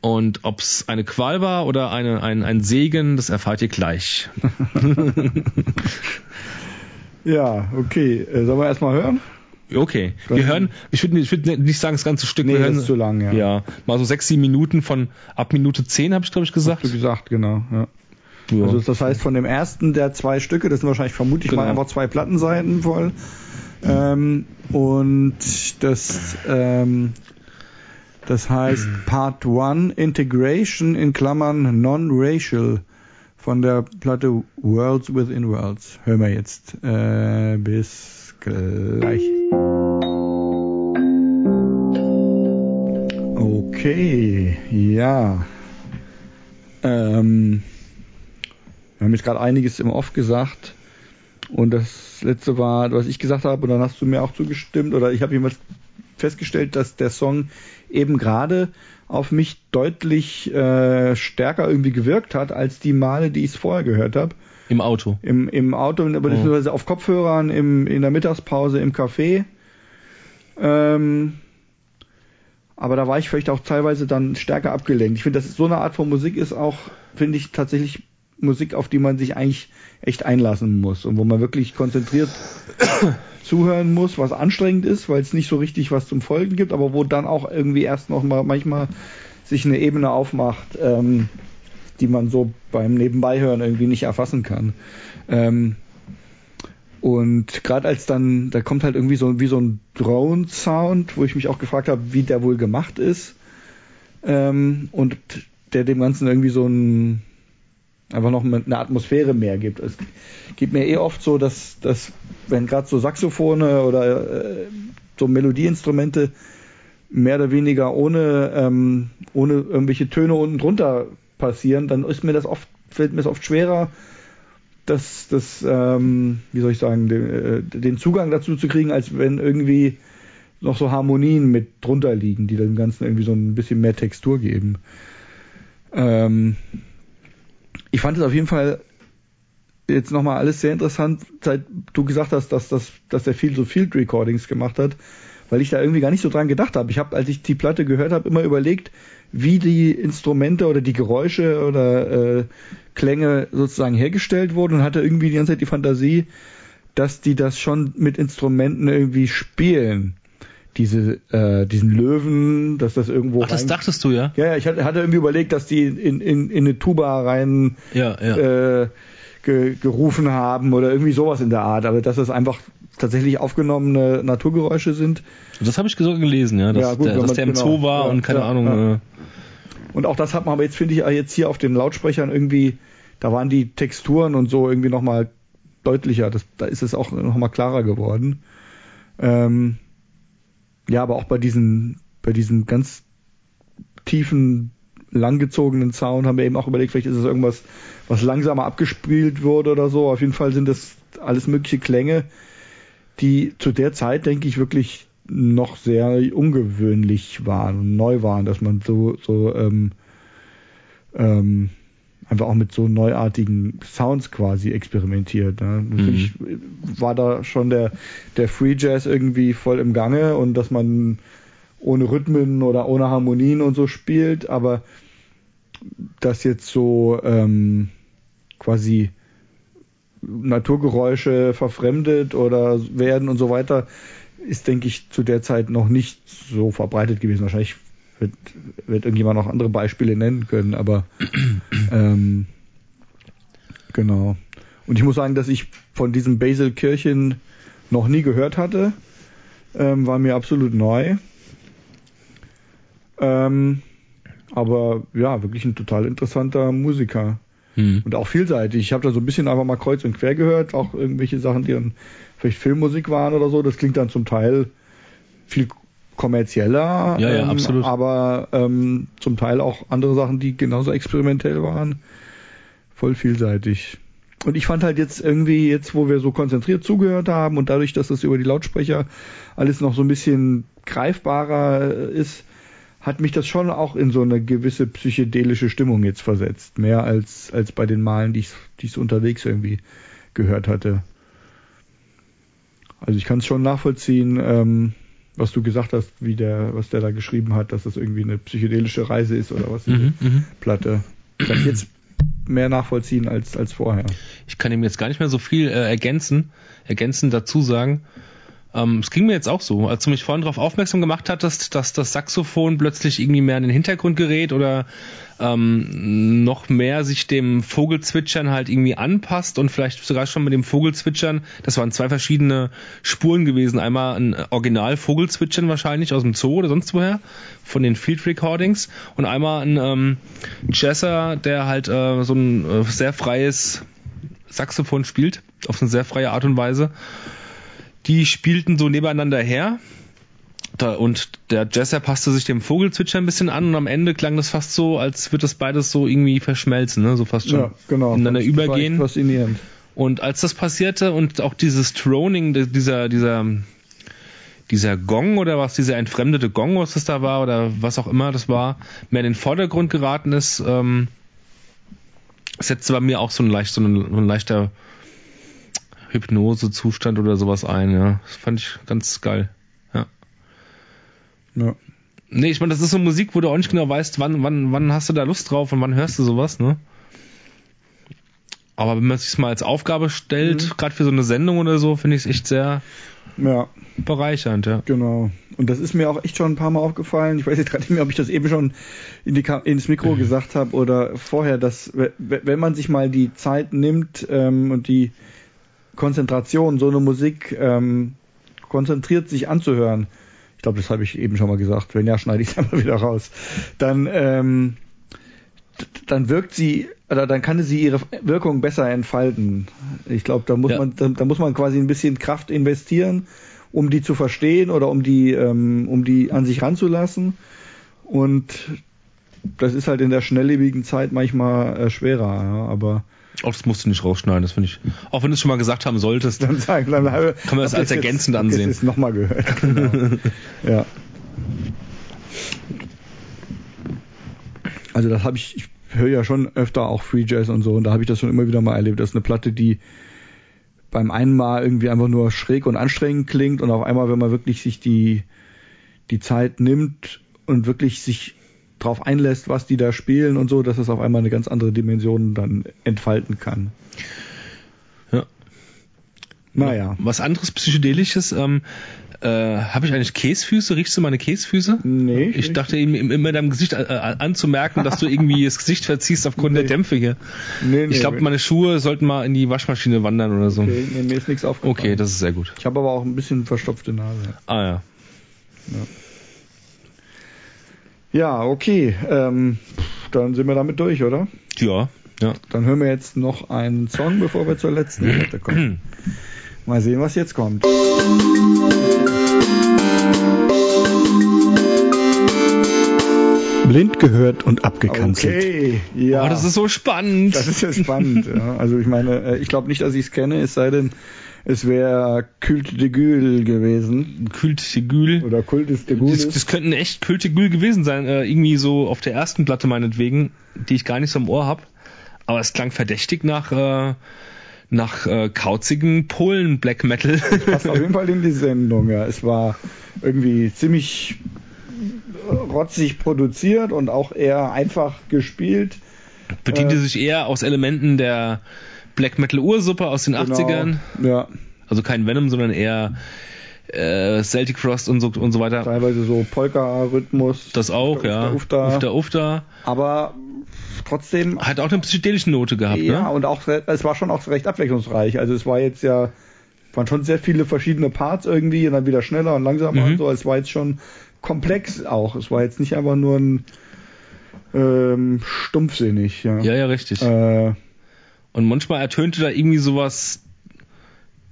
C: Und ob es eine Qual war oder eine, ein, ein Segen, das erfahrt ihr gleich. [laughs]
B: ja, okay. Äh, sollen wir erstmal hören?
C: Okay. Wir hören, ich würde ich würd nicht sagen das ganze Stück.
B: Nee,
C: wir hören,
B: ist zu lang, ja.
C: Ja, mal so sechs, sieben Minuten von ab Minute zehn habe ich glaube ich gesagt.
B: Hast du gesagt, genau. Ja. Ja. Also das heißt von dem ersten der zwei Stücke, das sind wahrscheinlich vermutlich genau. mal einfach zwei Plattenseiten voll. Ähm, und das ähm, das heißt Part 1 Integration in Klammern Non-Racial von der Platte Worlds Within Worlds. Hören wir jetzt. Äh, bis gleich. Okay, ja. Ähm, wir haben jetzt gerade einiges im Off gesagt. Und das letzte war, was ich gesagt habe, und dann hast du mir auch zugestimmt, oder ich habe jemals festgestellt, dass der Song eben gerade auf mich deutlich äh, stärker irgendwie gewirkt hat, als die Male, die ich es vorher gehört habe.
C: Im Auto.
B: Im, im Auto, beziehungsweise oh. auf Kopfhörern, im, in der Mittagspause, im Café. Ähm, aber da war ich vielleicht auch teilweise dann stärker abgelenkt. Ich finde, dass so eine Art von Musik ist auch, finde ich, tatsächlich Musik, auf die man sich eigentlich echt einlassen muss und wo man wirklich konzentriert [coughs] zuhören muss, was anstrengend ist, weil es nicht so richtig was zum Folgen gibt, aber wo dann auch irgendwie erst noch mal manchmal sich eine Ebene aufmacht, ähm, die man so beim Nebenbeihören irgendwie nicht erfassen kann. Ähm, und gerade als dann, da kommt halt irgendwie so wie so ein Drone-Sound, wo ich mich auch gefragt habe, wie der wohl gemacht ist. Ähm, und der dem Ganzen irgendwie so ein einfach noch eine Atmosphäre mehr gibt. Es geht mir eh oft so, dass, dass wenn gerade so Saxophone oder äh, so Melodieinstrumente mehr oder weniger ohne, ähm, ohne irgendwelche Töne unten drunter passieren, dann ist mir das oft, fällt mir es oft schwerer, das, das ähm, wie soll ich sagen, den, äh, den Zugang dazu zu kriegen, als wenn irgendwie noch so Harmonien mit drunter liegen, die dem Ganzen irgendwie so ein bisschen mehr Textur geben. Ähm, ich fand es auf jeden Fall jetzt nochmal alles sehr interessant, seit du gesagt hast, dass, dass, dass er viel so Field Recordings gemacht hat, weil ich da irgendwie gar nicht so dran gedacht habe. Ich habe, als ich die Platte gehört habe, immer überlegt, wie die Instrumente oder die Geräusche oder äh, Klänge sozusagen hergestellt wurden und hatte irgendwie die ganze Zeit die Fantasie, dass die das schon mit Instrumenten irgendwie spielen diese, äh, diesen Löwen, dass das irgendwo.
C: Ach, das rein... dachtest du, ja?
B: Ja, ja, ich hatte, irgendwie überlegt, dass die in, in, in eine Tuba rein
C: ja, ja.
B: Äh, ge, gerufen haben oder irgendwie sowas in der Art, aber dass das einfach tatsächlich aufgenommene Naturgeräusche sind.
C: Das habe ich so gelesen, ja, dass, ja, gut, der, dass der im genau, Zoo war ja, und keine ja, Ahnung. Äh.
B: Und auch das hat man aber jetzt, finde ich, jetzt hier auf den Lautsprechern irgendwie, da waren die Texturen und so irgendwie nochmal deutlicher. Das, da ist es auch nochmal klarer geworden. Ähm, ja, aber auch bei diesen, bei diesen ganz tiefen, langgezogenen Sound haben wir eben auch überlegt, vielleicht ist es irgendwas, was langsamer abgespielt wurde oder so. Auf jeden Fall sind das alles mögliche Klänge, die zu der Zeit, denke ich, wirklich noch sehr ungewöhnlich waren und neu waren, dass man so, so ähm, ähm, einfach auch mit so neuartigen Sounds quasi experimentiert. Ne? Natürlich mhm. war da schon der, der Free Jazz irgendwie voll im Gange und dass man ohne Rhythmen oder ohne Harmonien und so spielt, aber das jetzt so ähm, quasi Naturgeräusche verfremdet oder werden und so weiter, ist, denke ich, zu der Zeit noch nicht so verbreitet gewesen. Wahrscheinlich wird, wird irgendjemand noch andere Beispiele nennen können, aber [clears throat] ähm, genau. Und ich muss sagen, dass ich von diesem Basil Kirchen noch nie gehört hatte. Ähm, war mir absolut neu. Ähm, aber ja, wirklich ein total interessanter Musiker. Hm. Und auch vielseitig. Ich habe da so ein bisschen einfach mal kreuz und quer gehört, auch irgendwelche Sachen, die dann vielleicht Filmmusik waren oder so. Das klingt dann zum Teil viel kommerzieller,
C: ja, ja, ähm, absolut.
B: aber ähm, zum Teil auch andere Sachen, die genauso experimentell waren. Voll vielseitig. Und ich fand halt jetzt irgendwie, jetzt wo wir so konzentriert zugehört haben und dadurch, dass das über die Lautsprecher alles noch so ein bisschen greifbarer ist, hat mich das schon auch in so eine gewisse psychedelische Stimmung jetzt versetzt. Mehr als, als bei den Malen, die ich, die ich unterwegs irgendwie gehört hatte. Also ich kann es schon nachvollziehen, ähm, was du gesagt hast, wie der, was der da geschrieben hat, dass das irgendwie eine psychedelische Reise ist oder was,
C: Mhm, mhm.
B: Platte. Kann ich jetzt mehr nachvollziehen als, als vorher.
C: Ich kann ihm jetzt gar nicht mehr so viel äh, ergänzen, ergänzend dazu sagen. Ähm, es ging mir jetzt auch so, als du mich vorhin darauf aufmerksam gemacht hattest, dass das Saxophon plötzlich irgendwie mehr in den Hintergrund gerät oder ähm, noch mehr sich dem Vogelzwitschern halt irgendwie anpasst und vielleicht sogar schon mit dem Vogelzwitschern, das waren zwei verschiedene Spuren gewesen, einmal ein Original Vogelzwitschern wahrscheinlich aus dem Zoo oder sonst woher, von den Field Recordings. Und einmal ein ähm, Jesser, der halt äh, so ein äh, sehr freies Saxophon spielt, auf eine sehr freie Art und Weise die spielten so nebeneinander her. Und der Jesser passte sich dem Vogelzwitscher ein bisschen an und am Ende klang das fast so, als würde das beides so irgendwie verschmelzen, ne? so fast schon
B: Ja, genau.
C: ineinander
B: Das
C: übergehen.
B: Faszinierend.
C: Und als das passierte und auch dieses Droning, de- dieser, dieser, dieser Gong oder was, dieser entfremdete Gong, was das da war oder was auch immer das war, mehr in den Vordergrund geraten ist, ähm, setzte bei mir auch so ein, leicht, so ein, so ein leichter Hypnosezustand oder sowas ein, ja. Das fand ich ganz geil. Ja.
B: Ja.
C: Nee, ich meine, das ist so Musik, wo du auch nicht genau weißt, wann, wann, wann hast du da Lust drauf und wann hörst du sowas, ne? Aber wenn man sich mal als Aufgabe stellt,
B: Mhm.
C: gerade für so eine Sendung oder so, finde ich es echt sehr
B: ja,
C: bereichernd, ja.
B: genau. Und das ist mir auch echt schon ein paar Mal aufgefallen. Ich weiß jetzt gerade nicht mehr, ob ich das eben schon in ins Mikro [laughs] gesagt habe oder vorher, dass wenn man sich mal die Zeit nimmt ähm, und die Konzentration, so eine Musik ähm, konzentriert sich anzuhören, ich glaube, das habe ich eben schon mal gesagt, wenn ja, schneide ich [laughs] es einmal wieder raus, dann, ähm, dann wirkt sie, oder dann kann sie ihre Wirkung besser entfalten. Ich glaube, da muss
C: Ja.
B: man, da, da muss man quasi ein bisschen Kraft investieren, um die zu verstehen oder um die, ähm, um die an sich ranzulassen. Und das ist halt in der schnelllebigen Zeit manchmal äh, schwerer, ja, aber
C: Auch das musst du nicht rausschneiden, das finde ich. Auch wenn du es schon mal gesagt haben solltest.
B: dann sagen, dann habe,
C: Kann man das als
B: ich jetzt-
C: ergänzend
B: hab ich
C: ansehen.
B: Jetzt nochmal gehört. [laughs] Genau. ja. Also das habe ich, ich höre ja schon öfter auch Free Jazz und so und da habe ich das schon immer wieder mal erlebt. Das ist eine Platte, die beim einen Mal irgendwie einfach nur schräg und anstrengend klingt und auf einmal, wenn man wirklich sich die, die Zeit nimmt und wirklich sich drauf einlässt, was die da spielen und so, dass es auf einmal eine ganz andere Dimension dann entfalten kann.
C: Ja.
B: Naja.
C: Was anderes Psychedelisches, ähm, äh, habe ich eigentlich Käsfüße? Riechst du meine Käsfüße?
B: Nee.
C: Ich dachte eben immer deinem Gesicht äh, äh, anzumerken, dass du irgendwie das Gesicht verziehst aufgrund der
B: Nee.
C: Dämpfe hier.
B: nee, nee,
C: Ich glaube, meine Schuhe sollten mal in die Waschmaschine wandern oder so.
B: Okay, nee, mir ist nichts aufgefallen.
C: Okay, das ist sehr gut.
B: Ich habe aber auch ein bisschen verstopfte Nase.
C: Ah ja.
B: Ja, okay. Ähm, dann sind wir damit durch, oder?
C: Ja, ja.
B: Dann hören wir jetzt noch einen Song, bevor wir zur letzten Platte kommen. [clears throat] Mal sehen, was jetzt kommt.
A: Blind gehört und abgekanzelt.
B: Okay, ja.
C: Oh, das ist so spannend.
B: das ist ja spannend. ja. Also ich meine, äh, ich glaube nicht, dass ich es kenne, es sei denn, es wäre Culte de Gül gewesen.
C: Kultigül.
B: Oder Kultus de
C: Das,
B: Gül.
C: das könnten echt Kultigül gewesen sein. Äh, irgendwie so auf der ersten Platte meinetwegen, die ich gar nicht so im Ohr habe. Aber es klang verdächtig nach, äh, nach äh, kauzigen Polen-Black Metal.
B: passt auf jeden Fall in die Sendung. Ja. Es war irgendwie ziemlich rotzig produziert und auch eher einfach gespielt.
C: Bediente
B: Äh.
C: sich eher aus Elementen der Black Metal Ursuppe aus den 80ern.
B: Genau. Ja,
C: Also kein Venom, sondern eher äh, Celtic Frost und so, und so weiter.
B: teilweise so Polka-Rhythmus.
C: Das auch,
B: Ufta,
C: ja.
B: Ufta.
C: Ufta, Ufta.
B: Aber trotzdem,
C: Hat auch eine psychedelische Note gehabt,
B: ja,
C: ne?
B: und auch, es war schon auch recht abwechslungsreich. Also es war jetzt ja, waren schon sehr viele verschiedene Parts irgendwie und dann wieder schneller und langsamer
C: Mhm.
B: und so. Es war jetzt schon komplex auch. Es war jetzt nicht einfach nur ein ähm, stumpfsinnig. Ja,
C: Ja, ja, richtig.
B: Äh,
C: Und manchmal ertönte da irgendwie sowas,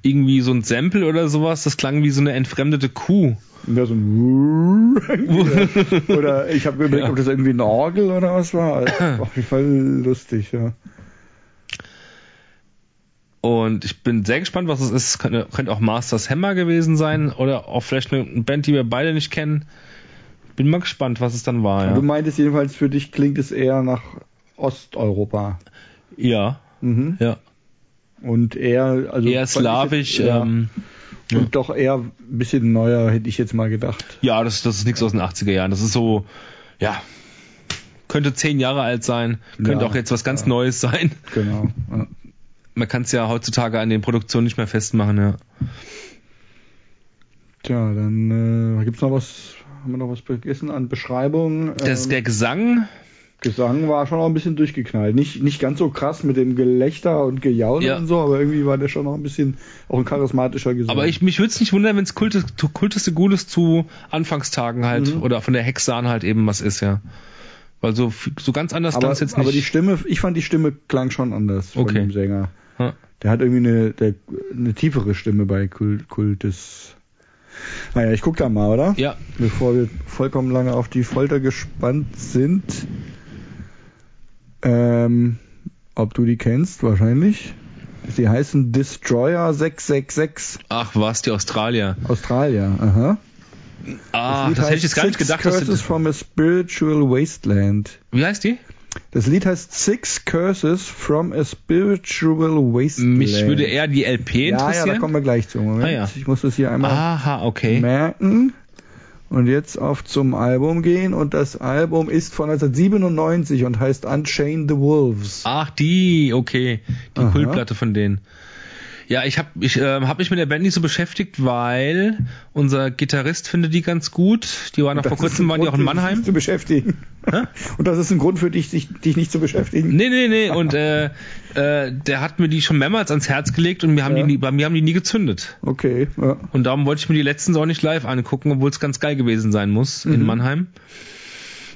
C: irgendwie so ein Sample oder sowas, das klang wie so eine entfremdete Kuh.
B: Ja, so ein [laughs] oder, ich habe überlegt,
C: Ja.
B: ob das irgendwie eine Orgel oder was war auf jeden Fall lustig, ja.
C: Und ich bin sehr gespannt, was es ist. Könnte, könnte auch Masters Hammer gewesen sein oder auch vielleicht eine Band, die wir beide nicht kennen. Bin mal gespannt, was es dann war. Ja.
B: Du meintest jedenfalls, für dich klingt es eher nach Osteuropa.
C: Ja. Mhm. Ja.
B: Und eher, also.
C: Eher slawisch, jetzt, ja. ähm,
B: und ja. doch eher ein bisschen neuer, hätte ich jetzt mal gedacht.
C: Ja, das, das ist nichts aus den 80er Jahren. Das ist so, ja, könnte zehn Jahre alt sein, könnte ja, auch jetzt was ganz ja. Neues sein.
B: Genau. Ja.
C: Man kann es ja heutzutage an den Produktionen nicht mehr festmachen, ja.
B: Tja, dann äh, gibt's noch was, haben wir noch was vergessen an Beschreibung?
C: Das, ähm, der Gesang
B: Gesang war schon auch ein bisschen durchgeknallt. Nicht, nicht ganz so krass mit dem Gelächter und Gejaule ja. und so, aber irgendwie war der schon noch ein bisschen auch ein charismatischer Gesang.
C: Aber ich, mich würde es nicht wundern, wenn es Kultes, Kulteste Gules zu Anfangstagen halt mhm. oder von der Hexan halt eben was ist, ja. Weil so, so ganz anders
B: klang es jetzt nicht. Aber die Stimme, ich fand die Stimme klang schon anders
C: okay.
B: von dem Sänger. Ha. Der hat irgendwie eine, der, eine tiefere Stimme bei Kult, Kultes. Naja, ich guck da mal, oder?
C: Ja.
B: Bevor wir vollkommen lange auf die Folter gespannt sind. Ähm, ob du die kennst, wahrscheinlich. Sie heißen Destroyer 666.
C: Ach was, die Australier.
B: Australier, aha.
C: Ah, das, das hätte ich jetzt gar nicht gedacht.
B: Curses dass from a Spiritual Wasteland.
C: Wie heißt die?
B: Das Lied heißt Six Curses from a Spiritual Wasteland.
C: Mich würde eher die LP interessieren. Ja, ja,
B: da kommen wir gleich zu. Moment. Ah, ja. Ich muss das hier einmal
C: Aha, okay.
B: merken und jetzt auf zum Album gehen und das Album ist von 1997 und heißt Unchain the Wolves.
C: Ach, die, okay. Die Aha. Kultplatte von denen. Ja, ich habe ich, äh, hab mich mit der Band nicht so beschäftigt, weil unser Gitarrist findet die ganz gut. Die waren noch vor kurzem waren die auch in Mannheim. Dich
B: zu beschäftigen. Hä? [laughs] Und das ist ein Grund für dich, dich, dich nicht zu beschäftigen.
C: Nee, nee, nee. Und äh, äh, der hat mir die schon mehrmals ans Herz gelegt und wir haben ja. die, bei mir haben die nie gezündet.
B: Okay. Ja.
C: Und darum wollte ich mir die letzten auch nicht live angucken, obwohl es ganz geil gewesen sein muss mhm. in Mannheim.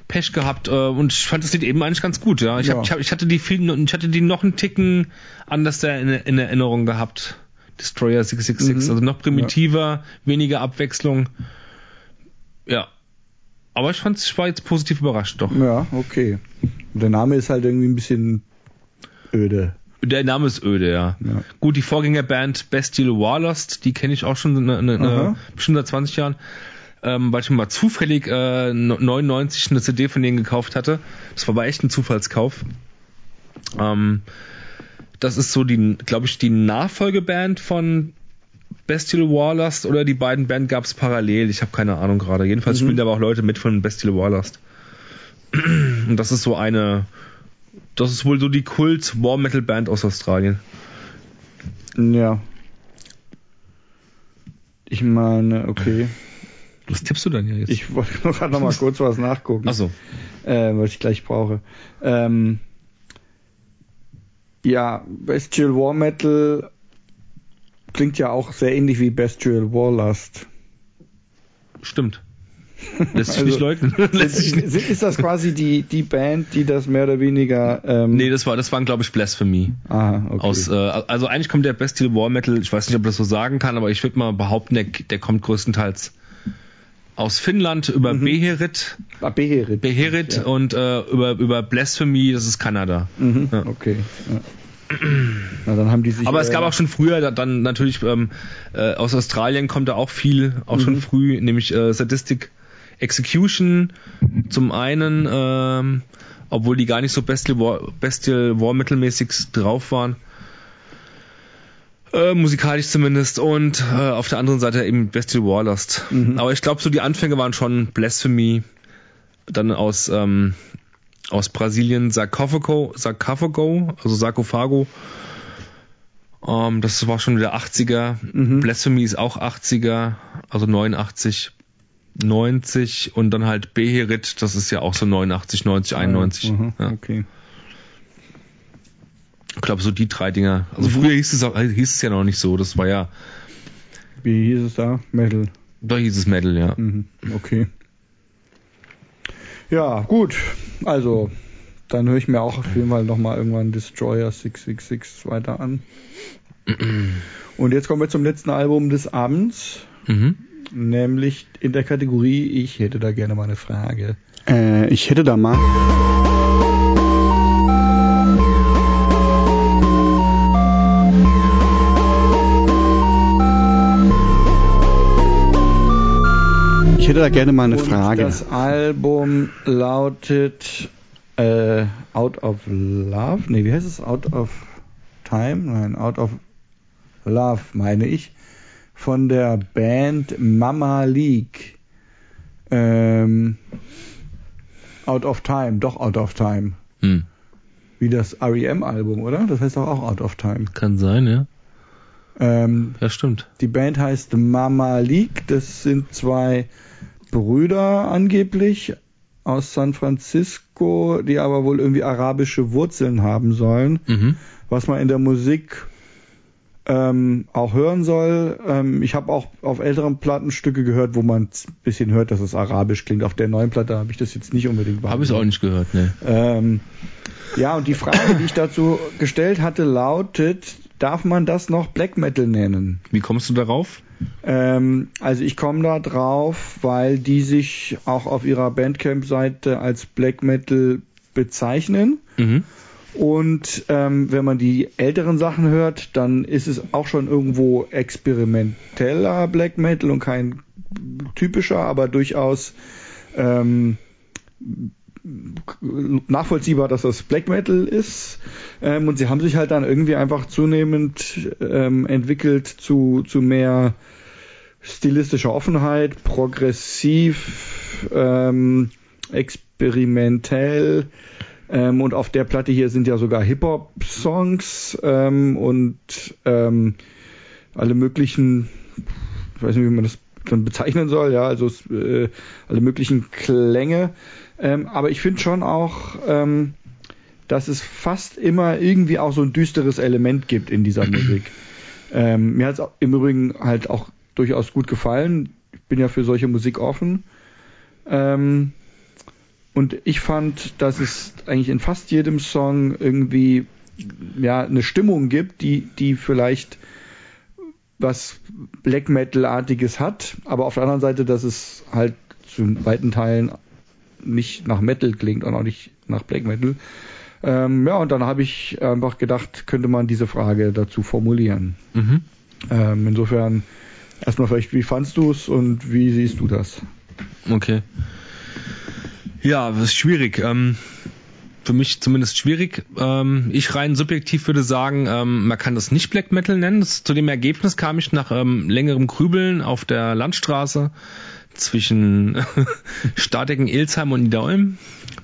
C: Pech gehabt äh, und ich fand das Lied eben eigentlich ganz gut, ja. Ich, hab, ja. ich, hab, ich hatte die viel, ich hatte die noch einen Ticken anders in, in Erinnerung gehabt. Destroyer 666, mhm. also noch primitiver, ja. weniger Abwechslung. Ja. Aber ich fand ich war jetzt positiv überrascht, doch.
B: Ja, okay. Der Name ist halt irgendwie ein bisschen öde.
C: Der Name ist öde, ja. ja. Gut, die Vorgängerband Bastille Warlost, die kenne ich auch schon eine, eine, eine, bestimmt seit 20 Jahren ähm, weil ich mir mal zufällig äh, 99 eine CD von denen gekauft hatte. Das war aber echt ein Zufallskauf. Ähm, das ist so die, glaube ich, die Nachfolgeband von Bestial Warlust oder die beiden Band gab es parallel. Ich habe keine Ahnung gerade. Jedenfalls mhm. spielen da aber auch Leute mit von Bestial Warlust. Und das ist so eine, das ist wohl so die Kult War Metal Band aus Australien.
B: Ja. Ich meine, okay.
C: Was tippst du denn jetzt?
B: Ich wollte noch, noch mal [laughs] kurz was nachgucken.
C: Ach so.
B: Äh, was ich gleich brauche. Ähm, ja, Bestial War Metal klingt ja auch sehr ähnlich wie Bestial Warlust.
C: Stimmt. [laughs] Lässt sich also, nicht leugnen. [laughs] Lässt sich
B: nicht. Ist das quasi die, die Band, die das mehr oder weniger.
C: Ähm nee, das war, das waren, glaube ich, Blasphemy.
B: Aha, okay.
C: Aus, äh, also eigentlich kommt der Bestial War Metal, ich weiß nicht, ob ich das so sagen kann, aber ich würde mal behaupten, der, der kommt größtenteils aus Finnland über mhm. Beherit.
B: Ah, Beherit.
C: Beherit ja. und äh, über, über Blasphemy, das ist Kanada.
B: Mhm. Ja. Okay. Ja.
C: Na, dann haben die sich, Aber es gab äh, auch schon früher, dann natürlich ähm, äh, aus Australien kommt da auch viel, auch mhm. schon früh, nämlich äh, Sadistic Execution zum einen, ähm, obwohl die gar nicht so Bestial War, Bestial War mittelmäßig drauf waren. Äh, musikalisch zumindest und äh, auf der anderen Seite eben Bestial Warlust. Mhm. Aber ich glaube, so die Anfänge waren schon Blasphemy, dann aus ähm, aus Brasilien Sarcophago, Sarcophago, also Sarcophago. Ähm, das war schon wieder 80er. Mhm. Blasphemy ist auch 80er, also 89, 90 und dann halt Beherit, das ist ja auch so 89, 90, 91. Mhm. Ja.
B: Okay.
C: Ich glaube, so die drei Dinger. Also mhm. früher hieß es, auch, hieß es ja noch nicht so. Das war ja.
B: Wie hieß es da? Metal.
C: Da hieß es Metal, ja.
B: Mhm. Okay. Ja, gut. Also, dann höre ich mir auch auf jeden Fall nochmal irgendwann Destroyer 666 weiter an. [clears throat] Und jetzt kommen wir zum letzten Album des Abends.
C: Mhm.
B: Nämlich in der Kategorie, ich hätte da gerne mal eine Frage. Äh, ich hätte da mal.
A: Ich hätte da gerne mal eine Und Frage.
B: Das Album lautet äh, Out of Love. Nee, wie heißt es? Out of Time? Nein, Out of Love, meine ich. Von der Band Mama League. Ähm, out of Time, doch Out of Time. Hm. Wie das REM-Album, oder? Das heißt doch auch Out of Time.
C: Kann sein, ja.
B: Ähm,
C: ja, stimmt.
B: Die Band heißt Mama League. Das sind zwei Brüder angeblich aus San Francisco, die aber wohl irgendwie arabische Wurzeln haben sollen. Mhm. Was man in der Musik ähm, auch hören soll. Ähm, ich habe auch auf älteren Plattenstücke gehört, wo man ein bisschen hört, dass es arabisch klingt. Auf der neuen Platte habe ich das jetzt nicht unbedingt
C: Habe ich auch nicht gehört, ne.
B: Ähm, ja, und die Frage, die ich dazu gestellt hatte, lautet, darf man das noch Black Metal nennen?
C: Wie kommst du darauf?
B: Ähm, also ich komme da drauf, weil die sich auch auf ihrer Bandcamp-Seite als Black Metal bezeichnen. Mhm. Und ähm, wenn man die älteren Sachen hört, dann ist es auch schon irgendwo experimenteller Black Metal und kein typischer, aber durchaus ähm, nachvollziehbar, dass das Black Metal ist. Ähm, und sie haben sich halt dann irgendwie einfach zunehmend ähm, entwickelt zu, zu mehr stilistischer Offenheit, progressiv, ähm, experimentell. Ähm, und auf der Platte hier sind ja sogar Hip-Hop-Songs ähm, und ähm, alle möglichen, ich weiß nicht, wie man das dann bezeichnen soll, ja, also äh, alle möglichen Klänge. Ähm, aber ich finde schon auch, ähm, dass es fast immer irgendwie auch so ein düsteres Element gibt in dieser [clears throat] Musik. Ähm, mir hat es im Übrigen halt auch durchaus gut gefallen. Ich bin ja für solche Musik offen. Ähm, und ich fand, dass es eigentlich in fast jedem Song irgendwie ja eine Stimmung gibt, die, die vielleicht was Black Metal-artiges hat, aber auf der anderen Seite, dass es halt zu weiten Teilen nicht nach Metal klingt und auch nicht nach Black Metal. Ähm, ja, und dann habe ich einfach gedacht, könnte man diese Frage dazu formulieren. Mhm. Ähm, insofern erstmal vielleicht, wie fandst du es und wie siehst du das?
C: Okay. Ja, das ist schwierig. Ähm, für mich zumindest schwierig. Ähm, ich rein subjektiv würde sagen, ähm, man kann das nicht Black Metal nennen. Das, zu dem Ergebnis kam ich nach ähm, längerem Grübeln auf der Landstraße zwischen [laughs] Statiken Ilsheim und Niederolm.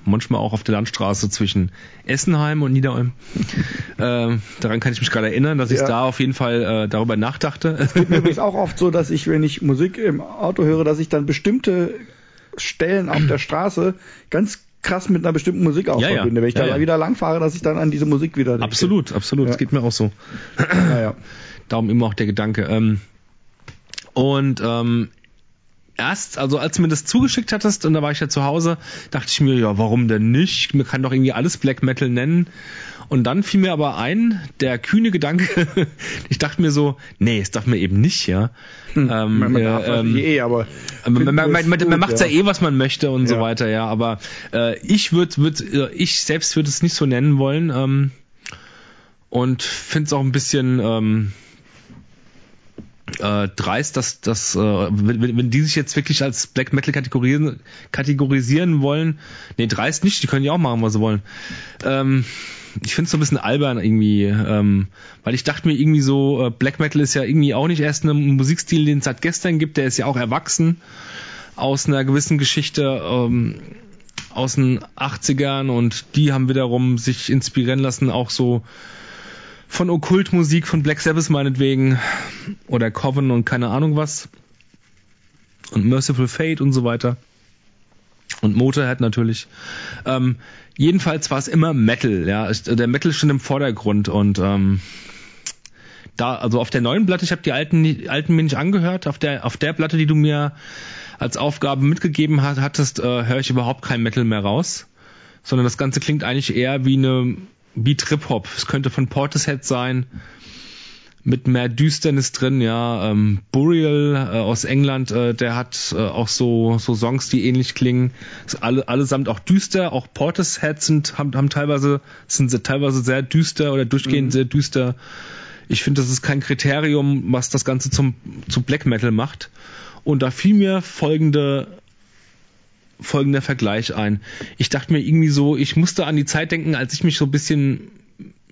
C: Manchmal auch auf der Landstraße zwischen Essenheim und Niederolm. [laughs] äh, daran kann ich mich gerade erinnern, dass ja. ich da auf jeden Fall äh, darüber nachdachte.
B: Es geht mir übrigens auch oft so, dass ich, wenn ich Musik im Auto höre, dass ich dann bestimmte Stellen auf der Straße ganz krass mit einer bestimmten Musik auch ja, verbinde. Wenn ich ja, da ja. wieder langfahre, dass ich dann an diese Musik wieder
C: denke. Absolut, absolut. Das geht mir auch so. Darum immer auch der Gedanke. Ähm, und ähm, erst, also als du mir das zugeschickt hattest und da war ich ja zu Hause, dachte ich mir, ja, warum denn nicht? Man kann doch irgendwie alles Black Metal nennen. Und dann fiel mir aber ein, der kühne Gedanke, [laughs] ich dachte mir so, nee, es darf mir eben nicht, ja. Hm, ähm, man, man, darf ähm, eh, aber man, man, man, man macht ja. ja eh, was man möchte und ja. so weiter, ja. Aber äh, ich würde, würd, äh, ich selbst würde es nicht so nennen wollen ähm, und finde es auch ein bisschen ähm, äh, dreist, dass, dass äh, wenn, wenn die sich jetzt wirklich als Black Metal kategorisieren, kategorisieren wollen, nee, dreist nicht, die können ja auch machen, was sie wollen. Ähm, ich finde es so ein bisschen albern irgendwie, ähm, weil ich dachte mir irgendwie so, äh, Black Metal ist ja irgendwie auch nicht erst ein Musikstil, den es seit gestern gibt, der ist ja auch erwachsen aus einer gewissen Geschichte ähm, aus den 80ern und die haben wiederum sich inspirieren lassen, auch so von Okkultmusik, von Black Sabbath meinetwegen oder Coven und keine Ahnung was und Merciful Fate und so weiter und Motorhead natürlich. Ähm, jedenfalls war es immer Metal, ja. Der Metal stand im Vordergrund und ähm, da, also auf der neuen Platte, ich habe die alten, die alten mir nicht angehört, auf der, auf der Platte, die du mir als Aufgabe mitgegeben hattest, äh, höre ich überhaupt kein Metal mehr raus. Sondern das Ganze klingt eigentlich eher wie eine wie Trip-Hop. Es könnte von Portishead sein mit mehr Düsternis drin, ja. Ähm, Burial äh, aus England, äh, der hat äh, auch so, so Songs, die ähnlich klingen. Ist alle, allesamt auch düster, auch Portishead sind, haben, haben teilweise, sind teilweise sehr düster oder durchgehend mhm. sehr düster. Ich finde, das ist kein Kriterium, was das Ganze zum, zu Black Metal macht. Und da fiel mir folgende folgender Vergleich ein. Ich dachte mir irgendwie so, ich musste an die Zeit denken, als ich mich so ein bisschen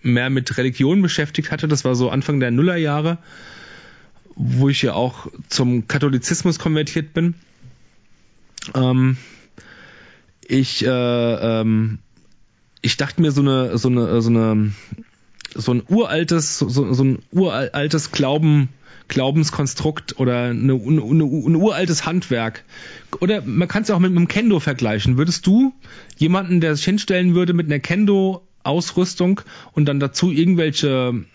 C: mehr mit Religion beschäftigt hatte. Das war so Anfang der Nullerjahre, wo ich ja auch zum Katholizismus konvertiert bin. Ähm, ich, äh, ähm, ich dachte mir so eine, so eine, so eine, so ein uraltes, so, so ein uraltes Glauben, Glaubenskonstrukt oder eine, eine, ein uraltes Handwerk. Oder man kann es ja auch mit einem Kendo vergleichen. Würdest du jemanden, der sich hinstellen würde mit einer Kendo Ausrüstung und dann dazu irgendwelche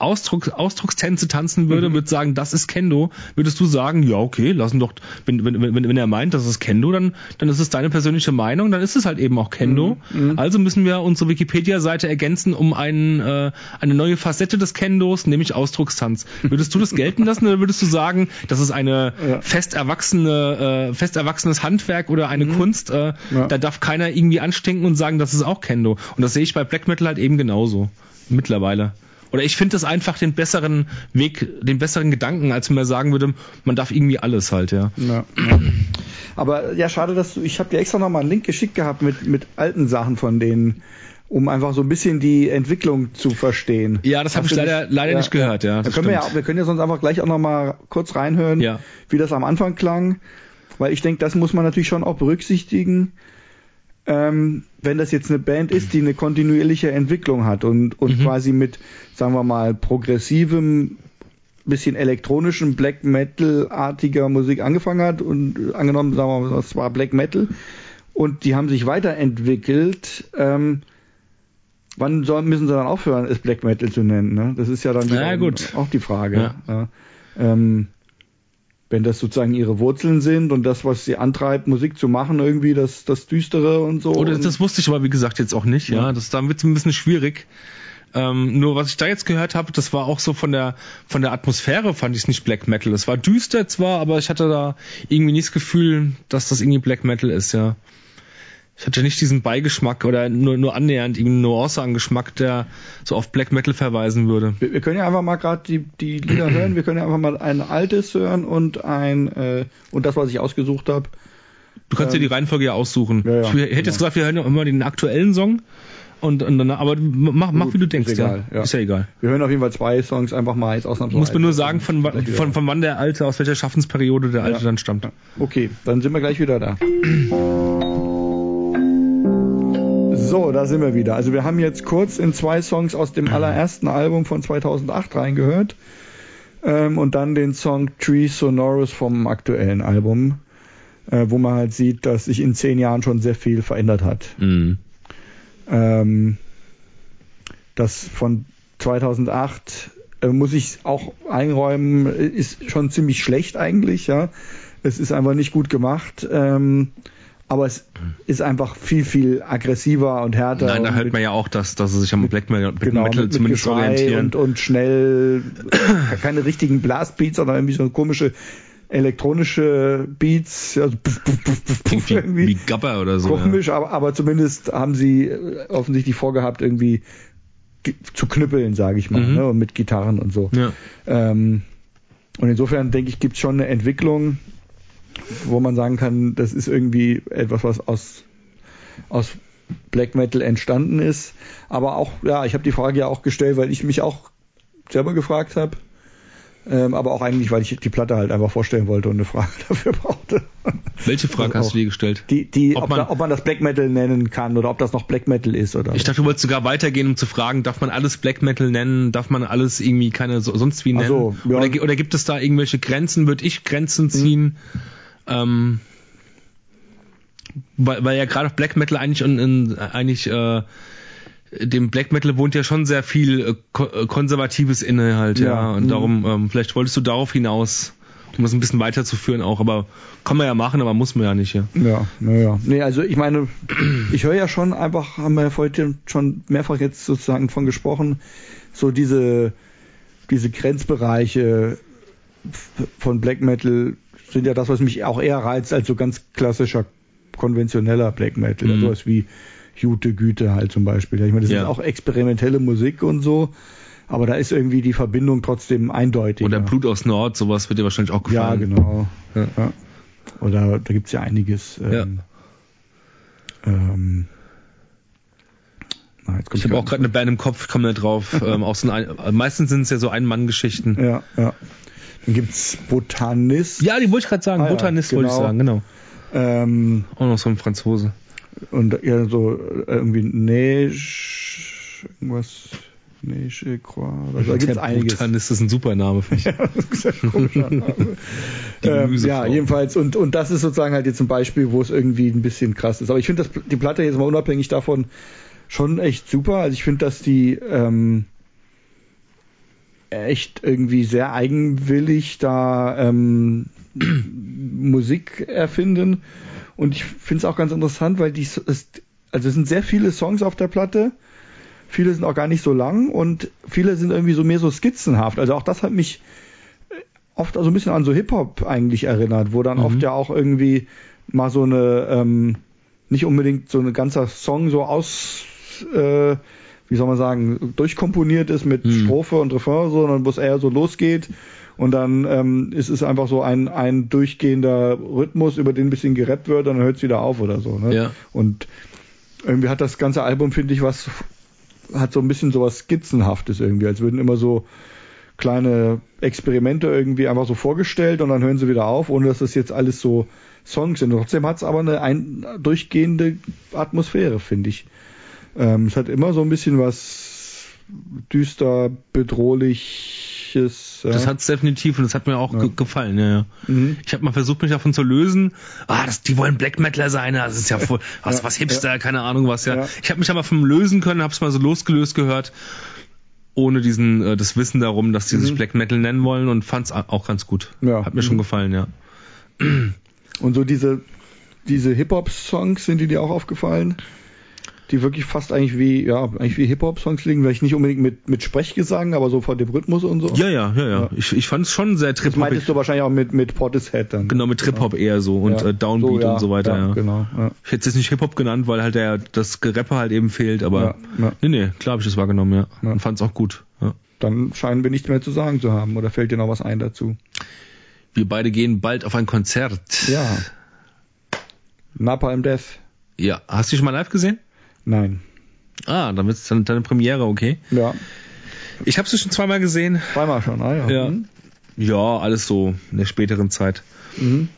C: Ausdruck, Ausdruckstänze tanzen würde, mhm. würde sagen, das ist Kendo, würdest du sagen, ja, okay, lassen doch, wenn, wenn, wenn, wenn er meint, das ist Kendo, dann, dann ist es deine persönliche Meinung, dann ist es halt eben auch Kendo. Mhm. mhm. Also müssen wir unsere Wikipedia-Seite ergänzen um einen, äh, eine neue Facette des Kendos, nämlich Ausdruckstanz. Würdest du das gelten lassen oder würdest du sagen, das ist eine ja. fest erwachsene, äh, fest erwachsenes Handwerk oder eine mhm. Kunst, äh, ja. da darf keiner irgendwie anstinken und sagen, das ist auch Kendo. Und das sehe ich bei Black Metal halt eben genauso. Mittlerweile. Oder ich finde das einfach den besseren Weg, den besseren Gedanken, als wenn man sagen würde, man darf irgendwie alles halt, ja. ja.
B: Aber ja, schade, dass du, ich habe dir extra nochmal einen Link geschickt gehabt mit, mit alten Sachen von denen um einfach so ein bisschen die Entwicklung zu verstehen.
C: Ja, das habe ich leider, nicht, leider ja, nicht gehört, ja.
B: Da können wir, ja wir können ja sonst einfach gleich auch nochmal kurz reinhören, ja. wie das am Anfang klang. Weil ich denke, das muss man natürlich schon auch berücksichtigen ähm, wenn das jetzt eine Band ist, die eine kontinuierliche Entwicklung hat und, und mhm. quasi mit, sagen wir mal, progressivem, bisschen elektronischen Black Metal-artiger Musik angefangen hat und angenommen, sagen wir mal, das war Black Metal und die haben sich weiterentwickelt, ähm, wann soll, müssen sie dann aufhören, es Black Metal zu nennen? Ne? Das ist ja dann
C: ja,
B: auch die Frage. Ja. Ja. Ähm, wenn das sozusagen ihre Wurzeln sind und das, was sie antreibt, Musik zu machen, irgendwie das, das Düstere und so.
C: Oder
B: und
C: das wusste ich aber, wie gesagt, jetzt auch nicht, ja. ja. Das, da wird es ein bisschen schwierig. Ähm, nur was ich da jetzt gehört habe, das war auch so von der von der Atmosphäre fand ich es nicht Black Metal. Es war düster zwar, aber ich hatte da irgendwie nicht das Gefühl, dass das irgendwie Black Metal ist, ja ich hatte nicht diesen Beigeschmack oder nur, nur annähernd irgendeine Nuance an Geschmack, der so auf Black Metal verweisen würde.
B: Wir, wir können ja einfach mal gerade die, die Lieder [clears throat] hören. Wir können ja einfach mal ein altes hören und ein äh, und das, was ich ausgesucht habe.
C: Du kannst ähm, dir die Reihenfolge ja aussuchen. Ja, ja, ich hätte genau. jetzt gesagt, wir hören ja immer den aktuellen Song. Und, und dann, aber mach, mach wie du denkst, ist egal, ja. ja. Ist ja egal.
B: Wir hören auf jeden Fall zwei Songs einfach mal jetzt ausnahmsweise.
C: Muss mir nur sagen, von, von, von wann der alte, aus welcher Schaffensperiode der alte dann stammt.
B: Okay, dann sind wir gleich wieder da. [clears throat] So, da sind wir wieder. Also wir haben jetzt kurz in zwei Songs aus dem allerersten Album von 2008 reingehört ähm, und dann den Song Tree Sonorous vom aktuellen Album, äh, wo man halt sieht, dass sich in zehn Jahren schon sehr viel verändert hat. Mhm. Ähm, das von 2008 äh, muss ich auch einräumen, ist schon ziemlich schlecht eigentlich, ja. Es ist einfach nicht gut gemacht. Ähm, aber es ist einfach viel, viel aggressiver und härter.
C: Nein, da hört man ja auch, dass, dass sie sich am Black Metal, genau, Metal mit, zumindest
B: mit orientieren. Und, und schnell, [coughs] keine richtigen Blastbeats, sondern irgendwie so komische elektronische Beats, also puff, puff,
C: puff, wie, irgendwie. wie Gabber oder so.
B: Komisch, ja. aber, aber zumindest haben sie äh, offensichtlich vorgehabt, irgendwie zu knüppeln, sage ich mal, mhm. ne, und mit Gitarren und so. Ja. Ähm, und insofern denke ich, gibt es schon eine Entwicklung wo man sagen kann, das ist irgendwie etwas, was aus, aus Black Metal entstanden ist. Aber auch, ja, ich habe die Frage ja auch gestellt, weil ich mich auch selber gefragt habe. Ähm, aber auch eigentlich, weil ich die Platte halt einfach vorstellen wollte und eine Frage [laughs] dafür brauchte.
C: Welche Frage also hast du dir gestellt?
B: Die, die, ob, ob, man, da, ob, man, das Black Metal nennen kann oder ob das noch Black Metal ist oder.
C: Ich dachte, du wolltest sogar weitergehen, um zu fragen, darf man alles Black Metal nennen? Darf man alles irgendwie keine sonst wie nennen? So, ja. oder, oder, gibt es da irgendwelche Grenzen? Würde ich Grenzen ziehen? Hm. Ähm, weil, weil ja gerade Black Metal eigentlich in, in eigentlich äh, dem Black Metal wohnt ja schon sehr viel äh, äh konservatives inne halt, ja. ja. Und mhm. darum, ähm, vielleicht wolltest du darauf hinaus, um das ein bisschen weiterzuführen auch, aber kann man ja machen, aber muss man ja nicht, ja.
B: Ja, naja. Nee, also ich meine, ich höre ja schon einfach, haben wir ja heute schon mehrfach jetzt sozusagen von gesprochen, so diese, diese Grenzbereiche von Black Metal sind ja das, was mich auch eher reizt als so ganz klassischer konventioneller Black Metal. Mhm. Sowas wie Jute Güte halt zum Beispiel. Ich meine, das ja. ist auch experimentelle Musik und so. Aber da ist irgendwie die Verbindung trotzdem eindeutig.
C: Oder Blut aus Nord, sowas wird dir wahrscheinlich auch gefallen.
B: Ja, genau. Ja. Ja. Oder da gibt's ja einiges. Ähm, ähm,
C: na, ich habe auch gerade eine Band im Kopf, komme da drauf. [laughs] ähm, auch so ein, meistens sind es ja so Ein-Mann-Geschichten.
B: Ja, ja. Dann gibt's Botanist.
C: Ja, die wollte ich gerade sagen. Ah, Botanist ja, genau. wollte ich genau. sagen, genau.
B: Ähm,
C: auch noch so ein Franzose.
B: Und ja, so irgendwie Neige, irgendwas. Neige Croix. Also, da gibt's
C: Der
B: einiges.
C: Botanist ist ein super Name für mich. [laughs] ja, das ist ein komischer [laughs]
B: Name. ähm, ja, jedenfalls. Und, und das ist sozusagen halt jetzt ein Beispiel, wo es irgendwie ein bisschen krass ist. Aber ich finde die Platte jetzt mal unabhängig davon schon echt super. Also ich finde, dass die ähm, echt irgendwie sehr eigenwillig da ähm, [clears throat] Musik erfinden. Und ich finde es auch ganz interessant, weil die ist, also es sind sehr viele Songs auf der Platte. Viele sind auch gar nicht so lang und viele sind irgendwie so mehr so skizzenhaft. Also auch das hat mich oft so ein bisschen an so Hip-Hop eigentlich erinnert, wo dann mhm. oft ja auch irgendwie mal so eine, ähm, nicht unbedingt so ein ganzer Song so aus, äh, wie soll man sagen, durchkomponiert ist mit mhm. Strophe und Refrain, sondern wo es eher so losgeht und dann ähm, ist es einfach so ein, ein durchgehender Rhythmus, über den ein bisschen gerappt wird, und dann hört es wieder auf oder so. Ne?
C: Ja.
B: Und irgendwie hat das ganze Album, finde ich, was, hat so ein bisschen sowas Skizzenhaftes irgendwie, als würden immer so kleine Experimente irgendwie einfach so vorgestellt und dann hören sie wieder auf, ohne dass das jetzt alles so Songs sind. Trotzdem hat es aber eine ein, durchgehende Atmosphäre, finde ich. Ähm, es hat immer so ein bisschen was düster, bedrohliches.
C: Ja. Das hat es definitiv und das hat mir auch ja. ge gefallen. Ja, ja. Mhm. Ich habe mal versucht, mich davon zu lösen. Ah, das, die wollen Black Metaler sein. Das ist ja voll, [laughs] was, was Hipster, keine Ahnung was. Ja. Ich habe mich aber vom lösen können, habe es mal so losgelöst gehört ohne diesen äh, das Wissen darum, dass sie mhm. sich Black Metal nennen wollen und fand es auch ganz gut. Ja. Hat mir mhm. schon gefallen, ja.
B: Und so diese diese Hip Hop Songs sind die dir auch aufgefallen? Die wirklich fast eigentlich wie, ja, eigentlich wie Hip-Hop-Songs liegen, vielleicht nicht unbedingt mit, mit Sprechgesang, aber so von dem Rhythmus und so.
C: Ja, ja, ja, ja. Ich, ich fand es schon sehr
B: trip hop Das meintest du wahrscheinlich auch mit, mit Portishead dann.
C: Genau, mit Trip-Hop ja. eher so und ja. äh, Downbeat so, ja, und so weiter, ja.
B: Genau, ja.
C: Ich hätte es jetzt nicht Hip-Hop genannt, weil halt der, das Gerapper halt eben fehlt, aber ja, nee, nee, klar habe ich das wahrgenommen, ja. Und fand es auch gut. Ja.
B: Dann scheinen wir nichts mehr zu sagen zu haben, oder fällt dir noch was ein dazu?
C: Wir beide gehen bald auf ein Konzert.
B: Ja. Napalm Death.
C: Ja, hast du dich schon mal live gesehen?
B: Nein.
C: Ah, dann wird es deine Premiere, okay.
B: Ja.
C: Ich habe sie schon zweimal gesehen.
B: Zweimal schon, ah ja.
C: Ja, mhm. ja alles so in der späteren Zeit. Mhm.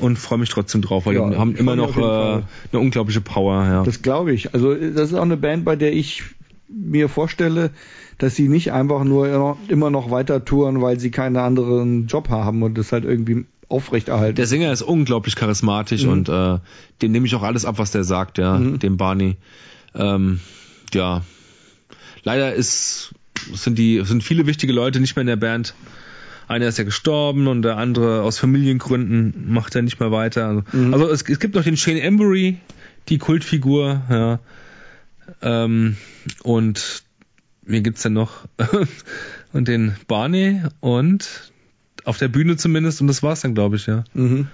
C: Und freue mich trotzdem drauf, weil ja, die haben immer noch äh, eine unglaubliche Power. Ja.
B: Das glaube ich. Also das ist auch eine Band, bei der ich mir vorstelle, dass sie nicht einfach nur immer noch weiter touren, weil sie keinen anderen Job haben und das halt irgendwie aufrechterhalten.
C: Der Sänger ist unglaublich charismatisch mhm. und äh, dem nehme ich auch alles ab, was der sagt, ja, mhm. dem Barney. Ähm, ja, leider ist, sind die, sind viele wichtige Leute nicht mehr in der Band. Einer ist ja gestorben und der andere aus Familiengründen macht er nicht mehr weiter. Mhm. Also es, es, gibt noch den Shane Embury, die Kultfigur, ja. Ähm, und wen gibt's denn noch? [laughs] und den Barney und auf der Bühne zumindest und das war's dann, glaube ich, ja. Mhm.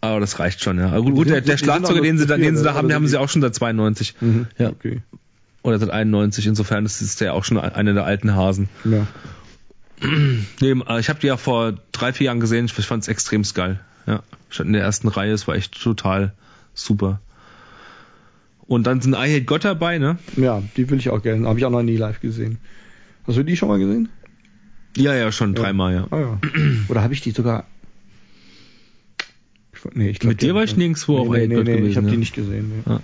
C: Aber das reicht schon, ja. Aber gut, gut der, der Schlagzeuger, den sie da, den sie da haben, den haben sie auch schon seit 92. Mhm. Ja. Okay. Oder seit 91. Insofern ist es ja auch schon einer der alten Hasen.
B: Ja.
C: Nee, äh, ich habe die ja vor drei, vier Jahren gesehen. Ich fand es extrem geil. Ja. Ich stand in der ersten Reihe. Es war echt total super. Und dann sind I Hate God dabei, ne?
B: Ja, die will ich auch gerne. Habe ich auch noch nie live gesehen. Hast du die schon mal gesehen?
C: Ja, ja, schon ja. dreimal, ja.
B: Ah, ja. [clears throat] Oder habe ich die sogar
C: nee, ich glaub, Mit dir war ich nirgendwo
B: nee, auf nee, nee, nee, gewesen, Ich habe die nicht gesehen. Nee. Ja.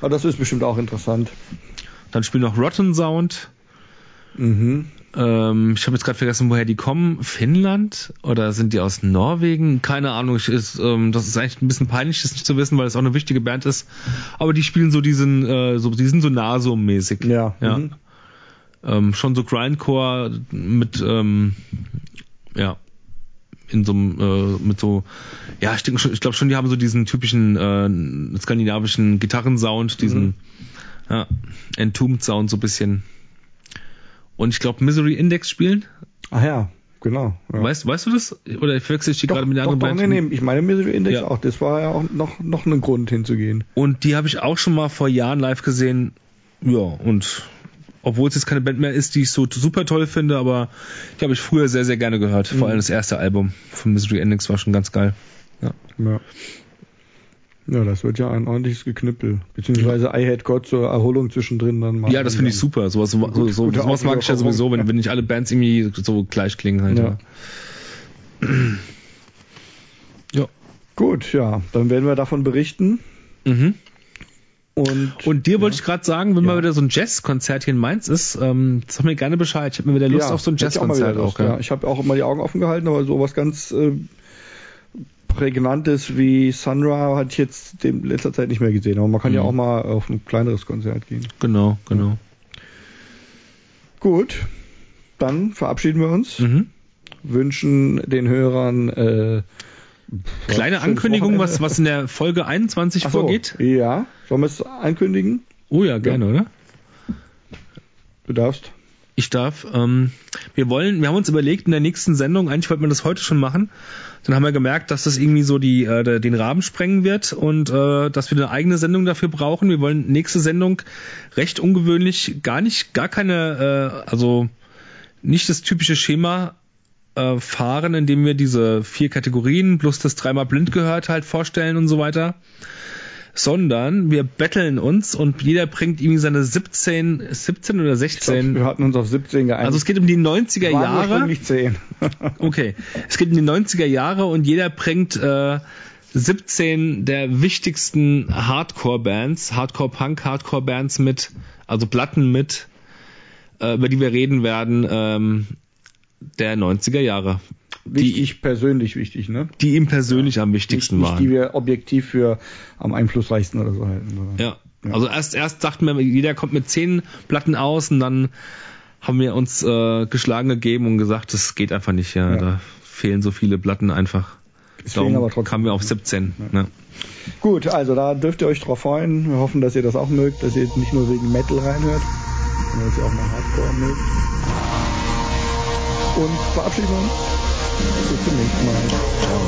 B: Aber das ist bestimmt auch interessant.
C: Dann spielt noch Rotten Sound.
B: Mhm.
C: Ähm, ich habe jetzt gerade vergessen, woher die kommen. Finnland oder sind die aus Norwegen? Keine Ahnung. Ich, ist, ähm, das ist eigentlich ein bisschen peinlich, das nicht zu wissen, weil es auch eine wichtige Band ist. Aber die spielen so diesen, äh, so, die sind so Naso-mäßig.
B: Ja.
C: ja. Mhm. Ähm, schon so Grindcore mit, ähm, ja, in so einem, äh, mit so, ja, ich ich glaube schon, die haben so diesen typischen äh, skandinavischen Gitarrensound, diesen mhm. ja, Entombed Sound so ein bisschen. Und ich glaube Misery Index spielen.
B: Ach ja, genau. Ja.
C: Weißt, weißt du das? Oder verwechsel ich die gerade mit der anderen Band?
B: Nee, nee, ich meine Misery Index ja. auch. Das war ja auch noch, noch ein Grund hinzugehen.
C: Und die habe ich auch schon mal vor Jahren live gesehen. Ja, und obwohl es jetzt keine Band mehr ist, die ich so super toll finde, aber die habe ich früher sehr, sehr gerne gehört. Vor mhm. allem das erste Album von Misery Endings war schon ganz geil. Ja.
B: ja. Ja, das wird ja ein ordentliches Geknüppel. Beziehungsweise I Had God zur Erholung zwischendrin dann
C: mal. Ja, das finde ich super. Sowas, so, so, so, sowas mag ich ja sowieso, wenn, wenn nicht alle Bands irgendwie so gleich klingen halt. Ja.
B: ja. [clears throat] ja. Gut, ja. Dann werden wir davon berichten.
C: Mhm. Und, und dir wollte ich gerade sagen, wenn ja. mal wieder so ein Jazzkonzert hier in Mainz ist, ähm, sag mir gerne Bescheid. Ich habe mir wieder Lust ja, auf so ein Jazzkonzert auch. auch
B: ja. Ich habe auch immer die Augen offen gehalten, aber sowas ganz äh, prägnantes wie Sunra hatte ich jetzt in letzter Zeit nicht mehr gesehen. Aber man kann mhm. ja auch mal auf ein kleineres Konzert gehen.
C: Genau, genau.
B: Gut, dann verabschieden wir uns. Mhm. Wünschen den Hörern äh,
C: Kleine Ankündigung, was, was in der Folge 21 so, vorgeht?
B: Ja, sollen wir es ankündigen?
C: Oh ja, gerne, ja. oder?
B: Du darfst.
C: Ich darf. Ähm, wir wollen, wir haben uns überlegt in der nächsten Sendung, eigentlich wollten wir das heute schon machen, dann haben wir gemerkt, dass das irgendwie so die, äh, den Rahmen sprengen wird und äh, dass wir eine eigene Sendung dafür brauchen. Wir wollen nächste Sendung recht ungewöhnlich, gar nicht, gar keine, äh, also nicht das typische Schema äh, fahren, indem wir diese vier Kategorien plus das dreimal blind gehört halt vorstellen und so weiter. Sondern wir betteln uns und jeder bringt irgendwie seine 17, 17 oder 16. Glaub,
B: wir hatten uns auf 17 geeinigt.
C: Also es geht um die 90er Waren Jahre.
B: Nicht 10. [laughs]
C: okay. Es geht um die 90er Jahre und jeder bringt äh, 17 der wichtigsten Hardcore-Bands, Hardcore-Punk, Hardcore-Bands mit, also Platten mit, äh, über die wir reden werden, ähm, der 90er Jahre.
B: Wichtig, die ich persönlich wichtig, ne?
C: Die ihm persönlich ja, am wichtigsten nicht, waren.
B: Die wir objektiv für am einflussreichsten oder so halten.
C: Ja. ja. Also erst, erst dachten wir, jeder kommt mit zehn Platten aus und dann haben wir uns äh, geschlagen gegeben und gesagt, das geht einfach nicht, ja. ja. Da fehlen so viele Platten einfach. Deswegen Darum aber trotzdem. kamen wir auf 17. Ja. Ne?
B: Gut, also da dürft ihr euch drauf freuen. Wir hoffen, dass ihr das auch mögt, dass ihr nicht nur wegen Metal reinhört, sondern dass ihr auch mal Hardcore mögt und verabschieden uns. Bis zum nächsten Mal. Ciao.